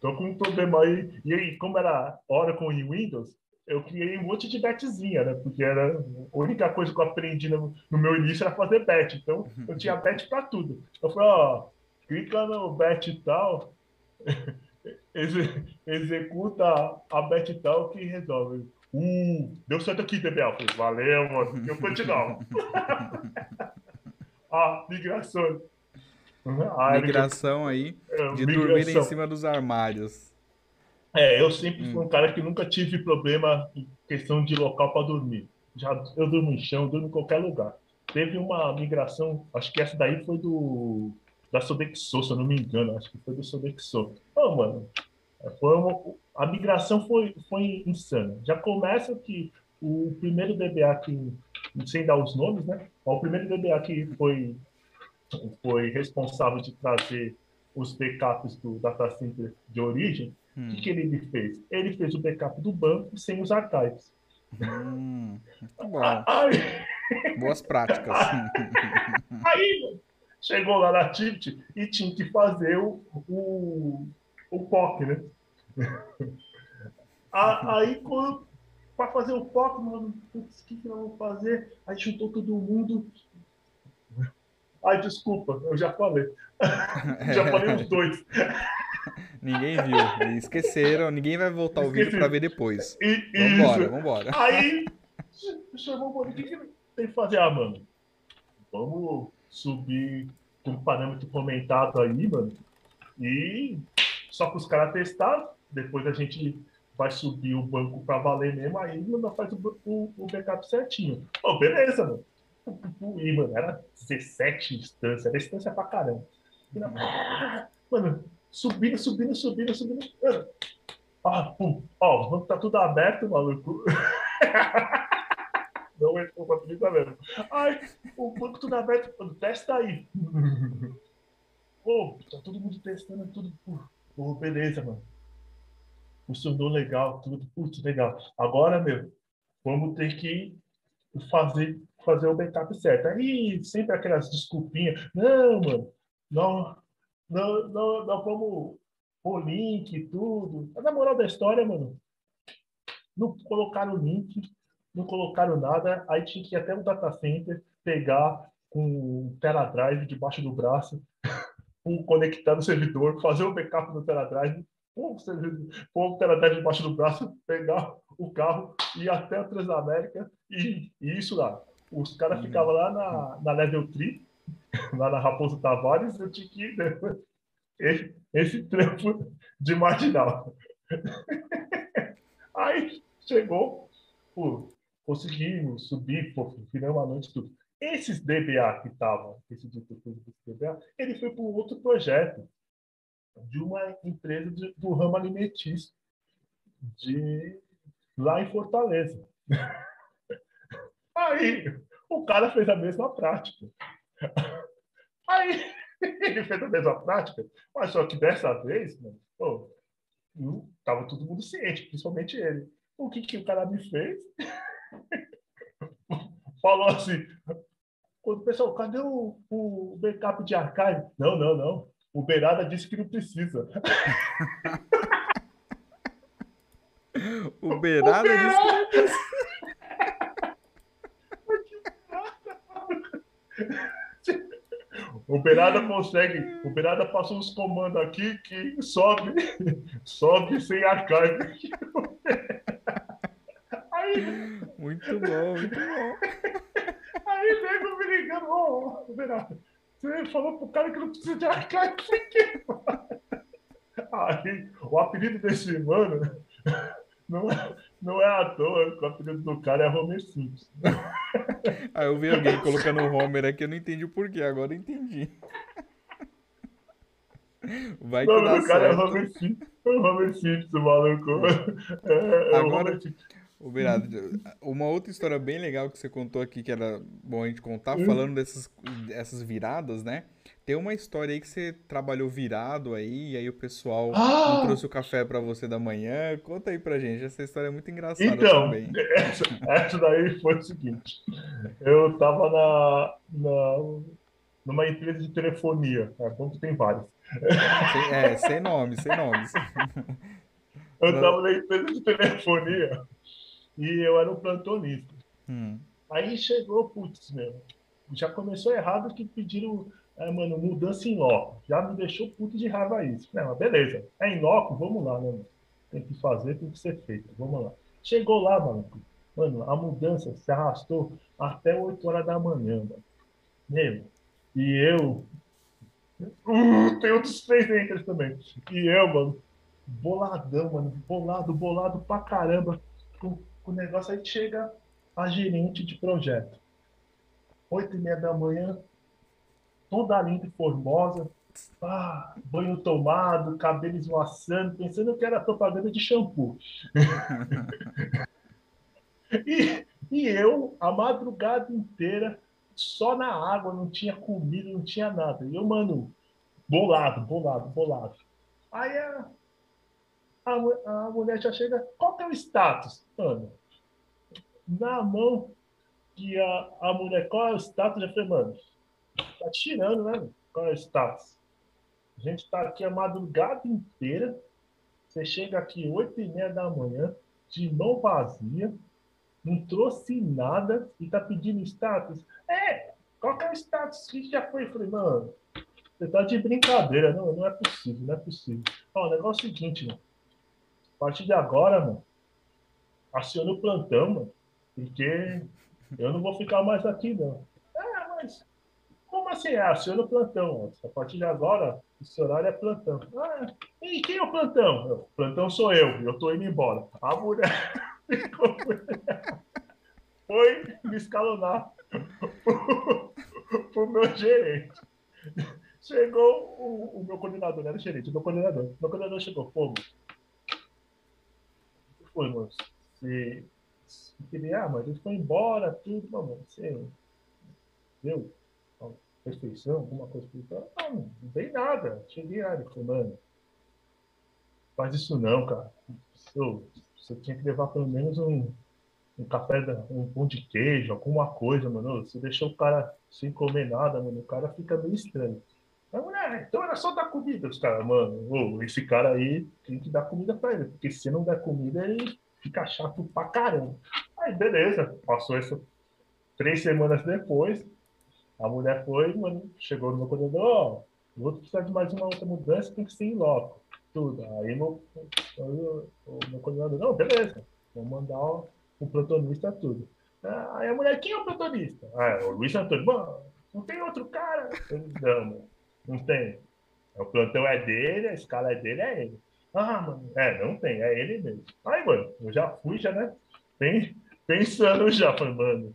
Tô com um problema aí. E aí, como era Oracle e Windows, eu criei um monte de betzinha, né? Porque era a única coisa que eu aprendi no, no meu início era fazer bet. Então, eu tinha bet para tudo. Eu falei, ó, clica no bet e tal executa a bet tal que resolve. Uh, deu certo aqui, Debel. Valeu, mano. Eu continuo. a migração. A migração aí é, de migração. dormir em cima dos armários. É, eu sempre hum. fui um cara que nunca tive problema em questão de local para dormir. Já eu durmo em chão, durmo em qualquer lugar. Teve uma migração, acho que essa daí foi do da Sodexo, se eu não me engano, acho que foi do Sodexo. Oh, mano, foi uma, a migração foi, foi insana. Já começa que o primeiro DBA que, sem dar os nomes, né? O primeiro DBA que foi, foi responsável de trazer os backups do data center de origem, hum. que, que, ele fez? Ele fez o backup do banco sem os archives. Hum, bom. Aí... Boas práticas. Aí, chegou lá na TIT e tinha que fazer o, o, o POC, né? Aí, quando para fazer o POC, mano, o que, que nós vamos fazer? Aí juntou todo mundo. Ai, desculpa, eu já falei. já falei os dois. Ninguém viu, esqueceram, ninguém vai voltar o vídeo para ver depois. E, vambora, isso. vambora. Aí chamou o que, que tem que fazer? Ah, mano, vamos subir um parâmetro comentado aí, mano. E só para os caras testar, depois a gente vai subir o banco para valer mesmo, aí mano, faz o, o, o backup certinho. Oh, beleza, mano. E, mano, era 17 instâncias, era instância pra caramba. Mano, subindo, subindo, subindo, subindo. Ah, pum. Ó, o banco tá tudo aberto, maluco. Não é culpa minha mesmo. Ai, o banco tudo aberto. Testa aí. Pô, tá todo mundo testando tudo. Pô, beleza, mano. funcionou legal, tudo, putz, legal. Agora, meu, vamos ter que fazer, fazer o backup certo. Aí sempre aquelas desculpinhas, não, mano, não, não, não, não vamos pôr link e tudo. Mas na moral da história, mano, não colocaram link, não colocaram nada, aí tinha que ir até o data center, pegar com um teradrive debaixo do braço, um conectar no servidor, fazer o backup no teradrive, pôr o teradrive debaixo do braço, pegar o carro, ir até a Transamérica e, e isso lá. Os caras ficavam lá na, na Level 3, lá na Raposo Tavares, eu tinha que ir né? esse, esse trampo de marginal. Aí chegou, pô, conseguimos subir, pô, viramos a noite tudo. Esses DBA que estavam, esse diretor DBA, ele foi para um outro projeto de uma empresa de, do ramo alimentício de lá em Fortaleza. Aí o cara fez a mesma prática. Aí ele fez a mesma prática, mas só que dessa vez, mano, pô, tava todo mundo ciente, principalmente ele. O que, que o cara me fez? Falou assim: o pessoal, cadê o, o backup de archive? Não, não, não. O Beirada disse que não precisa. o Beirada, o Beirada... disse que não precisa. O Beirada consegue. O Beirada passou uns comandos aqui que sobe, sobe sem archive. Aí, muito bom, muito bom. Aí nego me ligando, ô, oh, Beirada, você falou pro cara que não precisa de archive. Aí, o apelido desse mano não é, não é à toa, o apelido do cara é Homer Simpson. Ah, eu vi alguém colocando o Homer aqui, eu não entendi o porquê, agora eu entendi. Vai que o nome do cara é Homer Simpson, Homer Simpson, maluco. É, é agora, o Beirado, uma outra história bem legal que você contou aqui, que era bom a gente contar, hum. falando dessas, dessas viradas, né? Tem uma história aí que você trabalhou virado aí, e aí o pessoal ah! trouxe o café para você da manhã. Conta aí pra gente, essa história é muito engraçada então, também. Essa, essa daí foi o seguinte: eu tava na, na, numa empresa de telefonia, tá? então tem várias. Sem, é, sem nomes, sem nomes. Eu tava na empresa de telefonia e eu era um plantonista. Hum. Aí chegou, putz, meu, já começou errado que pediram é, mano, mudança em loco. Já me deixou puto de raiva isso. Não, mas beleza. É em loco, vamos lá, né? Tem que fazer, tem que ser feito. Vamos lá. Chegou lá, mano. Mano, a mudança se arrastou até 8 horas da manhã, mano. E eu. Uh, tem outros três entras também. E eu, mano, boladão, mano. Bolado, bolado pra caramba. Com, com o negócio aí chega a gerente de projeto. Oito e meia da manhã, toda linda e formosa, ah, banho tomado, cabelo esvoaçando, pensando que era propaganda de shampoo. e, e eu, a madrugada inteira, só na água, não tinha comida, não tinha nada. E eu, mano, bolado, bolado, bolado. Aí a, a, a mulher já chega, qual que é o status? Mano, na mão que a, a mulher, qual é o status? Já falei, mano, Tá tirando, né? Qual é o status? A gente está aqui a madrugada inteira. Você chega aqui oito e meia da manhã, de mão vazia, não trouxe nada e tá pedindo status. É, qual que é o status que já foi? Eu falei, mano, você tá de brincadeira, não, não é possível, não é possível. Ó, o negócio é o seguinte, mano. A partir de agora, mano, aciona o plantão, mano, porque eu não vou ficar mais aqui, não. É, mas como assim? É, aciona o plantão. A partir de agora, esse horário é plantão. Ah, e quem é o plantão? O plantão sou eu, eu tô indo embora. A mulher ficou... foi me escalonar pro meu gerente. Chegou o, o meu coordenador, não era gerente, o meu coordenador. O meu coordenador chegou, pô, foi, moço? Você, ah, mas ele foi embora, tudo, mano, você, viu? Refeição, alguma coisa espiritual? Não, não tem nada. Cheguei ali, falei, mano, faz isso não, cara. você tinha que levar pelo menos um, um café, um pão de queijo, alguma coisa, mano. Você deixou o cara sem comer nada, mano. O cara fica meio estranho. Então era só dar comida. Os caras, mano, ô, esse cara aí tem que dar comida pra ele. Porque se não der comida, ele fica chato pra caramba. Aí, beleza. Passou isso três semanas depois. A mulher foi, mano, chegou no meu coordenador, ó, vou precisar de mais uma outra mudança, tem que ser em loco. Tudo. Aí meu, o meu coordenador, não, beleza. Vou mandar o, o protonista tudo. Aí a mulher, quem é o protonista? Ah, é o Luiz Antônio. Mano, não tem outro cara? não, não tem. O plantão é dele, a escala é dele, é ele. Ah, mano, é, não tem, é ele mesmo. Aí, mano, eu já fui, já, né? Pensando já, falei, mano,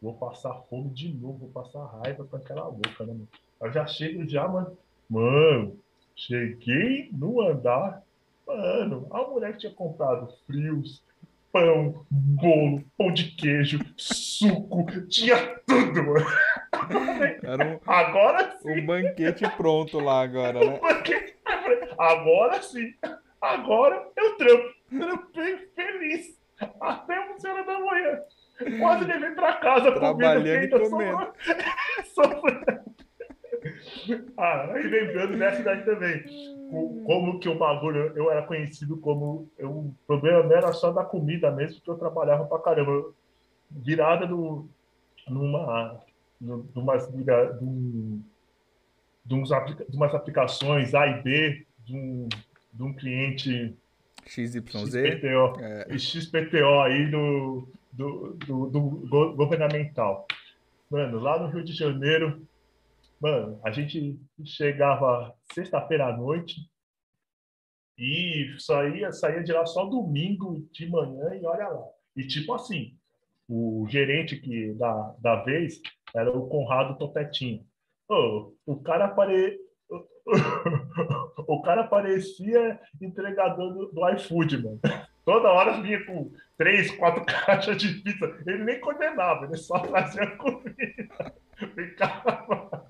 vou passar fome de novo, vou passar raiva com aquela boca, né, mano? Eu já chego já, mano. Mano, cheguei no andar, mano, a mulher que tinha comprado frios, pão, bolo, pão de queijo, suco, tinha tudo, mano. Era um, agora sim. Um banquete pronto lá agora, né? Agora sim. Agora eu trampo. Trampei feliz. Até 11 horas da manhã. Quase levei pra casa Trabalhando e comendo. ah, e lembrando dessa daí também. Como que o bagulho, eu era conhecido como. Eu, o problema não era só da comida mesmo, porque eu trabalhava pra caramba. Virada do, numa. numa vira, de, de, uns, de umas aplicações A e B, de um, de um cliente XYZ. XPTO, é. XPTO aí do, do, do, governamental. Mano, lá no Rio de Janeiro, mano, a gente chegava sexta-feira à noite e saía, saía de lá só domingo de manhã e olha lá. E tipo assim, o gerente que da, da vez era o Conrado Topetinho. Oh, o cara apare... o cara parecia entregador do, do iFood, mano. Toda hora vinha com três, quatro caixas de pizza. Ele nem condenava, ele só trazia comida. Ficava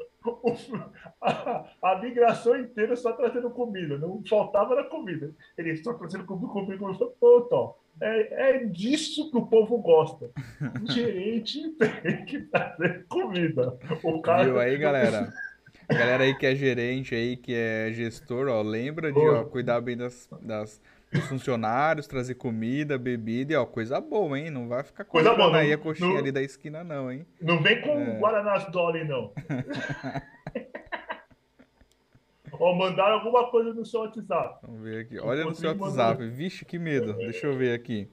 a, a, migração inteira só trazendo comida. Não faltava na comida. Ele só trazendo comida, comida, comida. Pô, Tom, é, é disso que o povo gosta. O gerente tem que trazer comida. O cara... Viu aí, galera? Galera aí que é gerente aí, que é gestor, ó, lembra de ó, cuidar bem das, das dos funcionários, trazer comida, bebida e ó, coisa boa, hein? Não vai ficar coisa boa aí a coxinha não, ali da esquina, não, hein? Não vem com é. Guaraná Dolly, não. Ó, mandaram alguma coisa no seu WhatsApp. Vamos ver aqui. Olha no seu WhatsApp. Mandar... Vixe, que medo. Deixa eu ver aqui.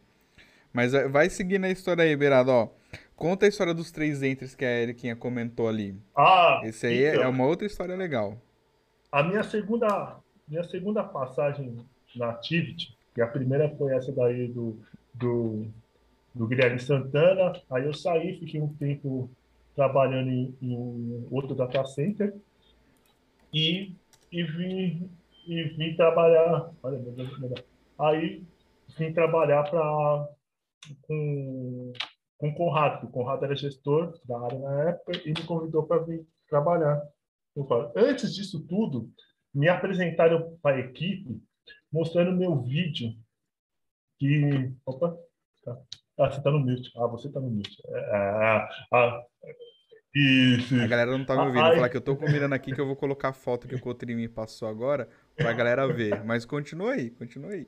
Mas é, vai seguindo a história aí, Beirado, ó. Conta a história dos três entres que a Eriquinha comentou ali. Ah, Esse aí é então, é uma outra história legal. A minha segunda, minha segunda passagem na Activity, que a primeira foi essa daí do, do, do Guilherme Santana. Aí eu saí, fiquei um tempo trabalhando em, em outro data center e, e, vim, e vim trabalhar. Olha, meu Deus, meu Deus. Aí vim trabalhar para com, com o Conrado, o Conrado era gestor da área na época e me convidou para vir trabalhar. Antes disso tudo, me apresentaram para a equipe mostrando meu vídeo que. Opa! Tá. Ah, você tá no mute. Ah, você tá no mute. É, ah, ah, isso. A galera não tá me ouvindo. Falar que eu tô combinando aqui que eu vou colocar a foto que o Cotrim me passou agora pra galera ver. Mas continua aí, continua aí.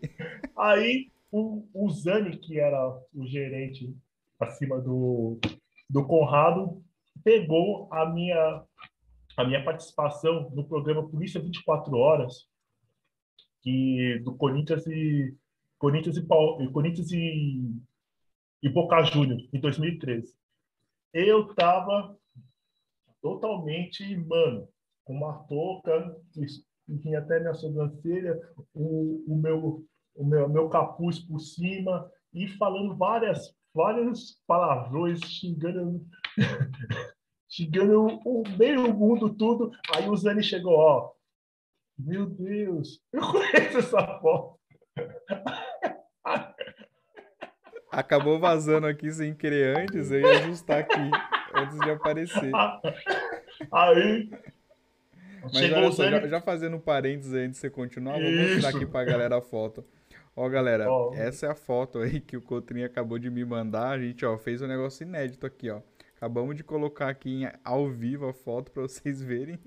Aí o, o Zani, que era o gerente acima do, do Conrado, pegou a minha, a minha participação no programa Polícia 24 Horas que do Corinthians e Corinthians e, Corinthians e, e Boca Juniors em 2013. Eu tava totalmente, mano, com uma touca que vinha até minha sobrancelha, o, o meu o meu, meu capuz por cima e falando várias vários palavrões, xingando xingando o meio mundo tudo. Aí o Zani chegou, ó, meu Deus, eu conheço essa foto. Acabou vazando aqui sem querer antes, eu ia ajustar aqui, antes de aparecer. Aí, Mas olha só, já, já, fazendo parênteses aí antes de você continuar, vou mostrar aqui pra galera a foto. Ó, galera, essa é a foto aí que o Cotrim acabou de me mandar. A gente, ó, fez um negócio inédito aqui, ó. Acabamos de colocar aqui em, ao vivo a foto para vocês verem.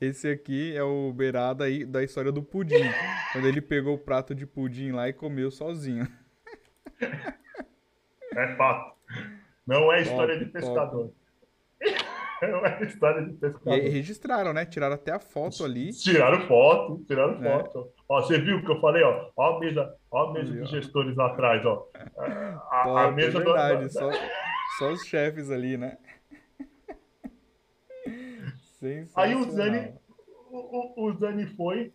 Esse aqui é o beirada aí da história do pudim. quando ele pegou o prato de pudim lá e comeu sozinho. É fato. Não é história top, de pescador. Não é história de pescador. E registraram, né? Tiraram até a foto ali. Tiraram foto, tiraram é. foto. Ó, você viu o que eu falei, ó? Ó a mesa, ó a mesa ali, dos gestores lá atrás, ó. A, top, a mesa é verdade, do... só, só os chefes ali, né? Aí o Zani, o, o, Zani foi,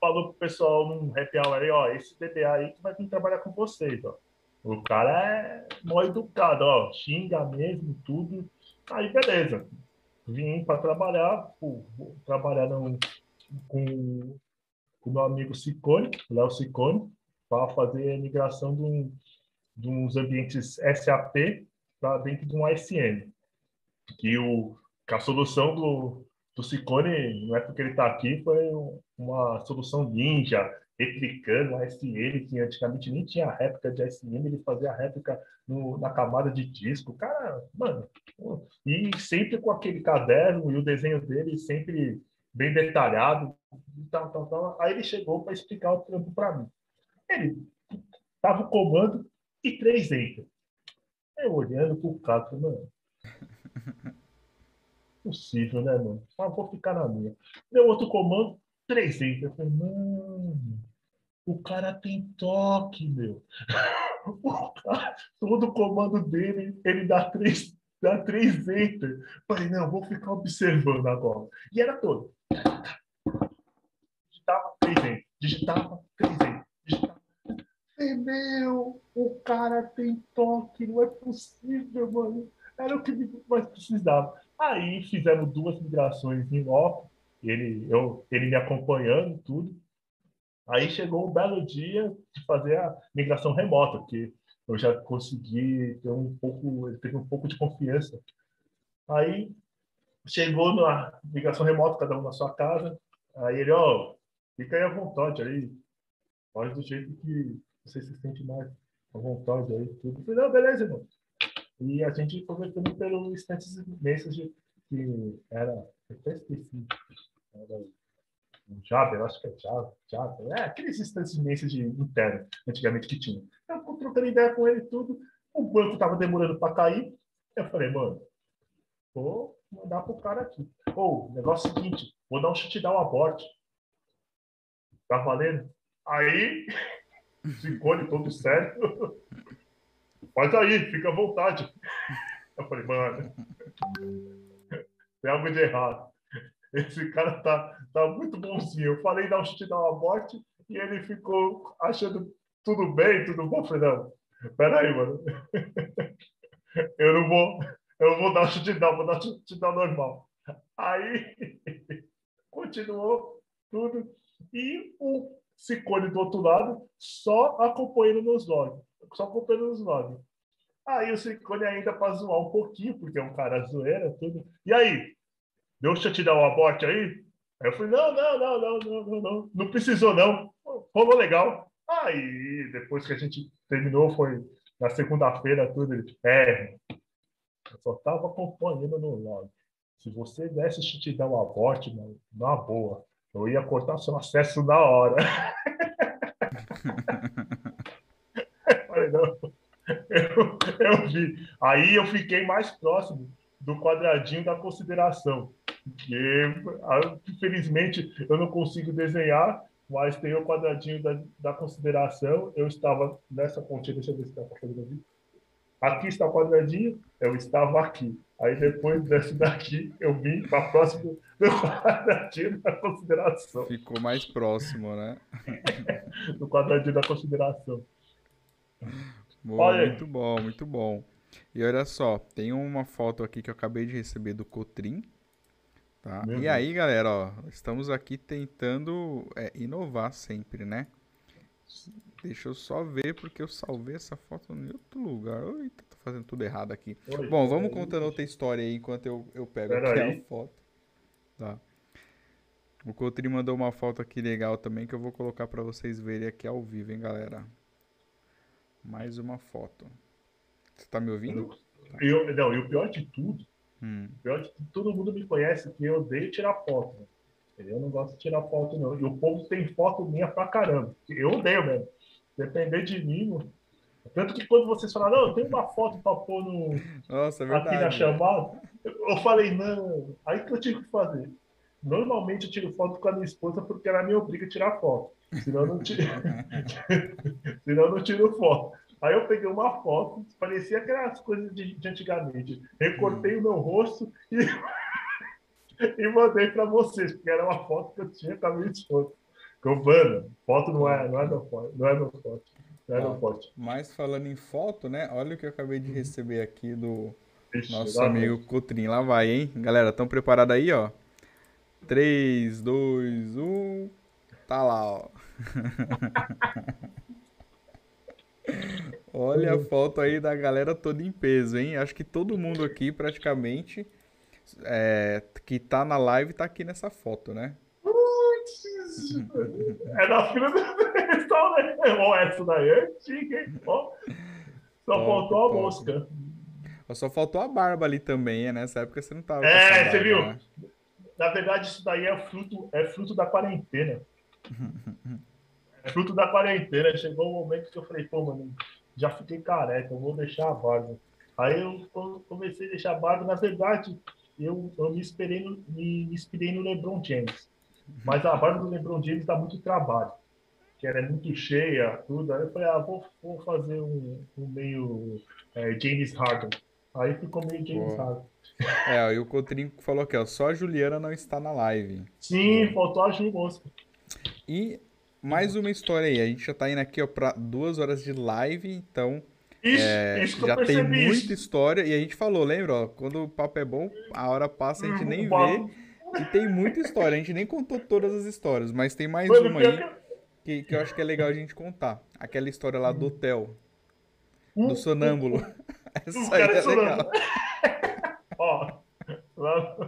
falou pro pessoal num happy hour aí, ó, esse DBA aí que vai vir trabalhar com vocês, ó. O cara é mal educado, ó, xinga mesmo, tudo. Aí, beleza. Vim para trabalhar, pô, trabalhar no, com o meu amigo Sicone, Léo Sicone, para fazer a migração de, um, de uns ambientes SAP para dentro de um ASN. Que, o, que a solução do, do Sicone, não é porque ele está aqui, foi uma solução ninja, replicando a SN, que antigamente nem tinha réplica de SN, ele fazia a réplica no, na camada de disco. Cara, mano, e sempre com aquele caderno e o desenho dele sempre bem detalhado, tal, tal, tal. Aí ele chegou para explicar o trampo para mim. Ele tava o comando e três enter. Eu olhando pro cara, mano, possível, né, mano? Ah, vou ficar na minha. Deu outro comando, três enter. Eu falei, mano, o cara tem toque, meu. Cara, todo comando dele, ele dá três, dá três enter. Falei, não, vou ficar observando agora. E era todo. Digitava três enter, digitava três enter, digitava. Meu, o cara tem toque, não é possível, mano. Era o que mais precisava. Aí fizemos duas migrações em loco, ele, eu, ele me acompanhando, tudo. Aí chegou um belo dia de fazer a migração remota, porque eu já consegui ter um pouco, teve um pouco de confiança. Aí chegou na migração remota, cada um na sua casa. Aí ele, ó, fica aí à vontade aí, faz do jeito que você se sente mais à vontade aí, tudo. Eu falei, não, beleza, irmão. E a gente conversando pelo Instances Message, que era, até esqueci, era Java, eu acho que é Java, Java, é aqueles instantes de interno, antigamente que tinha. Eu trocando ideia com ele tudo, o banco estava demorando para cair, eu falei, mano, vou mandar pro cara aqui. Ou, oh, negócio seguinte, vou dar um shutdown aborte. Tá valendo? Aí, Zicone todo sério, faz aí, fica à vontade. Eu falei, mano, tem algo de errado. Esse cara tá, tá muito bonzinho. Eu falei dar um chute uma morte e ele ficou achando tudo bem, tudo bom. Eu falei, não, peraí, mano. Eu não vou, eu vou dar chute não, vou dar chute não normal. Aí continuou tudo. E o Cicone do outro lado só acompanhando nos logs só comprando os nomes. Aí o Ciccone ainda para zoar um pouquinho, porque é um cara zoeira, tudo. E aí? Deixa eu te dar um aborte aí? Aí eu falei, não, não, não, não, não, não, não. Não precisou, não. Rolou legal. Aí, depois que a gente terminou, foi na segunda-feira, tudo, ele, é, eu só tava acompanhando no log. Se você desse te dar um aborte, mano, na boa, eu ia cortar seu acesso na hora. não, eu, eu vi. Aí eu fiquei mais próximo do quadradinho da consideração que infelizmente eu não consigo desenhar, mas tem o quadradinho da, da consideração. Eu estava nessa pontinha, deixa eu ver se está fazendo aqui. Aqui está o quadradinho, eu estava aqui. Aí depois desse daqui, eu vim para próximo do quadradinho da consideração. Ficou mais próximo, né? do quadradinho da consideração. Boa, muito bom, muito bom. E olha só, tem uma foto aqui que eu acabei de receber do Cotrim, Tá? E aí, galera, ó, estamos aqui tentando é, inovar sempre, né? Deixa eu só ver, porque eu salvei essa foto em outro lugar. Eita, tô fazendo tudo errado aqui. Oi, Bom, vamos contando outra história aí enquanto eu, eu pego aqui aí. a foto. Tá. O Coutrinho mandou uma foto aqui legal também que eu vou colocar para vocês verem aqui ao vivo, hein, galera. Mais uma foto. Você tá me ouvindo? Eu, não, e o pior de tudo, hum. pior de tudo, todo mundo me conhece que eu odeio tirar foto. Né? Eu não gosto de tirar foto, não. E o povo tem foto minha pra caramba. Eu odeio mesmo. Depender de mim. Tanto que quando vocês falaram, não, eu tenho uma foto pra pôr no, Nossa, é aqui na chamada, eu falei, não, aí que eu tive que fazer. Normalmente eu tiro foto com a minha esposa porque ela me obriga a tirar foto. Senão eu não tiro, Senão eu não tiro foto. Aí eu peguei uma foto, parecia aquelas coisas de, de antigamente. Recortei hum. o meu rosto e, e mandei para vocês, porque era uma foto que eu tinha com a minha esposa. Mano, foto não é, não é meu forte. Não é meu forte. Não é meu forte. Mas falando em foto, né? Olha o que eu acabei de receber aqui do Ixi, nosso amigo Cotrim. Lá vai, hein? Galera, estão preparados aí, ó? 3, 2, 1. Tá lá, ó. Olha a foto aí da galera toda em peso, hein? Acho que todo mundo aqui praticamente é, que tá na live tá aqui nessa foto, né? É da fila do restaurante. Ó, essa daí é antiga, hein? Ó, só top, faltou a top. mosca. Só faltou a barba ali também, né? Nessa época você não tava. É, você viu? Né? Na verdade, isso daí é fruto, é fruto da quarentena. é fruto da quarentena. Chegou um momento que eu falei, pô, mano, já fiquei careca, eu vou deixar a barba. Aí eu comecei a deixar a barba. Na verdade, eu, eu me, inspirei no, me, inspirei no LeBron James. Mas a barba do LeBron James dá muito trabalho. Que ela é muito cheia, tudo. Aí eu falei, ah, vou, vou fazer um, um meio é, James Harden. Aí ficou meio James Boa. Harden. É, e o Coutrinho falou aqui, ó, só a Juliana não está na live. Sim, é. faltou a Ju Mosca. E mais uma história aí, a gente já tá indo aqui ó, para duas horas de live, então isso, é, isso já tem muita isso. história e a gente falou, lembra? Ó, quando o papo é bom, a hora passa, a gente nem vê. E tem muita história, a gente nem contou todas as histórias, mas tem mais Mano, uma aí que, que eu acho que é legal a gente contar. Aquela história lá do hotel, do sonâmbulo. Essa aí é legal. Ó, lá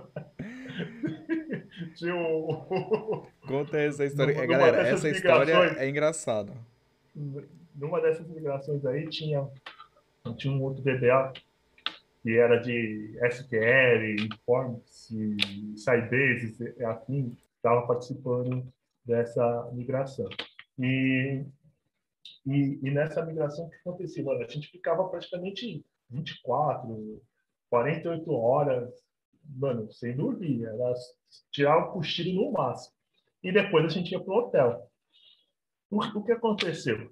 tinha Conta essa história. Numa, Galera, essa história é engraçada. Numa dessas migrações aí tinha, tinha um outro DBA que era de SQL, Informs, Sybase, afim, estava participando dessa migração. E, e, e, nessa migração, o que acontecia? Mano, a gente ficava praticamente 24, 48 horas, mano, sem dormir. Era tirar o cochilo no máximo. E depois a gente ia para o hotel. O que aconteceu?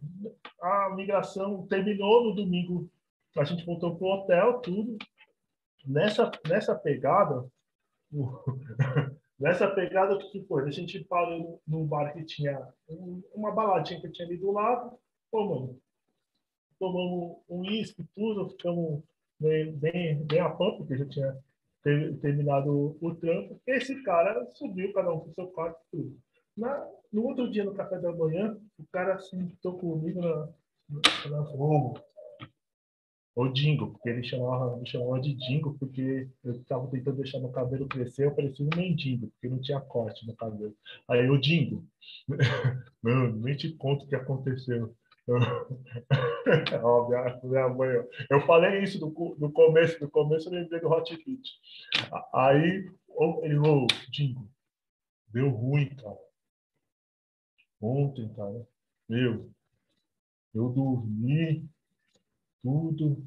A migração terminou no domingo. A gente voltou para o hotel, tudo. Nessa, nessa pegada, nessa pegada, o que foi? A gente parou num bar que tinha uma baladinha que tinha ali do lado. Pô, mano, tomamos um uísque, tudo, ficamos bem, bem, bem a pampa, porque já tinha ter, terminado o, trampo. Esse cara subiu, cada um o seu quarto, tudo. Na, no outro dia, no café da manhã, o cara sentou comigo na, na, na oh, o Dingo, porque ele chamava, me chamava de Dingo, porque eu estava tentando deixar meu cabelo crescer, eu parecia um mendigo, porque não tinha corte no cabelo. Aí o Dingo, não, nem te conto o que aconteceu. oh, minha, minha mãe, eu falei isso no começo, no começo eu lembrei do Hot Kit. Aí ele falou, Dingo, deu ruim, cara. Ontem, cara, meu, eu dormi tudo.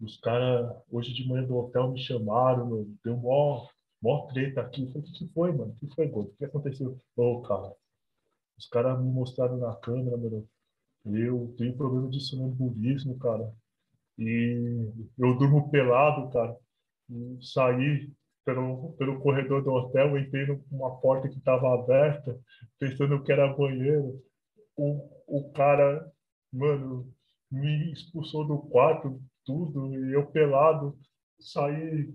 Os caras, hoje de manhã do hotel me chamaram, meu, deu mó, mó treta aqui. Eu falei, o que foi, mano? O que foi, Gordo? O que aconteceu? Ô, oh, cara, os caras me mostraram na câmera, mano eu tenho problema de sonambulismo, cara. E eu durmo pelado, cara. E saí pelo, pelo corredor do hotel, entrei numa porta que estava aberta, pensando que era banheiro. O, o cara, mano, me expulsou do quarto, tudo, e eu pelado, saí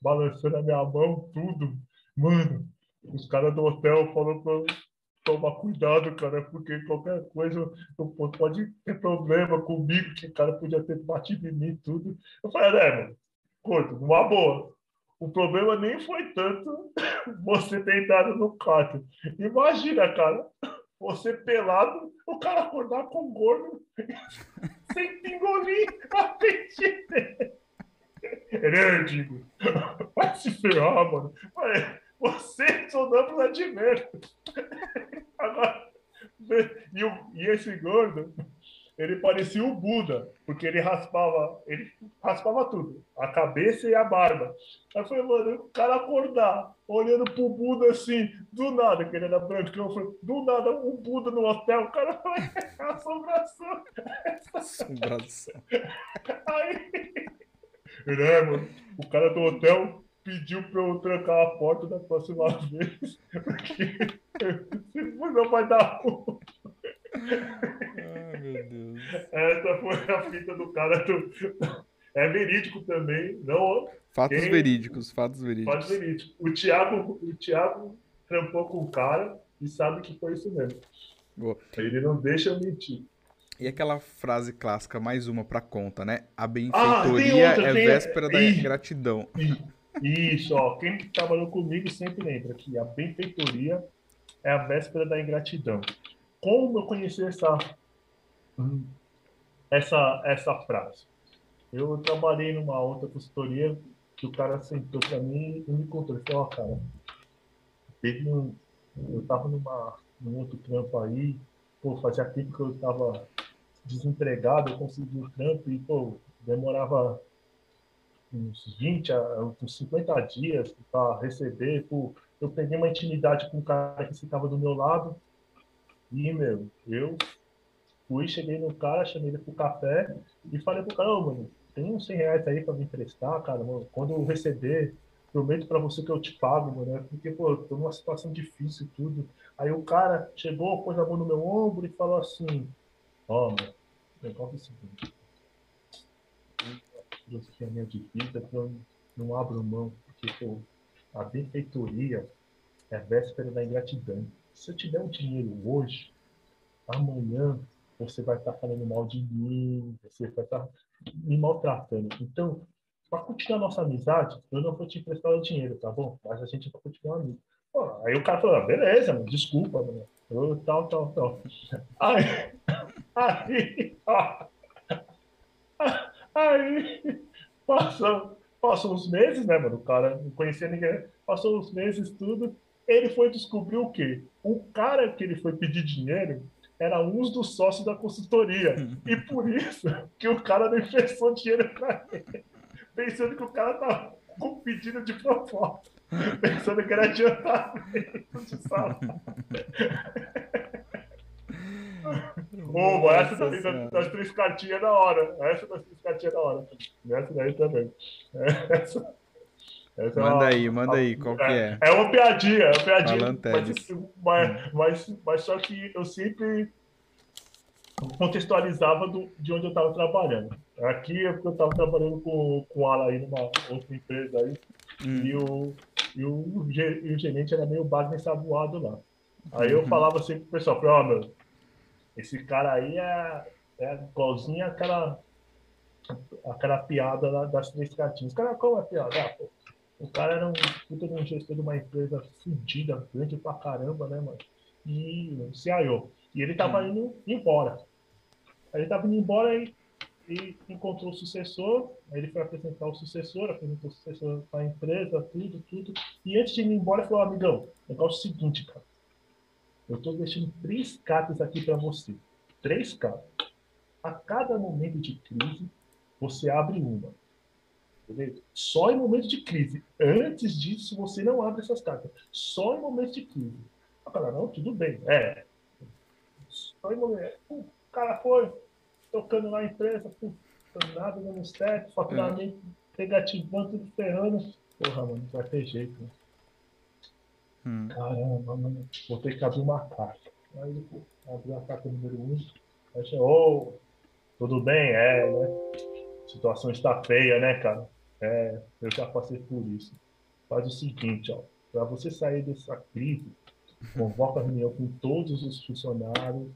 balançando a minha mão, tudo. Mano, os caras do hotel falaram pra, tomar cuidado, cara, porque qualquer coisa pode ter problema comigo, que o cara podia ter batido em mim tudo. Eu falei, é, mano, curto, uma boa. o problema nem foi tanto você ter entrado no quarto. Imagina, cara, você pelado, o cara acordar com gordo sem engolir a peixe Ele é, digo, vai se ferrar, mano. Você sonâmbula de merda. Agora, e, o, e esse gordo, ele parecia o Buda, porque ele raspava, ele raspava tudo, a cabeça e a barba. Aí foi, mano, o cara acordar, olhando pro Buda assim, do nada, que ele era branco, eu falei, do nada, o Buda no hotel, o cara foi assombração. Assombração. Aí, é, mano, o cara do hotel pediu pra eu trancar a porta da próxima vez, porque não vai dar ruim. Ai, meu Deus. Essa foi a fita do cara. Do... É verídico também. Não... Fatos Quem... verídicos, fatos verídicos. Fatos verídicos. O Thiago, o Thiago trampou com o cara e sabe que foi isso mesmo. Boa. Ele não deixa eu mentir. E aquela frase clássica, mais uma pra conta, né? A benfeitoria ah, outra, é tem... véspera da gratidão. Isso, ó. Quem trabalhou comigo sempre lembra que a benfeitoria é a véspera da ingratidão. Como eu conheci essa, essa, essa frase? Eu trabalhei numa outra consultoria que o cara sentou para mim e me contou. Ele falou, ó, cara, teve um, eu tava numa, num outro trampo aí, pô, fazia tempo que eu tava desempregado, eu consegui um trampo e, pô, demorava uns 20 a uns 50 dias para receber. Pô, eu peguei uma intimidade com um cara que estava do meu lado e, meu, eu fui, cheguei no cara, chamei ele pro café e falei pro cara, ô, mano, tem uns 100 reais aí para me emprestar, cara, mano, quando eu receber, prometo para você que eu te pago, mano, né? porque, pô, tô numa situação difícil e tudo. Aí o cara chegou, pôs a mão no meu ombro e falou assim, ó, oh, mano, negócio é o seguinte, filosofia de vida que eu não abro mão, porque pô, a benfeitoria é a véspera da ingratidão. Se eu te der um dinheiro hoje, amanhã você vai estar falando mal de mim, você vai estar me maltratando. Então, para continuar nossa amizade, eu não vou te emprestar o dinheiro, tá bom? Mas a gente vai continuar amigo. Pô, aí o cara falou, beleza, mano, desculpa, mano. Eu, tal, tal, tal. Aí, aí, ó, Aí passou, passou uns meses, né, mano? O cara não conhecia ninguém. Passou uns meses, tudo. Ele foi descobrir o quê? O cara que ele foi pedir dinheiro era um dos sócios da consultoria. E por isso que o cara não emprestou dinheiro pra ele. Pensando que o cara tava com pedido de proposta. Pensando que era adiantamento de salário. Ô, essa daí das, das, três cartinhas da hora. Essa das três cartinhas da hora. Essa daí também. Essa, essa manda é uma, aí, manda aí, qual que é? É uma piadinha, é uma piadinha. Mas, mas, mas, mas, só que eu sempre contextualizava do, de onde eu estava trabalhando. Aqui é porque eu estava trabalhando com, com o Ala aí numa outra empresa aí. Hum. E, o, e, o, e o gerente era meio bagulho saboado lá. Aí eu uhum. falava sempre pro pessoal, ó, oh, meu, esse cara aí é, é igualzinho aquela, aquela piada das três cartinhas. Cara, como é a piada? Ah, pô, o cara era um puta de um gestor de uma empresa fodida, grande pra caramba, né, mano? E se aiou. E ele tava hum. indo embora. Aí ele tava indo embora e, e encontrou o sucessor. Aí ele foi apresentar o sucessor, apresentou o sucessor pra empresa, tudo, tudo. E antes de ir embora, ele falou: amigão, negócio é o seguinte, cara. Eu estou deixando três cartas aqui para você. Três cartas. A cada momento de crise, você abre uma. Beleza? Só em momento de crise. Antes disso, você não abre essas cartas. Só em momento de crise. A cara, não, tudo bem. É. Só em momento. O cara foi tocando na empresa, pum, nada dando certo, faturamento é. negativando, tudo ferrando. Porra, mano, não vai ter jeito. Né? Hum. Caramba, mano, vou ter que abrir uma carta. Aí eu abri a carta número 1. Um, aí oh, tudo bem? É, né? A situação está feia, né, cara? É, eu já passei por isso. Faz o seguinte, ó. Para você sair dessa crise, convoca a reunião com todos os funcionários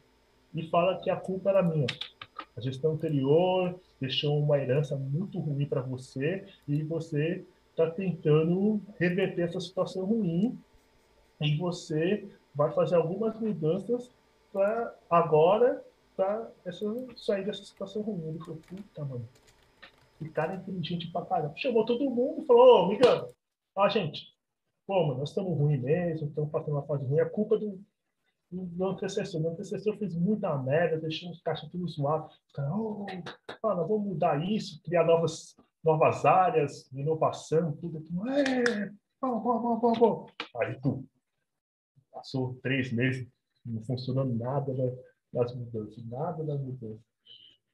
e fala que a culpa era minha. A gestão anterior deixou uma herança muito ruim para você e você está tentando reverter essa situação ruim e você vai fazer algumas mudanças para agora para sair dessa situação ruim. Ele falou, puta, mano, que cara inteligente pra caramba. Chamou todo mundo e falou, ô, amigão, ó, gente, pô, mano, nós estamos ruim mesmo, estamos passando uma fase ruim, é culpa do, do antecessor. O antecessor fez muita merda, deixou os caixas tudo zoados. Os oh, mano, vamos mudar isso, criar novas, novas áreas, inovação, tudo. É, bom, bom, bom, bom, bom. Aí, tu, passou três meses, não funcionou nada das mudanças, nada das mudanças.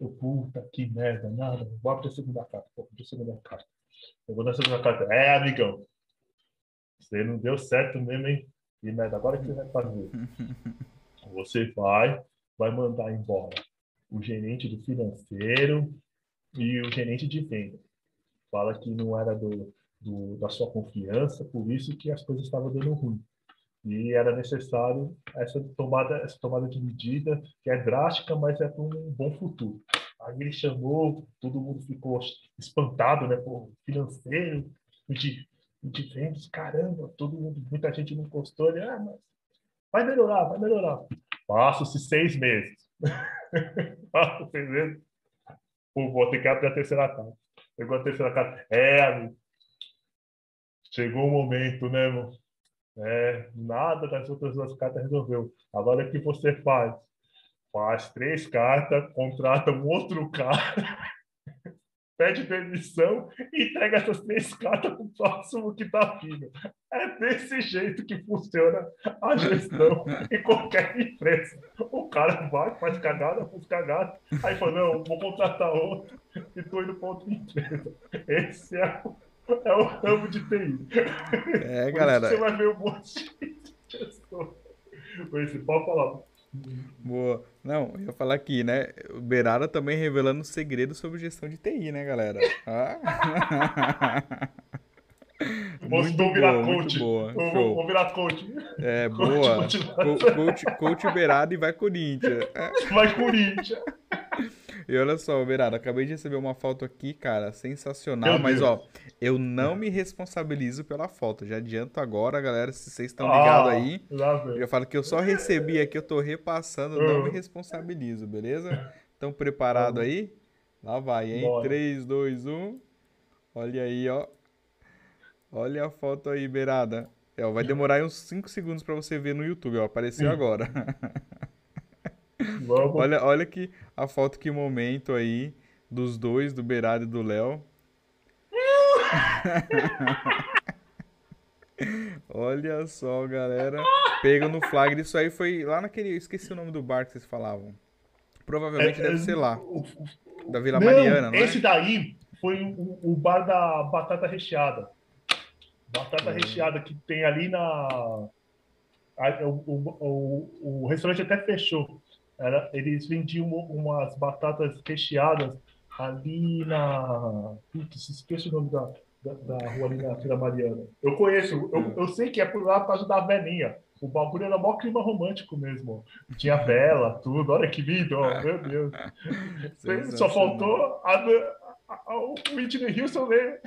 Eu, puta, que merda, nada. Vou abrir a segunda carta, vou abrir a segunda carta. Eu vou na segunda carta. É, amigão, você não deu certo mesmo, hein? E merda, agora o que você vai fazer? Você vai, vai mandar embora o gerente do financeiro e o gerente de venda. Fala que não era do, do, da sua confiança, por isso que as coisas estavam dando ruim. E era necessário essa tomada, essa tomada de medida, que é drástica, mas é para um bom futuro. Aí ele chamou, todo mundo ficou espantado, né? Pô, financeiro, de de vendas, caramba, todo mundo, muita gente não gostou. Ele, ah, mas vai melhorar, vai melhorar. Passa-se seis meses. Passa seis meses. Pô, vou ter que abrir a terceira carta. Pegou a terceira carta. É, amigo. Chegou o momento, né, irmão? É, nada das outras duas cartas resolveu. Agora o que você faz? Faz três cartas, contrata um outro cara pede demissão e entrega essas três cartas para o próximo que está vindo. É desse jeito que funciona a gestão em qualquer empresa. O cara vai, faz cagada, faz cagada, aí fala, não, vou contratar outro e estou indo para outra empresa. Esse é o, é o ramo de TI. É, galera. Você vai ver um monte de gestor. Esse, pode falar. Boa. Não, eu ia falar aqui, né? O Berara também revelando segredos sobre gestão de TI, né, galera? Ah. Muito boa, virar coach. Boa. Vou, vou, virar coach. É, boa. Coach, coach, coach Berada e vai Corinthians. Vai Corinthians. E olha só, Berada, acabei de receber uma foto aqui, cara, sensacional. Meu mas, Deus. ó, eu não me responsabilizo pela foto. Já adianto agora, galera, se vocês estão ligados ah, aí. Eu falo que eu só recebi aqui, eu tô repassando, não me responsabilizo, beleza? Estão preparados aí? Lá vai, hein? Bora. 3, 2, 1. Olha aí, ó. Olha a foto aí, Beirada. É, ó, vai demorar uns 5 segundos para você ver no YouTube, ó. Apareceu agora. olha, olha que a foto, que momento aí dos dois, do Beirada e do Léo. olha só, galera. Pega no flagra. Isso aí foi lá naquele. Esqueci o nome do bar que vocês falavam. Provavelmente é, deve é, ser lá. Da Vila não, Mariana, não é? Esse daí foi o, o bar da batata recheada. Batata recheada que tem ali na. A, o, o, o, restaurante até fechou. Era, eles vendiam umas batatas recheadas ali na. Putz, esqueci o nome da, da, da, rua ali na Vila Mariana. Eu conheço, eu, eu sei que é por lá por causa da velhinha. O bagulho era mó clima romântico mesmo. Tinha vela, tudo. Olha que lindo, ó. meu Deus. Só faltou a, a, a, o Whitney Houston ver.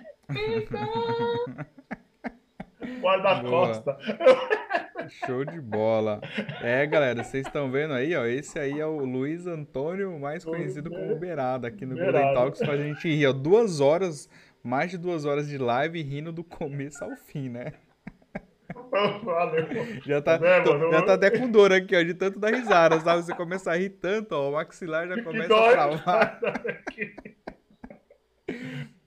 Guarda-costa. Show de bola. É, galera, vocês estão vendo aí, ó. Esse aí é o Luiz Antônio, mais conhecido como Beirada, aqui no Beirada. Golden Talks, pra gente rir, ó. Duas horas, mais de duas horas de live rindo do começo ao fim, né? Valeu. Já tá, é, tô, já tá até com dor aqui, ó, de tanto dar risada, sabe? Você começa a rir tanto, ó, o maxilar já começa a travar.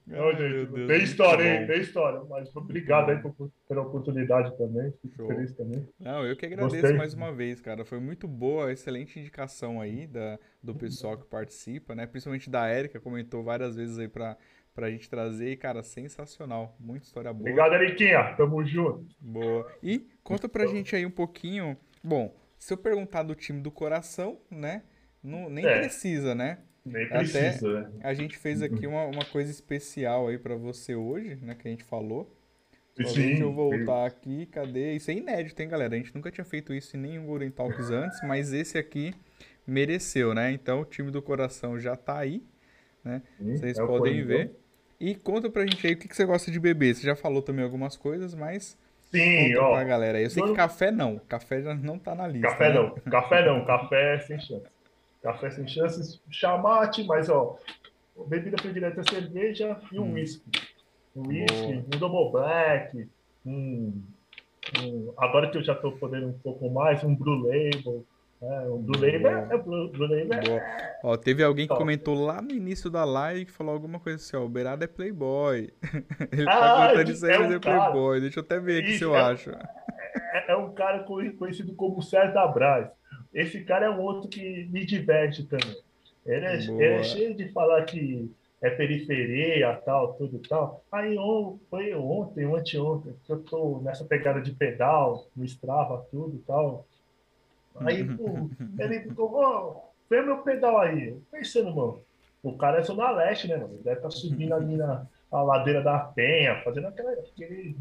Não, gente, Deus, tem história, hein? Tem história. Mas obrigado aí por, pela oportunidade também. Fico Show. feliz também. Não, eu que agradeço Gostei. mais uma vez, cara. Foi muito boa, excelente indicação aí da, do pessoal que participa, né? Principalmente da Érica, comentou várias vezes aí pra, pra gente trazer. E, cara, sensacional. Muita história boa. Obrigado, Eriquinha. Tamo junto. Boa. E conta pra gente aí um pouquinho. Bom, se eu perguntar do time do coração, né? Não, nem é. precisa, né? Nem precisa, Até né? A gente fez aqui uma, uma coisa especial aí para você hoje, né? Que a gente falou. Só Sim, deixa eu voltar aqui, cadê? Isso é inédito, hein, galera? A gente nunca tinha feito isso em nenhum Golden Talks antes, mas esse aqui mereceu, né? Então o time do coração já tá aí, né? Sim, Vocês é podem ver. E conta pra gente aí o que, que você gosta de beber. Você já falou também algumas coisas, mas Sim, conta ó. pra galera. Eu sei que café não. Café já não tá na lista. Café né? não, café não, café sem chance. Café sem chances, chamate, mas ó, bebida predileta é cerveja e um Hum. whisky. Um um double black, um, um- agora que eu já tô podendo um pouco mais, um Blue Label. né? Blue Label é, Blue, Blue Label é-. Ó, teve alguém que Top. comentou lá no início da live que falou alguma coisa assim, ó, o Beirada é playboy. Ele Ah, tá contando isso aí, é mas um é cara. playboy. Deixa eu até ver aqui se eu é- acho. é, é um cara co- conhecido como César Braz. Esse cara é um outro que me diverte também. Ele é, ele é cheio de falar que é periferia, tal, tudo e tal. Aí on- foi ontem, anteontem, que eu tô nessa pegada de pedal, no Strava, tudo e tal. Aí, pô, ele ficou, ó, vê meu pedal aí. Pensando, mano, o cara é Zona Leste, né, mano? Ele deve estar subindo ali na, na ladeira da Penha, fazendo aquela, aquele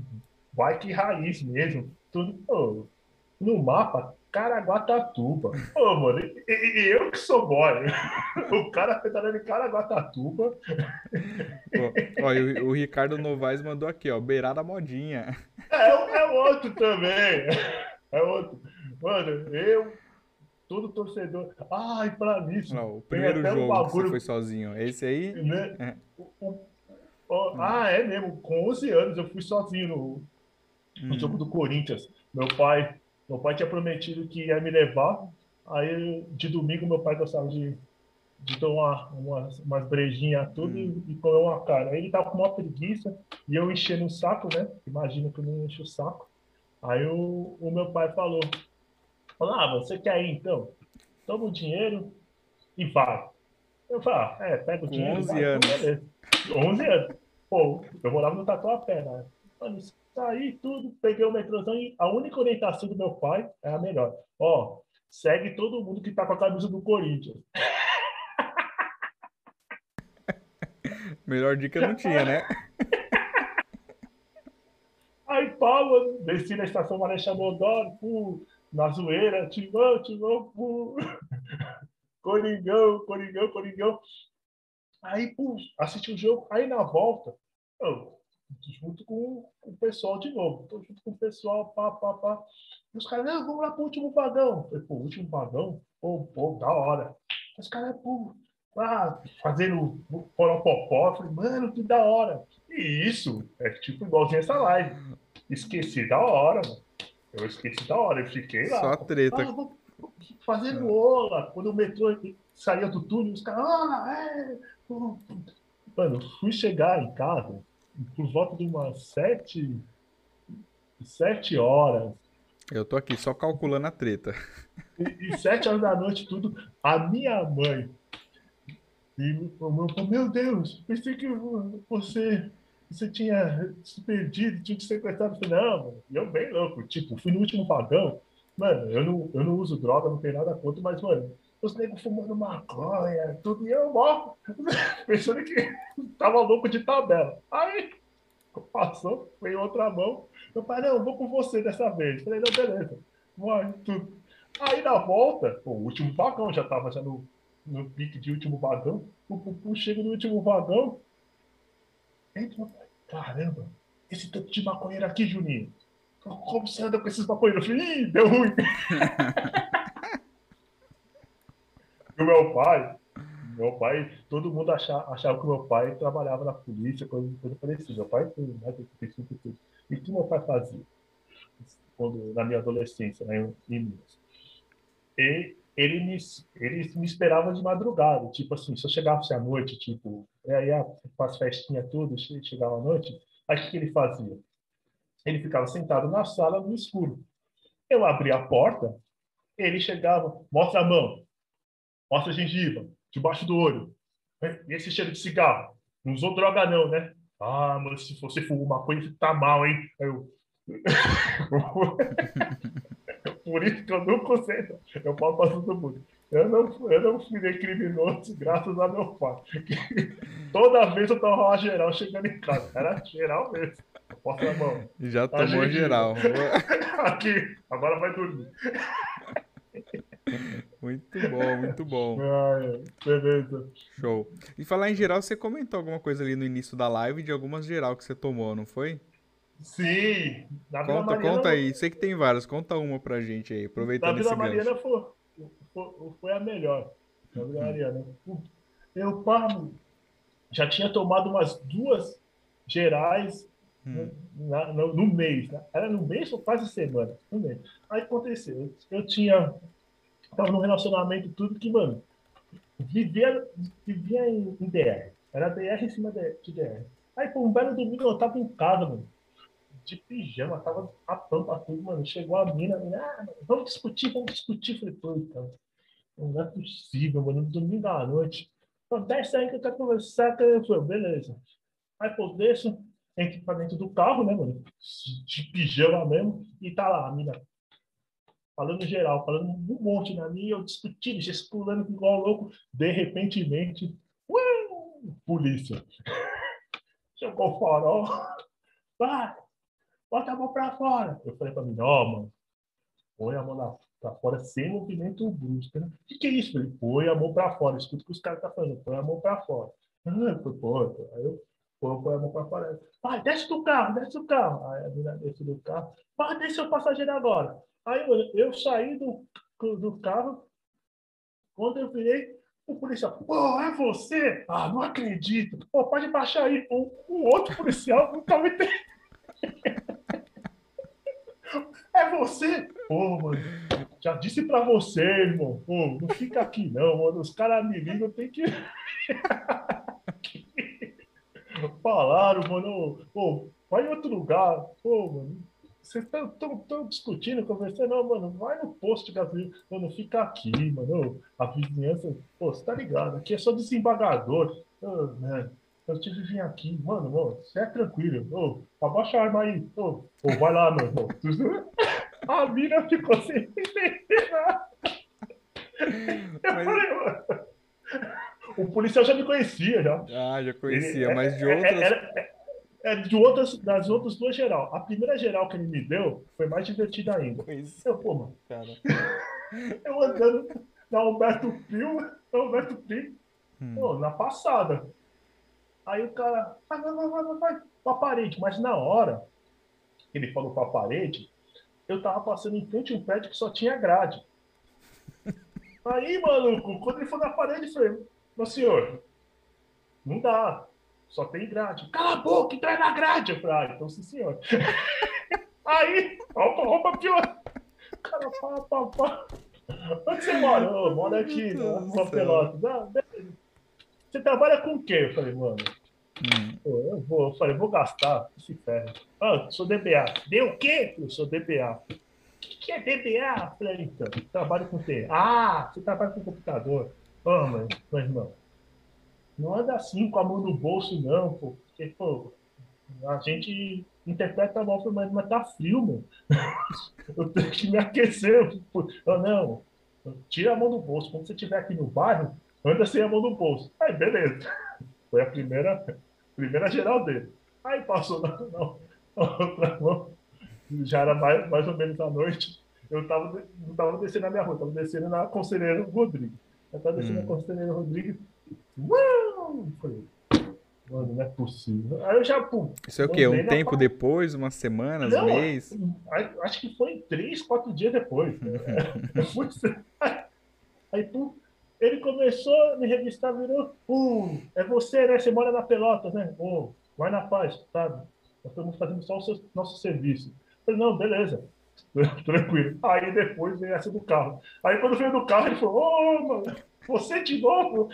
bike raiz mesmo. Tudo, pô, no mapa, Caraguatatuba. Ô, mano, e, e- eu que sou boy. O cara pedalando em Caraguatatuba. Ó, ó, o, o Ricardo Novaes mandou aqui, ó, Beirada modinha. É, é outro também. É outro. Mano, eu, todo torcedor. Ai, pra mim, Ó, o primeiro até um jogo que você foi sozinho. Esse aí, né? É. O- o- o- ah, é mesmo. Com 11 anos eu fui sozinho no, no hum, jogo do Corinthians. Meu pai, meu pai tinha prometido que ia me levar. Aí de domingo meu pai gostava de, de tomar umas, umas brejinhas tudo Hum. e, e comer uma cara. Aí ele tava com uma preguiça e eu enchendo o saco, né? Imagina que eu não encho o saco. Aí o, o meu pai falou: falou, Ah, você quer ir então? Toma o dinheiro e vai. Eu falei, ah, é, pega o dinheiro. e 11 vai. Então, anos. beleza. 11 anos. Pô, eu morava no Tatuapé, né? Mano, saí tudo, peguei o metrôzão e a única orientação do meu pai é a melhor. Ó, segue todo mundo que tá com a camisa do Corinthians. melhor dica não tinha, né? Aí, mano, desci na estação Marechal Modoro, pô, na zoeira, timão, timão, pô. Coringão, Coringão, Coringão. Aí, pô, assisti o jogo. Aí, na volta, eu, junto com o pessoal de novo. Tô junto com o pessoal, pá, pá, pá. E os caras, não, vamos lá pro último vagão. Eu falei, pô, último vagão? Pô, pô, da hora. Os caras, pô, ah, fazendo poropopó. Eu falei, mano, que da hora. E isso é tipo igualzinho essa live. Esqueci da hora, mano. Eu esqueci da hora, eu fiquei lá. Só treta. Ah, vou fazendo ola. Quando o metrô saía do túnel, os caras, ah, é. Mano, fui chegar em casa por volta de umas sete, sete horas. Eu tô aqui só calculando a treta. E, e sete horas da noite, tudo. A minha mãe. E o meu, meu Deus, pensei que você, você tinha se perdido, tinha te sequestrado. Não, mano, eu bem louco. Tipo, fui no último vagão. Mano, eu não, eu não uso droga, não tenho nada contra, mas, mano, os negros fumando maconha, tudo, e eu morro, pensando que tava louco de tabela. Aí, passou, foi em outra mão. Eu falei, não, vou com você dessa vez. Falei, não, beleza. Vai, tudo. Aí na volta, o último vagão, já tava já no, no pique de último vagão. O Pupu chega no último vagão. Entra, caramba, esse tanto de maconheiro aqui, Juninho. Como você anda com esses maconheiros? Ih, deu ruim. o meu pai, meu pai, todo mundo achava, achava que meu pai trabalhava na polícia, coisa, coisa parecida. Meu pai foi mais de 35 e tudo. E o que meu pai fazia? Quando, na minha adolescência, né, em Minas. E ele me, ele me esperava de madrugada. Tipo assim, se eu chegasse à noite, tipo, aí com as festinhas tudo, chegava à noite, aí o que ele fazia? Ele ficava sentado na sala no escuro. Eu abria a porta, ele chegava, mostra a mão, mostra a gengiva, debaixo do olho. E esse cheiro de cigarro? Não usou droga não, né? Ah, mas se você fumar maconha, você tá mal, hein? Aí eu... Por isso que eu não consigo. Eu falo para todo mundo. Eu não, eu não fui criminoso graças a meu pai. Toda vez eu tomava geral chegando em casa. Era geral mesmo. Posso a mão. Já tomou a geral. Aqui, agora vai dormir. Muito bom, muito bom. Ai, beleza. Show. E falar em geral, você comentou alguma coisa ali no início da live de algumas geral que você tomou, não foi? Sim. Na conta, Mariana, conta aí. Sei que tem várias. Conta uma pra gente aí, aproveitando esse gancho. Na Vila Mariana foi, foi, foi, a melhor. Na Vila hum. Mariana. Eu, pá, já tinha tomado umas duas gerais hum. no, no, no, mês. Né? Era no mês ou quase semana. No mês. Aí aconteceu. Eu tinha. Tava num relacionamento tudo que, mano, vivia, vivia em, em DR. Era DR em cima de, DR. Aí, por um belo domingo, eu tava em casa, mano. De pijama, tava a pampa tudo, mano. Chegou a mina, ah, vamos discutir, vamos discutir. Falei, pô, então, não é possível, mano. Domingo à noite. Desce aí que eu quero conversar. Eu falei, beleza. Aí, pô, desço, entro pra dentro do carro, né, mano? De pijama mesmo. E tá lá, a mina falando geral, falando um monte na minha, eu discutindo, gesticulando igual louco. De repentemente, uh, polícia. Jogou o farol. Vai, bota a mão pra fora. Eu falei pra mim, ó, oh, mano, põe a mão na para fora sem movimento brusco. Né? O que, que é isso? Ele põe a mão para fora. Escuta o que os caras estão tá falando. Põe a mão para fora. Ah, pô, pô. Aí eu põe a mão para fora. Vai, desce do carro, desce do carro. Aí a menina desce do carro. Vai, desce o passageiro agora. Aí eu, eu saí do, do carro. Quando eu virei, o policial, pô, é você? Ah, não acredito. Pô, pode baixar aí. O, o outro policial nunca me tem. É você? Pô, mano, já disse pra você, irmão. Pô, não fica aqui não, mano. Os caras me ligam, tem que. Falaram, mano. Pô, vai em outro lugar. Pô, mano. Vocês estão discutindo, conversando, não, mano, vai no posto de gasolina, mano, fica aqui, mano, a vizinhança, pô, você tá ligado, aqui é só desembargador, oh, eu tive que vir aqui, mano, mano, você é tranquilo, oh, abaixa a arma aí, oh, oh, vai lá, meu irmão. A mina ficou sem entender nada. Eu mas... falei, mano. O policial já me conhecia, já. Ah, já conhecia, ele, mas de é, outras. É, é, de outras, das outras duas geral. A primeira geral que ele me deu foi mais divertida ainda. Isso. Eu, pô, mano. Cara. Eu andando na Humberto Pio, na Humberto Pio, hum. pô, na passada. Aí o cara, vai, vai, vai, vai, vai, pra parede. Mas na hora que ele falou pra parede, eu tava passando em frente a um prédio que só tinha grade. Aí, maluco, quando ele foi na parede, eu falei, meu senhor, não dá, só tem grade. Cala a boca, entra na grade. Eu falei, ah, então sim, senhor. Aí, opa, opa, pior. Cara, pá, pá, pá. Onde você mora? Eu moro aqui, na Pelota. Você trabalha com o quê? Eu falei, mano, hum. eu vou, eu falei, vou gastar esse ferro. Ah, sou DBA. Deu o quê? Eu sou DBA. O que é DBA? Eu falei, então, trabalho com T. Ah, você trabalha com computador. Ah, mas, meu irmão, não anda assim com a mão no bolso, não, pô. Porque, pô, a gente interpreta mal, mas, mas tá frio, mano. eu tenho que me aquecer. Pô. Ah, não, tira a mão do bolso. Quando você estiver aqui no bairro, anda sem a mão no bolso. Aí, beleza. Foi a primeira, primeira geral dele. Aí passou na, na, na outra mão. Já era mais, mais ou menos à noite. Eu tava, não tava descendo na minha rua, tava descendo na Conselheira Rodrigues. Eu tava descendo hum. na Conselheira Rodrigues. Uau! Falei, mano, não é possível. Aí eu já, pum. Isso é o quê? Um tempo depois, umas semanas, não, mês? Acho que foi três, quatro dias depois. Né? aí, pum, ele começou a me revistar, virou, uh, é você, né? Você mora na pelota, né? Oh, vai na paz, sabe? Nós estamos fazendo só o seu, nosso serviço. Eu falei, não, beleza. Tranquilo. Aí depois veio essa do carro. Aí quando veio do carro, ele falou, ô, oh, mano, você de novo?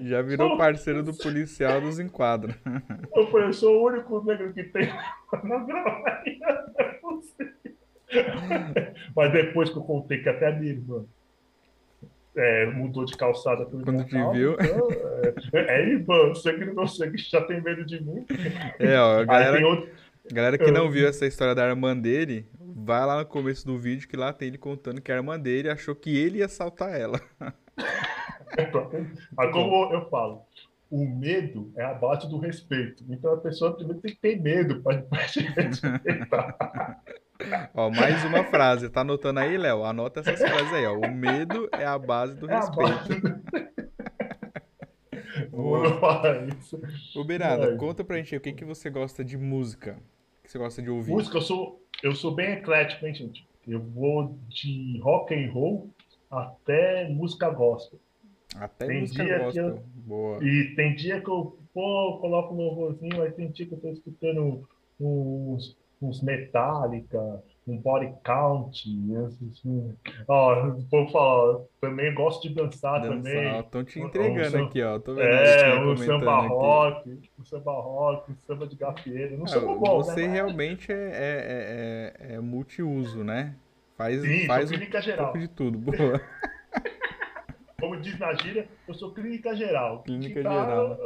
Já virou parceiro do policial dos enquadros. Eu, falei, eu sou o único negro que tem na gravaria. Mas depois que eu contei que até a minha irmã é, mudou de calçada pro Quando te viu. Então, é, é Ivan, sangue no meu sangue já tem medo de mim. É, ó, a galera, outro... galera que não viu essa história da irmã dele, vai lá no começo do vídeo que lá tem ele contando que a irmã dele achou que ele ia assaltar ela. Mas como eu falo, o medo é a base do respeito. Então a pessoa primeiro tem que ter medo para se respeitar. Ó, mais uma frase. Tá anotando aí, Léo? Anota essas frases aí, ó. O medo é a base do É respeito. base. Ô, Beirada, Mas- conta pra gente aí, o que que você gosta de música? O que você gosta de ouvir? Música, eu sou, eu sou bem eclético, hein, gente? Eu vou de rock and roll até música gospel. Até Tem música dia que gospel. eu- Boa. E tem dia que eu, pô, coloco um louvorzinho, aí tem dia que eu tô escutando uns, uns Metallica, um Body Count, assim. Ó, o povo fala, também gosto de dançar também. Estão te Um- um entregando sam- aqui, ó. Tô vendo É, um comentando samba aqui. rock, um samba rock, um samba de gafieira. Não Ah, samba bom, você né? realmente é, é, é- é multiuso, né? Faz, Sim, faz sou um clínica geral. pouco de tudo. Boa. Como diz na gíria, eu sou clínica geral. Clínica Que tá- geral.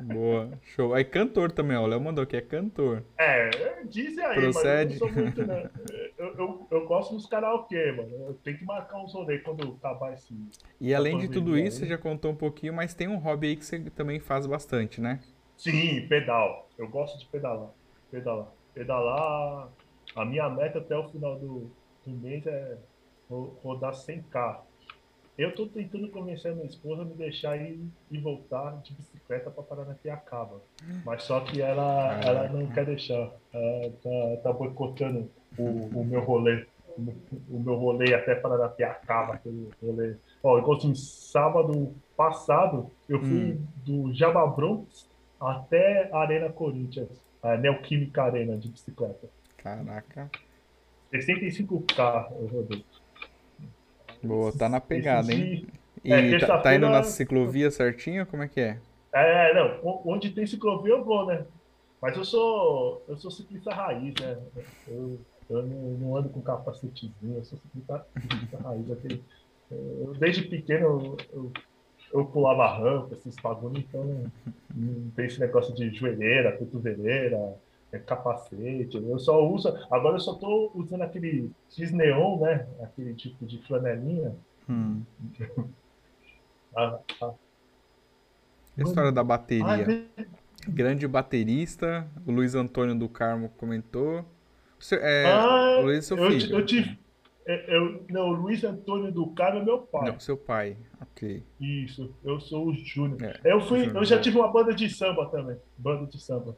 Boa. Show. Aí cantor também, ó. O Léo mandou que é cantor. É, dizem aí, Procede. mas eu muito, né? Eu, eu, eu gosto dos karaokê, mano. Eu tenho que marcar uns rolê quando acabar esse. E além de tudo isso, aí. você já contou um pouquinho, mas tem um hobby aí que você também faz bastante, né? Sim, pedal. Eu gosto de pedalar. Pedalar. Pedalar. A minha meta até o final do, do mês é ro- rodar 100k. Eu tô tentando convencer a minha esposa a me deixar ir e voltar de bicicleta para Paranapiacaba. Mas só que ela, ela não quer deixar. Ela tá, tá boicotando o, o meu rolê. O meu- rolê até Paranapiacaba, aquele rolê. Ó, igual assim, sábado passado, eu fui do Jababronx até Arena Corinthians, a Neoquímica Arena de bicicleta. Caraca. 65k eu rodei. Boa, tá na pegada, hein? E É, tá, tá indo na ciclovia certinho? Como é que é? É, não, onde tem ciclovia eu vou, né? Mas eu sou, eu sou ciclista raiz, né? Eu, eu não, não ando com capacetezinho, eu sou ciclista, ciclista raiz. Aquele, eu, desde pequeno eu, eu, eu pulava rampa, esses bagulho, então não, não tem esse negócio de joelheira, cotoveleira, é, capacete. Eu só uso, agora eu só tô usando aquele X-Neon, né? Aquele tipo de flanelinha. Hum. A, a, E a história da Ah, bateria? né? Grande baterista, o Luiz Antônio do Carmo comentou. O seu- é, Ah, o Luiz é seu eu, filho. eu tive. é, Eu, não, o Luiz Antônio do Carmo é meu pai. Não, seu pai. Ok. Isso, eu sou o Júnior. É, eu fui, Júnior, eu já tive uma banda de samba também. Banda de samba.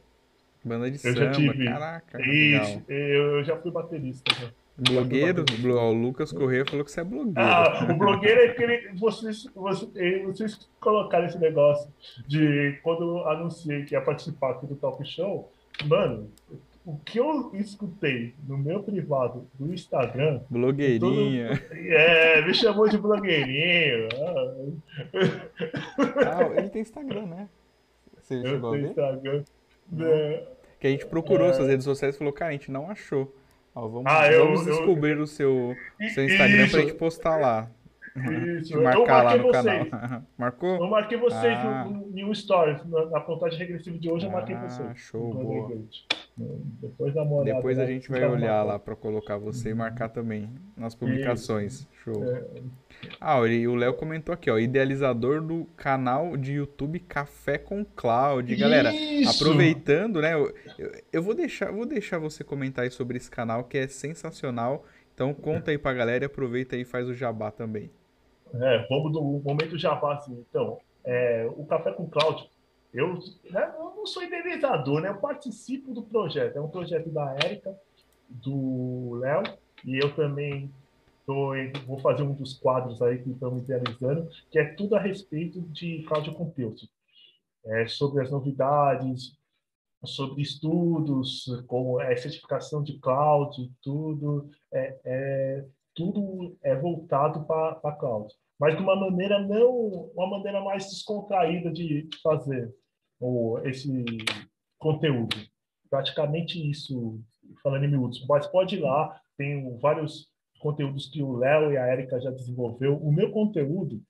Banda de Eu já samba, tive. caraca, Isso, eu, já fui baterista. né? Blogueiro, o Lucas Corrêa falou que você é blogueiro. Ah, o blogueiro é aquele. Vocês, vocês, eh, vocês colocaram esse negócio de quando eu anunciei que ia participar aqui do Talk Show. Mano, o que eu escutei no meu privado do Instagram Blogueirinha. É, me chamou de blogueirinho. Ah, ele tem Instagram, né? Você Eu tenho? Instagram. É, Que a gente procurou suas redes sociais e falou, cara, a gente não achou. Ó, vamos, Ah, eu- vamos eu- descobrir o seu, seu Instagram Isso. pra gente postar lá. Isso. Te Eu marcar lá marquei no vocês. canal. Marcou? Eu marquei vocês Ah. no, em um stories. Na, na contagem regressiva de hoje, eu marquei Ah, vocês. show, No boa. Playgate. Depois dá uma olhada. Depois a lá, gente vai olhar lá pra colocar você e marcar também nas publicações. Show. É, Ah, ele- o Léo comentou aqui, ó, idealizador do canal de YouTube Café com Cloud. Galera, Isso! aproveitando, né? Eu, eu- eu vou deixar, vou deixar você comentar aí sobre esse canal que é sensacional. Então conta aí pra galera e aproveita aí e faz o jabá também. É, vamos do momento jabá, assim. Então, é, o Café com Cláudio, eu, né, eu não sou idealizador, né? Eu participo do projeto. É um projeto da Érica, do Léo, e eu também tô, vou fazer um dos quadros aí que estamos idealizando, que é tudo a respeito de Cláudio Compeuso. É, sobre as novidades, sobre estudos, como é certificação de cloud, tudo. É, é, tudo é voltado para a cloud, mas de uma maneira não, uma maneira mais descontraída de, fazer o, esse conteúdo. Praticamente isso, falando em miúdos. Mas pode ir lá, tem vários conteúdos que o Léo e a Erika já desenvolveu. O meu conteúdo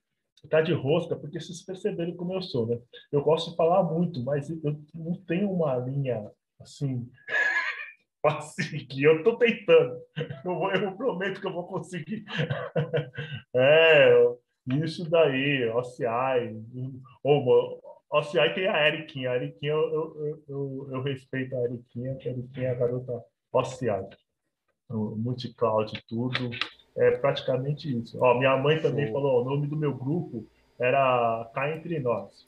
está de rosca, porque vocês perceberam como eu sou, né? Eu gosto de falar muito, mas eu não tenho uma linha assim que eu tô tentando. Eu, vou, eu prometo que eu vou conseguir. É, isso daí, OCI. Ou, OCI tem a Eriquinha. A Eriquinha, eu, eu, eu, eu respeito a Eriquinha, que a Eriquinha é a garota OCI. o multi-cloud, tudo. É praticamente isso. Ó, minha mãe também Show. falou, o nome do meu grupo era Cá Entre Nós.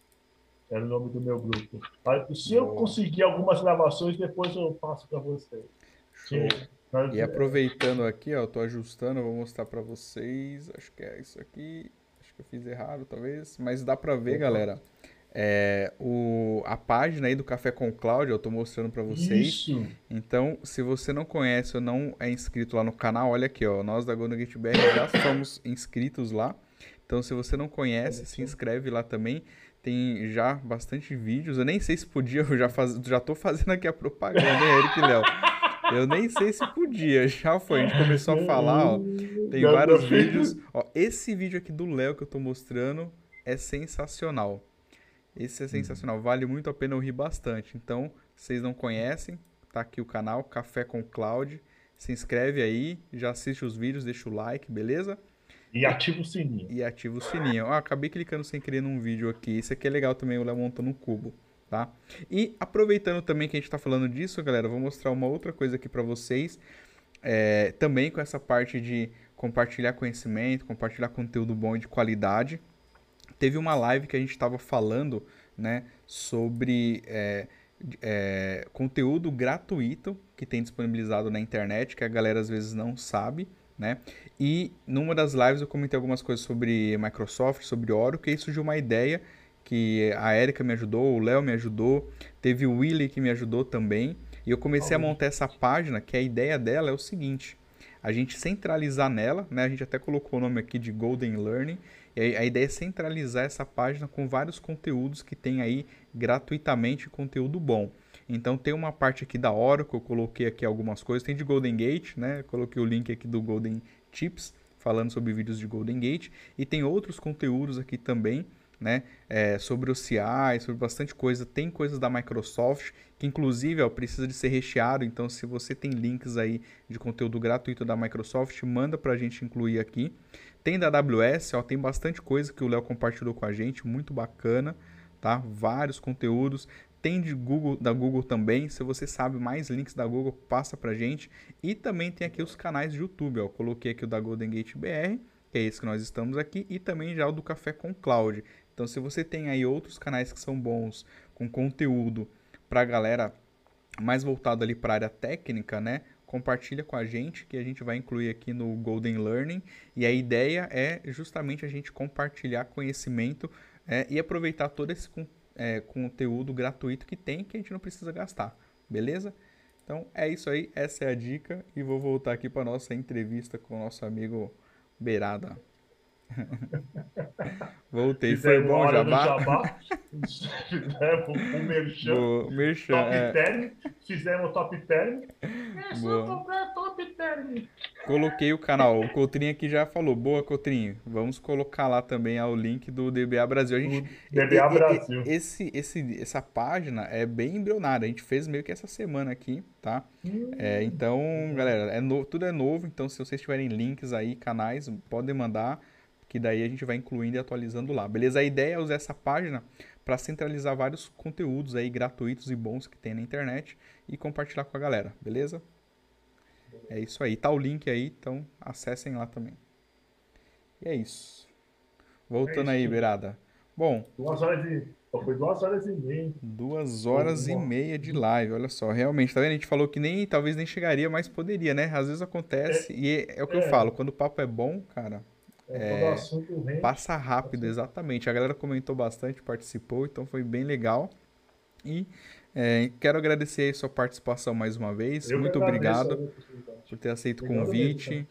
Era o nome do meu grupo. Se eu conseguir algumas gravações, depois eu passo para vocês. E aproveitando aqui, ó, eu tô ajustando, eu vou mostrar para vocês. Acho que é isso aqui. Acho que eu fiz errado, talvez. Mas dá para ver, galera. É, o, a página aí do Café com Cláudio, eu tô mostrando para vocês. Isso. Então, se você não conhece ou não é inscrito lá no canal, olha aqui, ó. Nós da Golden Gate BR já somos inscritos lá. Então, se você não conhece, se inscreve lá também. Tem já bastante vídeos. Eu nem sei se podia, eu já, faz, já tô fazendo aqui a propaganda, hein, Eric Léo? Eu nem sei se podia, já foi. A gente começou a falar, ó. Tem vários vídeos. Ó, esse vídeo aqui do Léo que eu tô mostrando é sensacional. Esse é uhum. sensacional, vale muito a pena, eu ri bastante. Então, vocês não conhecem, tá aqui o canal Café com Cloud. Se inscreve aí, já assiste os vídeos, deixa o like, beleza? E ativa o sininho. E ativa o sininho. Ah, acabei clicando sem querer num vídeo aqui. Isso aqui é legal também, o Léo montando um cubo, tá? E aproveitando também que a gente tá falando disso, galera, vou mostrar uma outra coisa aqui para vocês. É, também com essa parte de compartilhar conhecimento, compartilhar conteúdo bom e de qualidade teve uma live que a gente estava falando né, sobre é, é, conteúdo gratuito que tem disponibilizado na internet, que a galera às vezes não sabe. Né? E numa das lives eu comentei algumas coisas sobre Microsoft, sobre Oracle, e surgiu uma ideia que a Erika me ajudou, o Léo me ajudou, teve o Willy que me ajudou também. E eu comecei a montar essa página, que a ideia dela é o seguinte: a gente centralizar nela, né? A gente até colocou o nome aqui de Golden Learning, e a ideia é centralizar essa página com vários conteúdos que tem aí gratuitamente conteúdo bom. Então tem uma parte aqui da Oracle, eu coloquei aqui algumas coisas, tem de Golden Gate, né? coloquei o link aqui do Golden Tips, falando sobre vídeos de Golden Gate, e tem outros conteúdos aqui também, né? É, sobre o CI, sobre bastante coisa. Tem coisas da Microsoft, que inclusive ó, precisa de ser recheado, então se você tem links aí de conteúdo gratuito da Microsoft, manda para a gente incluir aqui. Tem da AWS, ó, tem bastante coisa que o Léo compartilhou com a gente, muito bacana, tá? Vários conteúdos. Tem de Google, da Google também. Se você sabe mais links da Google, passa pra gente. E também tem aqui os canais de YouTube, ó. Eu coloquei aqui o da Golden Gate BR, que é esse que nós estamos aqui, e também já o do Café com Cloud. Então, se você tem aí outros canais que são bons, com conteúdo pra galera mais voltado ali para área técnica, né? compartilha com a gente, que a gente vai incluir aqui no Golden Learning. E a ideia é justamente a gente compartilhar conhecimento é, e aproveitar todo esse é, conteúdo gratuito que tem, que a gente não precisa gastar, beleza? Então é isso aí, essa é a dica. E vou voltar aqui para nossa entrevista com o nosso amigo Beirada. Voltei, foi bom o jabá? jabá. fizemos o merchan, Boa, merchan top é. term, fizemos top term. É só top term. Coloquei o canal, o Coutrinho aqui já falou, boa Coutrinho, vamos colocar lá também o link do DBA Brasil. A gente, DBA Brasil. Esse, esse, essa página é bem embrionária, a gente fez meio que essa semana aqui, tá? Hum. É, então, galera, é no, tudo é novo, então se vocês tiverem links aí, canais, podem mandar que daí a gente vai incluindo e atualizando lá. Beleza? A ideia é usar essa página para centralizar vários conteúdos aí gratuitos e bons que tem na internet e compartilhar com a galera, beleza? É isso aí. Tá o link aí, então acessem lá também. E é isso. Voltando é isso. aí, Beirada. Bom. Duas horas e. Foi duas horas e meia. Duas horas e meia de live, olha só. Realmente, tá vendo? A gente falou que nem talvez nem chegaria, mas poderia, né? Às vezes acontece. É, e é, é o que é. eu falo, quando o papo é bom, cara, é, passa rápido, exatamente. A galera comentou bastante, participou, então foi bem legal. E é, quero agradecer a sua participação mais uma vez. Eu Muito obrigado por ter aceito o convite.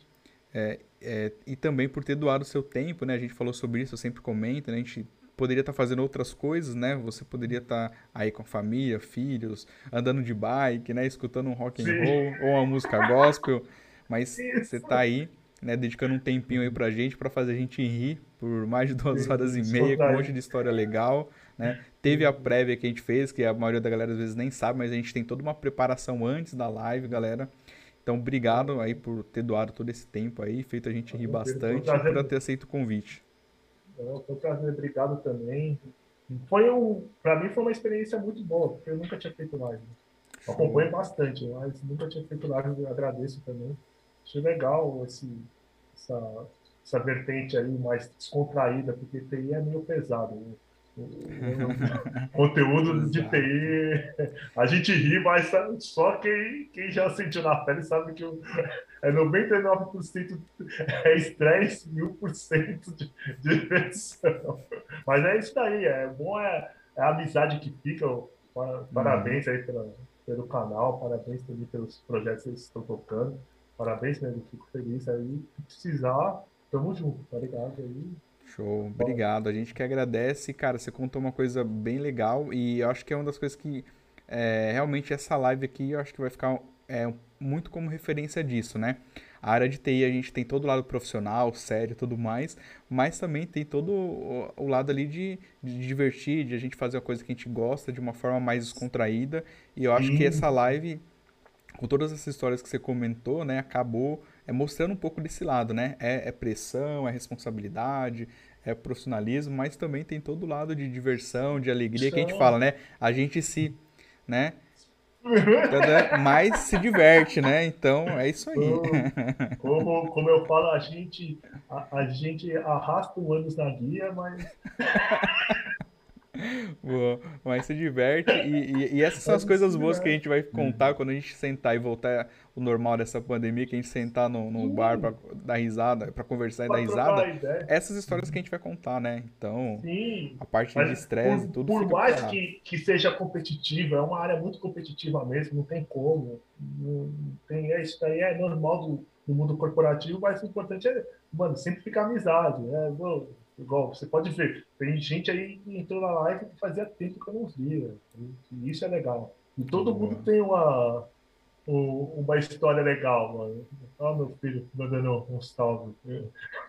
É, é, e também por ter doado o seu tempo, né? A gente falou sobre isso, eu sempre comento, né? A gente poderia estar tá fazendo outras coisas, né? Você poderia estar tá aí com a família, filhos, andando de bike, né? Escutando um rock and roll ou uma música gospel, mas isso. você está aí né, dedicando um tempinho aí pra gente, para fazer a gente rir por mais de duas horas e meia, com um monte de história legal, né? Teve a prévia que a gente fez, que a maioria da galera às vezes nem sabe, mas a gente tem toda uma preparação antes da live, galera. Então, obrigado aí por ter doado todo esse tempo aí, feito a gente rir bastante e por ter aceito o convite. Foi um prazer, obrigado também. Foi um, para mim foi uma experiência muito boa, porque eu nunca tinha feito live. Acompanho bastante, mas nunca tinha feito live, eu agradeço também. achei legal esse, essa, essa vertente aí mais descontraída, porque TI é meio pesado. Né? conteúdo de TI, a gente ri, mas só quem, quem já sentiu na pele sabe que é 99% é estresse e 1% de, de diversão. Mas é isso daí, é bom, é, é a amizade que fica. Parabéns aí pela, pelo canal, parabéns também pelos projetos que vocês estão tocando. Parabéns mesmo, fico feliz aí. Se precisar, tamo junto, tá ligado? Aí Show, obrigado. A gente que agradece. Cara, você contou uma coisa bem legal e eu acho que é uma das coisas que é, realmente essa live aqui eu acho que vai ficar é, muito como referência disso, né? A área de TI a gente tem todo o lado profissional, sério tudo mais, mas também tem todo o, lado ali de, de, divertir, de a gente fazer uma coisa que a gente gosta de uma forma mais descontraída. E eu acho que essa live, com todas essas histórias que você comentou, né, acabou é mostrando um pouco desse lado, né? É, é, pressão, é responsabilidade, é profissionalismo, mas também tem todo o lado de diversão, de alegria que a gente fala, né? A gente se, né? mais se diverte, né? Então é isso aí. Como, como eu falo, a gente, a, a gente arrasta um ânus na guia, mas Boa, mas se diverte. E, e, e essas são as coisas boas que a gente vai contar quando a gente sentar e voltar o normal dessa pandemia, que a gente sentar no, no bar pra dar risada, pra conversar e dar risada. Essas histórias que a gente vai contar, né? Então, Sim, a parte de estresse e tudo. Por mais que, que seja competitiva, é uma área muito competitiva mesmo, não tem como. Não tem, é, isso aí é normal do, do mundo corporativo, mas o importante é, mano, sempre ficar amizade. Né? Igual, você pode ver, tem gente aí que entrou na live que fazia tempo que eu não via. E isso é legal. E todo mundo tem uma, uma história legal, mano. Ó, meu filho mandando um salve.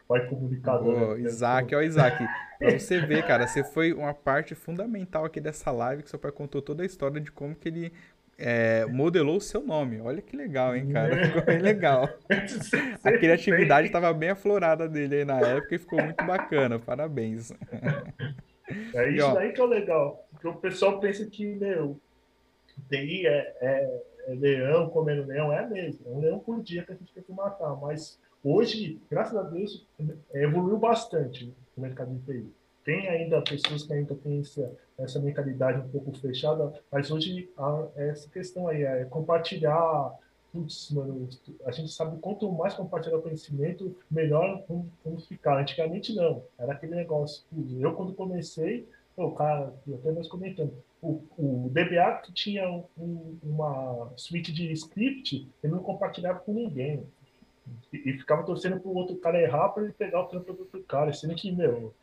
Vai comunicador. Oh, Isaac, ó, Isaac. Pra você ver, cara, você foi uma parte fundamental aqui dessa live que seu pai contou toda a história de como que ele é, modelou o seu nome. Olha que legal, hein, cara? Ficou bem legal. A criatividade estava bem aflorada dele aí na época e ficou muito bacana. Parabéns. É isso e, aí que é legal. Porque o pessoal pensa que, meu, TI é, é, é, leão comendo leão. É mesmo. É um leão por dia que a gente tem que matar. Mas hoje, graças a Deus, evoluiu bastante o mercado de TI. Tem ainda pessoas que ainda têm essa, essa mentalidade um pouco fechada, mas hoje há essa questão aí, é compartilhar. Putz, mano, a gente sabe quanto mais compartilhar conhecimento, melhor vamos ficar. Antigamente não, era aquele negócio. Eu, quando comecei, o cara, até nós comentando, o, o DBA que tinha um, uma suite de script, ele não compartilhava com ninguém. E, e ficava torcendo para o outro cara errar para ele pegar o trampo do outro cara, sendo que, meu,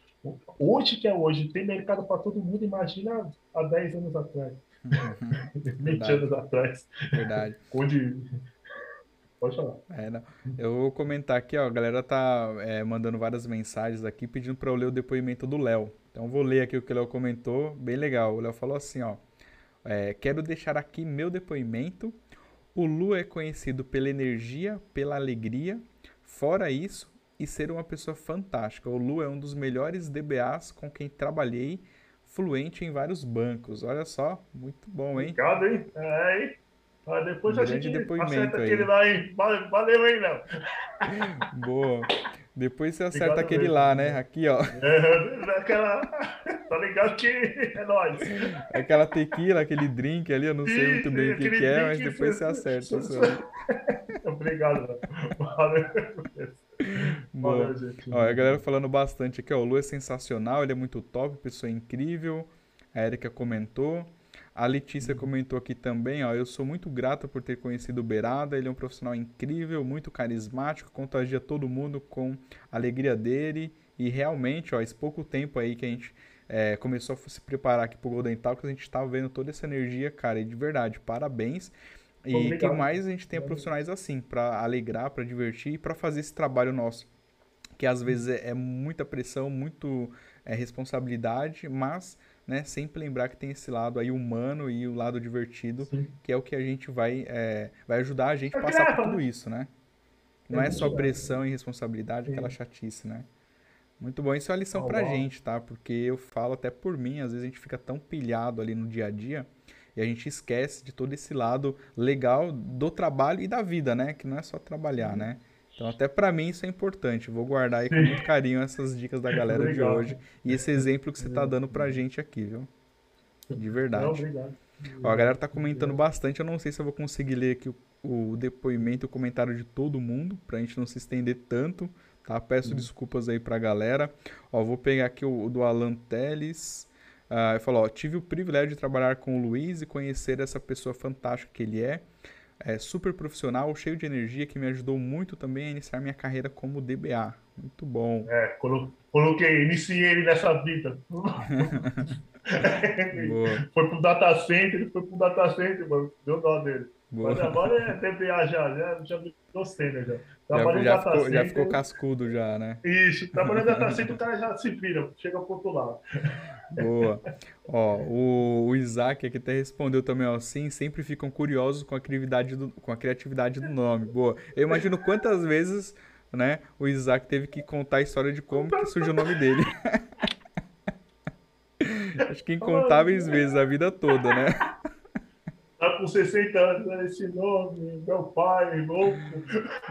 Hoje que é hoje, tem mercado para todo mundo, imagina há 10 anos atrás. 20 anos atrás. Verdade. Onde. Pode falar. É. Eu vou comentar aqui, ó. A galera tá é, mandando várias mensagens aqui pedindo para eu ler o depoimento do Léo. Então vou ler aqui o que o Léo comentou, bem legal. O Léo falou assim, ó. É, quero deixar aqui meu depoimento. O Lu é conhecido pela energia, pela alegria. Fora isso, e ser uma pessoa fantástica. O Lu é um dos melhores DBAs com quem trabalhei, fluente em vários bancos. Olha só, muito bom, hein? Obrigado, hein? É, hein? Ah, depois um a gente acerta aí. aquele lá, hein? Valeu, hein, Léo? Boa. Depois você acerta Obrigado aquele mesmo. lá, né? Aqui, ó. É, aquela... Tá ligado que é nóis. Aquela tequila, aquele drink ali, eu não sei muito bem o que, que é, mas depois você acerta. Obrigado. Valeu. Boa. Ó, a galera falando bastante aqui, ó. O Lu é sensacional, ele é muito top, pessoa incrível. A Erika comentou. A Letícia uhum. comentou aqui também, ó. Eu sou muito grata por ter conhecido o Beirada. Ele é um profissional incrível, muito carismático, contagia todo mundo com a alegria dele. E realmente, ó, esse pouco tempo aí que a gente é, começou a se preparar aqui pro Golden Talk, a gente tá vendo toda essa energia, cara, e de verdade, parabéns. E Obrigado. que mais a gente tenha profissionais assim, para alegrar, para divertir e para fazer esse trabalho nosso. Que às vezes é, é muita pressão, muito é, responsabilidade, mas né, sempre lembrar que tem esse lado aí humano e o lado divertido, Sim. que é o que a gente vai, é, vai ajudar a gente a passar por tudo isso, né? Não é, é só pressão e responsabilidade, Sim. aquela chatice, né? Muito bom, isso é uma lição oh, pra gente, tá? Porque eu falo até por mim, às vezes a gente fica tão pilhado ali no dia a dia E a gente esquece de todo esse lado legal do trabalho e da vida, né? Que não é só trabalhar, né? Então, até para mim isso é importante. Vou guardar aí com muito carinho essas dicas da galera obrigado. de hoje e esse exemplo que você está dando pra gente aqui, viu? De verdade. Não, obrigado. Ó, a galera tá comentando bastante. Eu não sei se eu vou conseguir ler aqui o, o depoimento, o comentário de todo mundo, pra gente não se estender tanto, tá? Peço uhum. desculpas aí pra galera. Ó, vou pegar aqui o, o do Alan Teles. Uh, ele falou, ó, tive o privilégio de trabalhar com o Luiz e conhecer essa pessoa fantástica que ele é é, super profissional, cheio de energia, que me ajudou muito também a iniciar minha carreira como DBA. Muito bom. É, coloquei, iniciei ele nessa vida. foi pro data center, ele foi pro data center, mano. Deu dó dele. Boa. Mas agora é DBA já, já, já cena já. Já, já, ficou, center, já ficou cascudo já, né? Isso, trabalhando data center o cara já se vira, chega pro outro lado. Boa. Ó, o, o Isaac aqui até respondeu também, ó, sim, sempre ficam curiosos com a criatividade do, com a criatividade do nome. Boa. Eu imagino quantas vezes, né, o Isaac teve que contar a história de como que surgiu o nome dele. Acho que incontáveis vezes a vida toda, né? Tá com 60 anos, né? esse nome, meu pai, louco.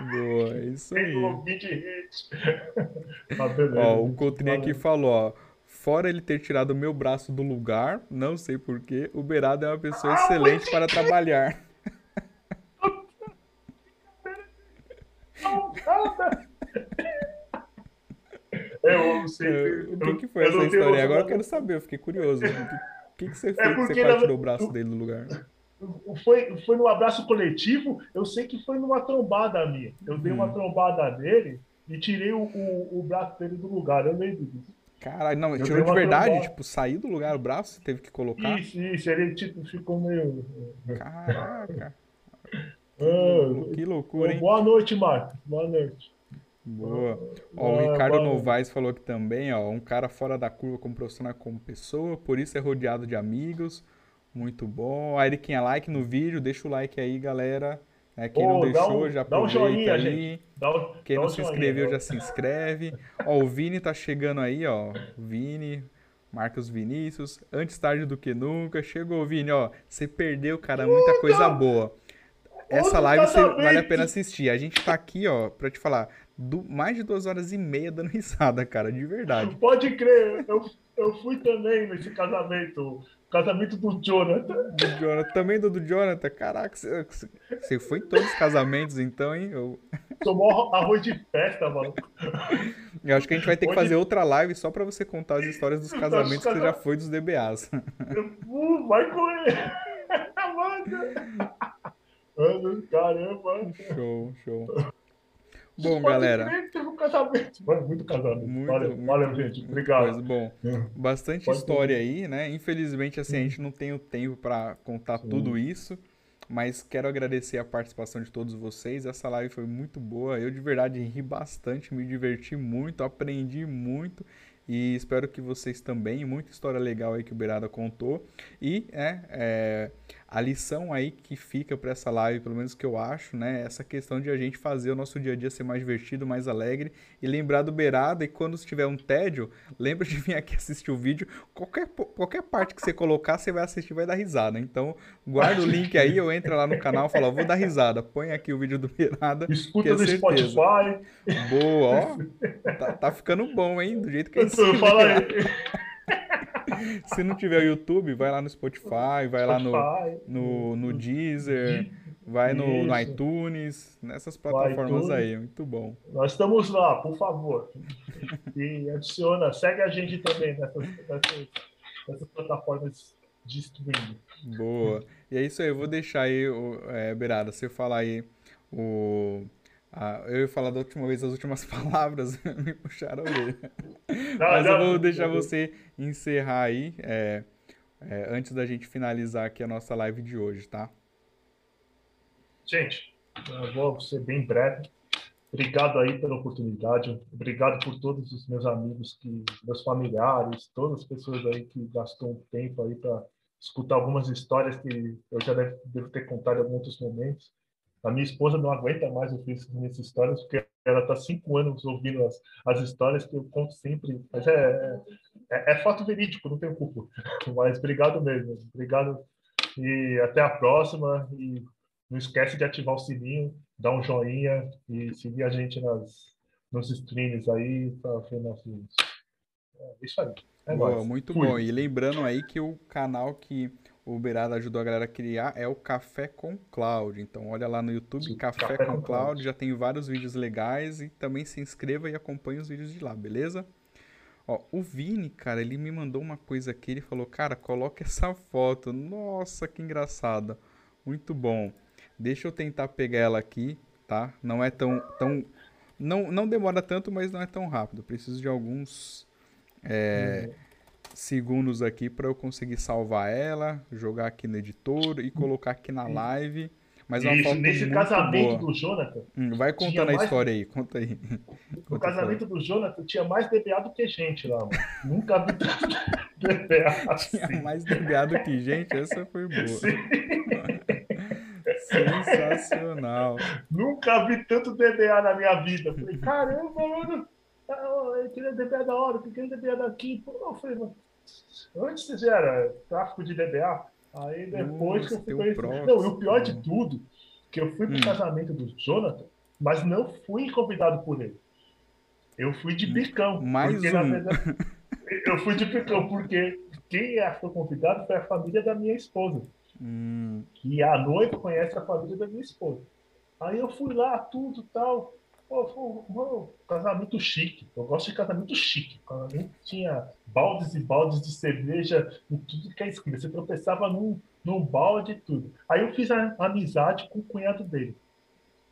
Boa, é isso aí. Tá beleza, ó, o Coutrinho aqui falou, ó. Fora ele ter tirado o meu braço do lugar, não sei porquê, o Berado é uma pessoa ah, excelente para trabalhar. Eu sei. É, o que, que foi essa história? Agora eu quero saber, eu fiquei curioso. O que, que, você é fez é que você tirou o braço dele do lugar? Foi, foi no abraço coletivo, eu sei que foi numa trombada minha. Eu dei uma hum. trombada nele e tirei o, o, o braço dele do lugar, eu lembro disso. Caralho, não, tirou de verdade? Trombada. Tipo, saiu do lugar o braço? Teve que colocar? Isso, isso, ele tipo, ficou meio. Caraca. Ah, que loucura, hein? Boa noite, Marcos. Boa noite. Boa. Ó, o Ricardo Novaes falou aqui também, ó, um cara fora da curva como profissional como pessoa, por isso é rodeado de amigos. Muito bom. A Eriquinha, like no vídeo, deixa o like aí, galera. É, quem oh, não deixou, um, já aproveita um joinha, aí. Gente. Dá, quem dá não um se inscreveu, já se inscreve. ó, o Vini tá chegando aí, ó. Vini, Marcos Vinícius. Antes tarde do que nunca. Chegou, Vini, ó. Você perdeu, cara, muita coisa boa. Essa live você, vale a pena assistir. A gente tá aqui, ó, pra te falar, do, mais de duas horas e meia dando risada, cara, de verdade. Pode crer, eu, eu fui também nesse casamento. Casamento do Jonathan. Do Jonathan. Também do, do Jonathan. Caraca, você, foi em todos os casamentos, então, hein? Eu... Tomou arroz de festa, mano. Eu acho que a gente vai ter que fazer outra live só pra você contar as histórias dos casamentos que você já foi dos DBAs. Uh, vai correr! Mano, caramba! Show, show. Bom, galera. Teve um casamento. Mano, muito casamento. Muito, valeu, muito, valeu, gente. Obrigado. Bom, é. bastante Pode história aí, né? Infelizmente, assim, a gente não tem o tempo para contar Sim. tudo isso. Mas quero agradecer a participação de todos vocês. Essa live foi muito boa. Eu de verdade ri bastante, me diverti muito, aprendi muito. E espero que vocês também. Muita história legal aí que o Beirada contou. E é, é a lição aí que fica para essa live, pelo menos que eu acho, né? Essa questão de a gente fazer o nosso dia a dia ser mais divertido, mais alegre e lembrar do Beirada. E quando tiver um tédio, lembra de vir aqui assistir o vídeo. Qualquer, qualquer parte que você colocar, você vai assistir vai dar risada. Então, guarda o link aí ou entra lá no canal e fala: vou dar risada. Põe aqui o vídeo do Beirada. Escuta é no certeza. Spotify. Boa, ó. Tá, tá, ficando bom, hein? Do jeito que a gente. Fala aí. Se não tiver o YouTube, vai lá no Spotify, vai lá no, no, no Deezer, vai no, no, iTunes, nessas plataformas aí. Muito bom. Nós estamos lá, por favor. E adiciona, segue a gente também nessas, nessas, nessas plataformas de streaming. Boa. E é isso aí, eu vou deixar aí, é, Beirada, você falar aí o ah, eu ia falar da última vez as últimas palavras, me puxaram ele. Mas eu vou deixar você encerrar aí, é, é, antes da gente finalizar aqui a nossa live de hoje, tá? Gente, eu vou ser bem breve. Obrigado aí pela oportunidade. Obrigado por todos os meus amigos, que, meus familiares, todas as pessoas aí que gastou um tempo aí para escutar algumas histórias que eu já devo, devo ter contado em alguns momentos. A minha esposa não aguenta mais ouvir essas histórias, porque ela está cinco anos ouvindo as, as histórias que eu conto sempre. Mas é, é, é fato verídico, não tenho culpa. Mas obrigado mesmo. Obrigado E até a próxima. E não esquece de ativar o sininho, dar um joinha e seguir a gente nas, nos streams aí para ver nossos. É isso aí. É Boa, nóis. muito Fui. bom. E lembrando aí que o canal que o Uberada ajudou a galera a criar é o Café com Cloud. Então olha lá no YouTube, Sim, Café, Café com com Cloud, Cloud. já tem vários vídeos legais e também se inscreva e acompanhe os vídeos de lá, beleza? Ó, o Vini, cara, ele me mandou uma coisa aqui, ele falou, cara, coloca essa foto. Nossa, que engraçada. Muito bom. Deixa eu tentar pegar ela aqui, tá? Não é tão, tão, não, não demora tanto, mas não é tão rápido. Preciso de alguns é, segundos aqui para eu conseguir salvar ela, jogar aqui no editor e colocar aqui na live. Mas é uma Isso, foto nesse muito casamento boa. do Jonathan, Hum, vai contando a mais- história aí, conta aí. no Conta a casamento do Jonathan tinha mais DBA do que gente lá, mano. Nunca vi tanto DBA assim. Tinha mais DBA que gente, essa foi boa. Sim. Sensacional. Nunca vi tanto DBA na minha vida. Falei, caramba, mano. ah, Eu queria DBA da hora, eu queria DBA daqui. Pô, eu falei, mano, antes era tráfico de DBA. Aí depois Nossa, que eu fui conhecer. proxy, Não, e o pior de né? tudo, que eu fui pro Hum. casamento do Jonathan, mas não fui convidado por ele. Eu fui de bicão. Mais porque, na um. verdade, eu fui de bicão, porque quem foi convidado foi a família da minha esposa. Hum, E a noiva conhece a família da minha esposa. Aí eu fui lá, tudo tal. Pô, casamento chique. Eu gosto de casamento chique. Casamento tinha baldes e baldes de cerveja em tudo que é esquina. Você tropeçava num, num balde e tudo. Aí eu fiz a amizade com o cunhado dele.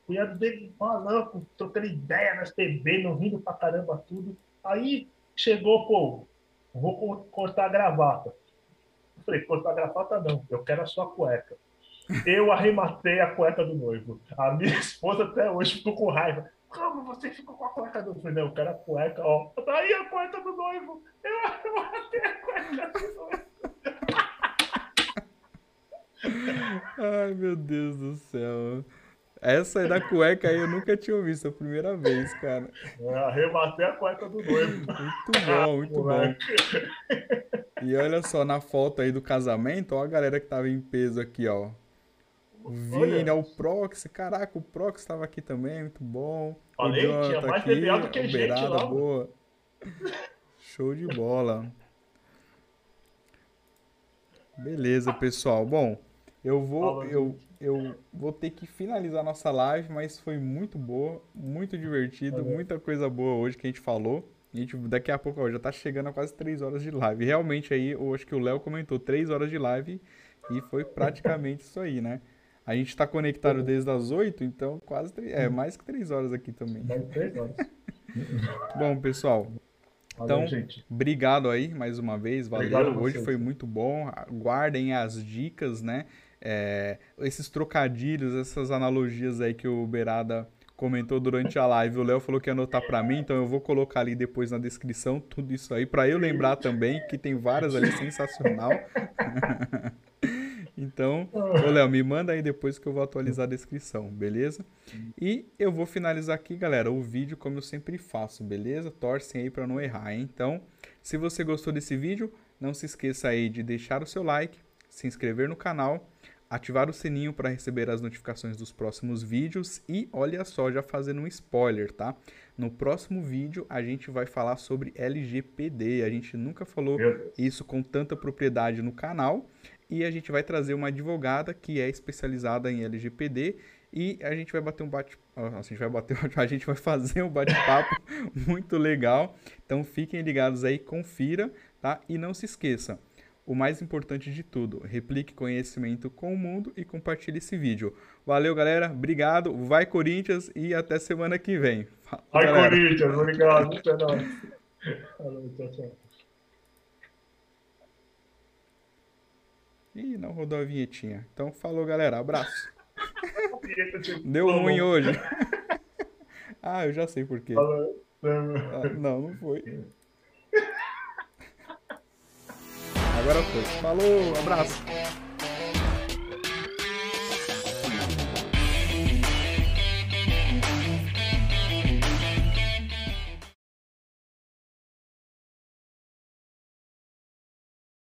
O cunhado dele, maluco, trocando ideia nas TV, não rindo pra caramba tudo. Aí chegou, pô, vou co- cortar a gravata. Eu falei, cortar a gravata não, eu quero a sua cueca. Eu arrematei a cueca do noivo. A minha esposa até hoje ficou com raiva. Como você ficou com a cueca do noivo? Eu falei, não, eu quero a cueca, ó. Tá aí a cueca do noivo. Eu arrematei a cueca do noivo. Ai, meu Deus do céu. Essa aí da cueca aí eu nunca tinha visto, é a primeira vez, cara. Eu arrematei a cueca do noivo. Muito bom, muito bom. E olha só, na foto aí do casamento, ó a galera que tava em peso aqui, ó. O Vini, Olha. ó, o Proxy, caraca, o Proxy tava aqui também, muito bom. O Falei, tinha Jonathan mais aqui, DBA do que a gente Uberada, lá, boa. Show de bola. Beleza, pessoal. Bom, eu vou, eu, eu vou ter que finalizar nossa live, mas foi muito boa, muito divertido, Valeu. muita coisa boa hoje que a gente falou. A gente, daqui a pouco, ó, já tá chegando a quase 3 horas de live. Realmente aí, eu acho que o Léo comentou 3 horas de live e foi praticamente isso aí, né? A gente tá conectado desde as 8, então quase, é, mais que 3 horas aqui também. Mais três horas. Bom, pessoal, Valeu, Então, gente. Obrigado aí mais uma vez, valeu. Obrigado Hoje vocês. foi muito bom. Guardem as dicas, né? É, esses trocadilhos, essas analogias aí que o Berada comentou durante a live. O Léo falou que ia anotar pra mim, então eu vou colocar ali depois na descrição tudo isso aí pra eu lembrar também, que tem várias ali sensacional. Então, ô Léo, me manda aí depois que eu vou atualizar a descrição, beleza? E eu vou finalizar aqui, galera, o vídeo como eu sempre faço, beleza? Torcem aí pra não errar, hein? Então, se você gostou desse vídeo, não se esqueça aí de deixar o seu like, se inscrever no canal, ativar o sininho para receber as notificações dos próximos vídeos e olha só, já fazendo um spoiler, tá? No próximo vídeo a gente vai falar sobre LGPD. A gente nunca falou isso com tanta propriedade no canal e a gente vai trazer uma advogada que é especializada em LGPD e a gente vai bater um bate, a gente vai bater, a gente vai fazer um bate-papo muito legal. Então fiquem ligados aí, confira, tá? E não se esqueça, o mais importante de tudo, replique conhecimento com o mundo e compartilhe esse vídeo. Valeu, galera. Obrigado. Vai Corinthians e até semana que vem. Fala, Ai, galera. Corinthians, obrigado. Até tchau, tchau. Ih, não rodou a vinhetinha. Então falou, galera. Abraço. Deu ruim hoje. ah, eu já sei por quê. Ah, não, não foi. Agora foi. Falou, abraço.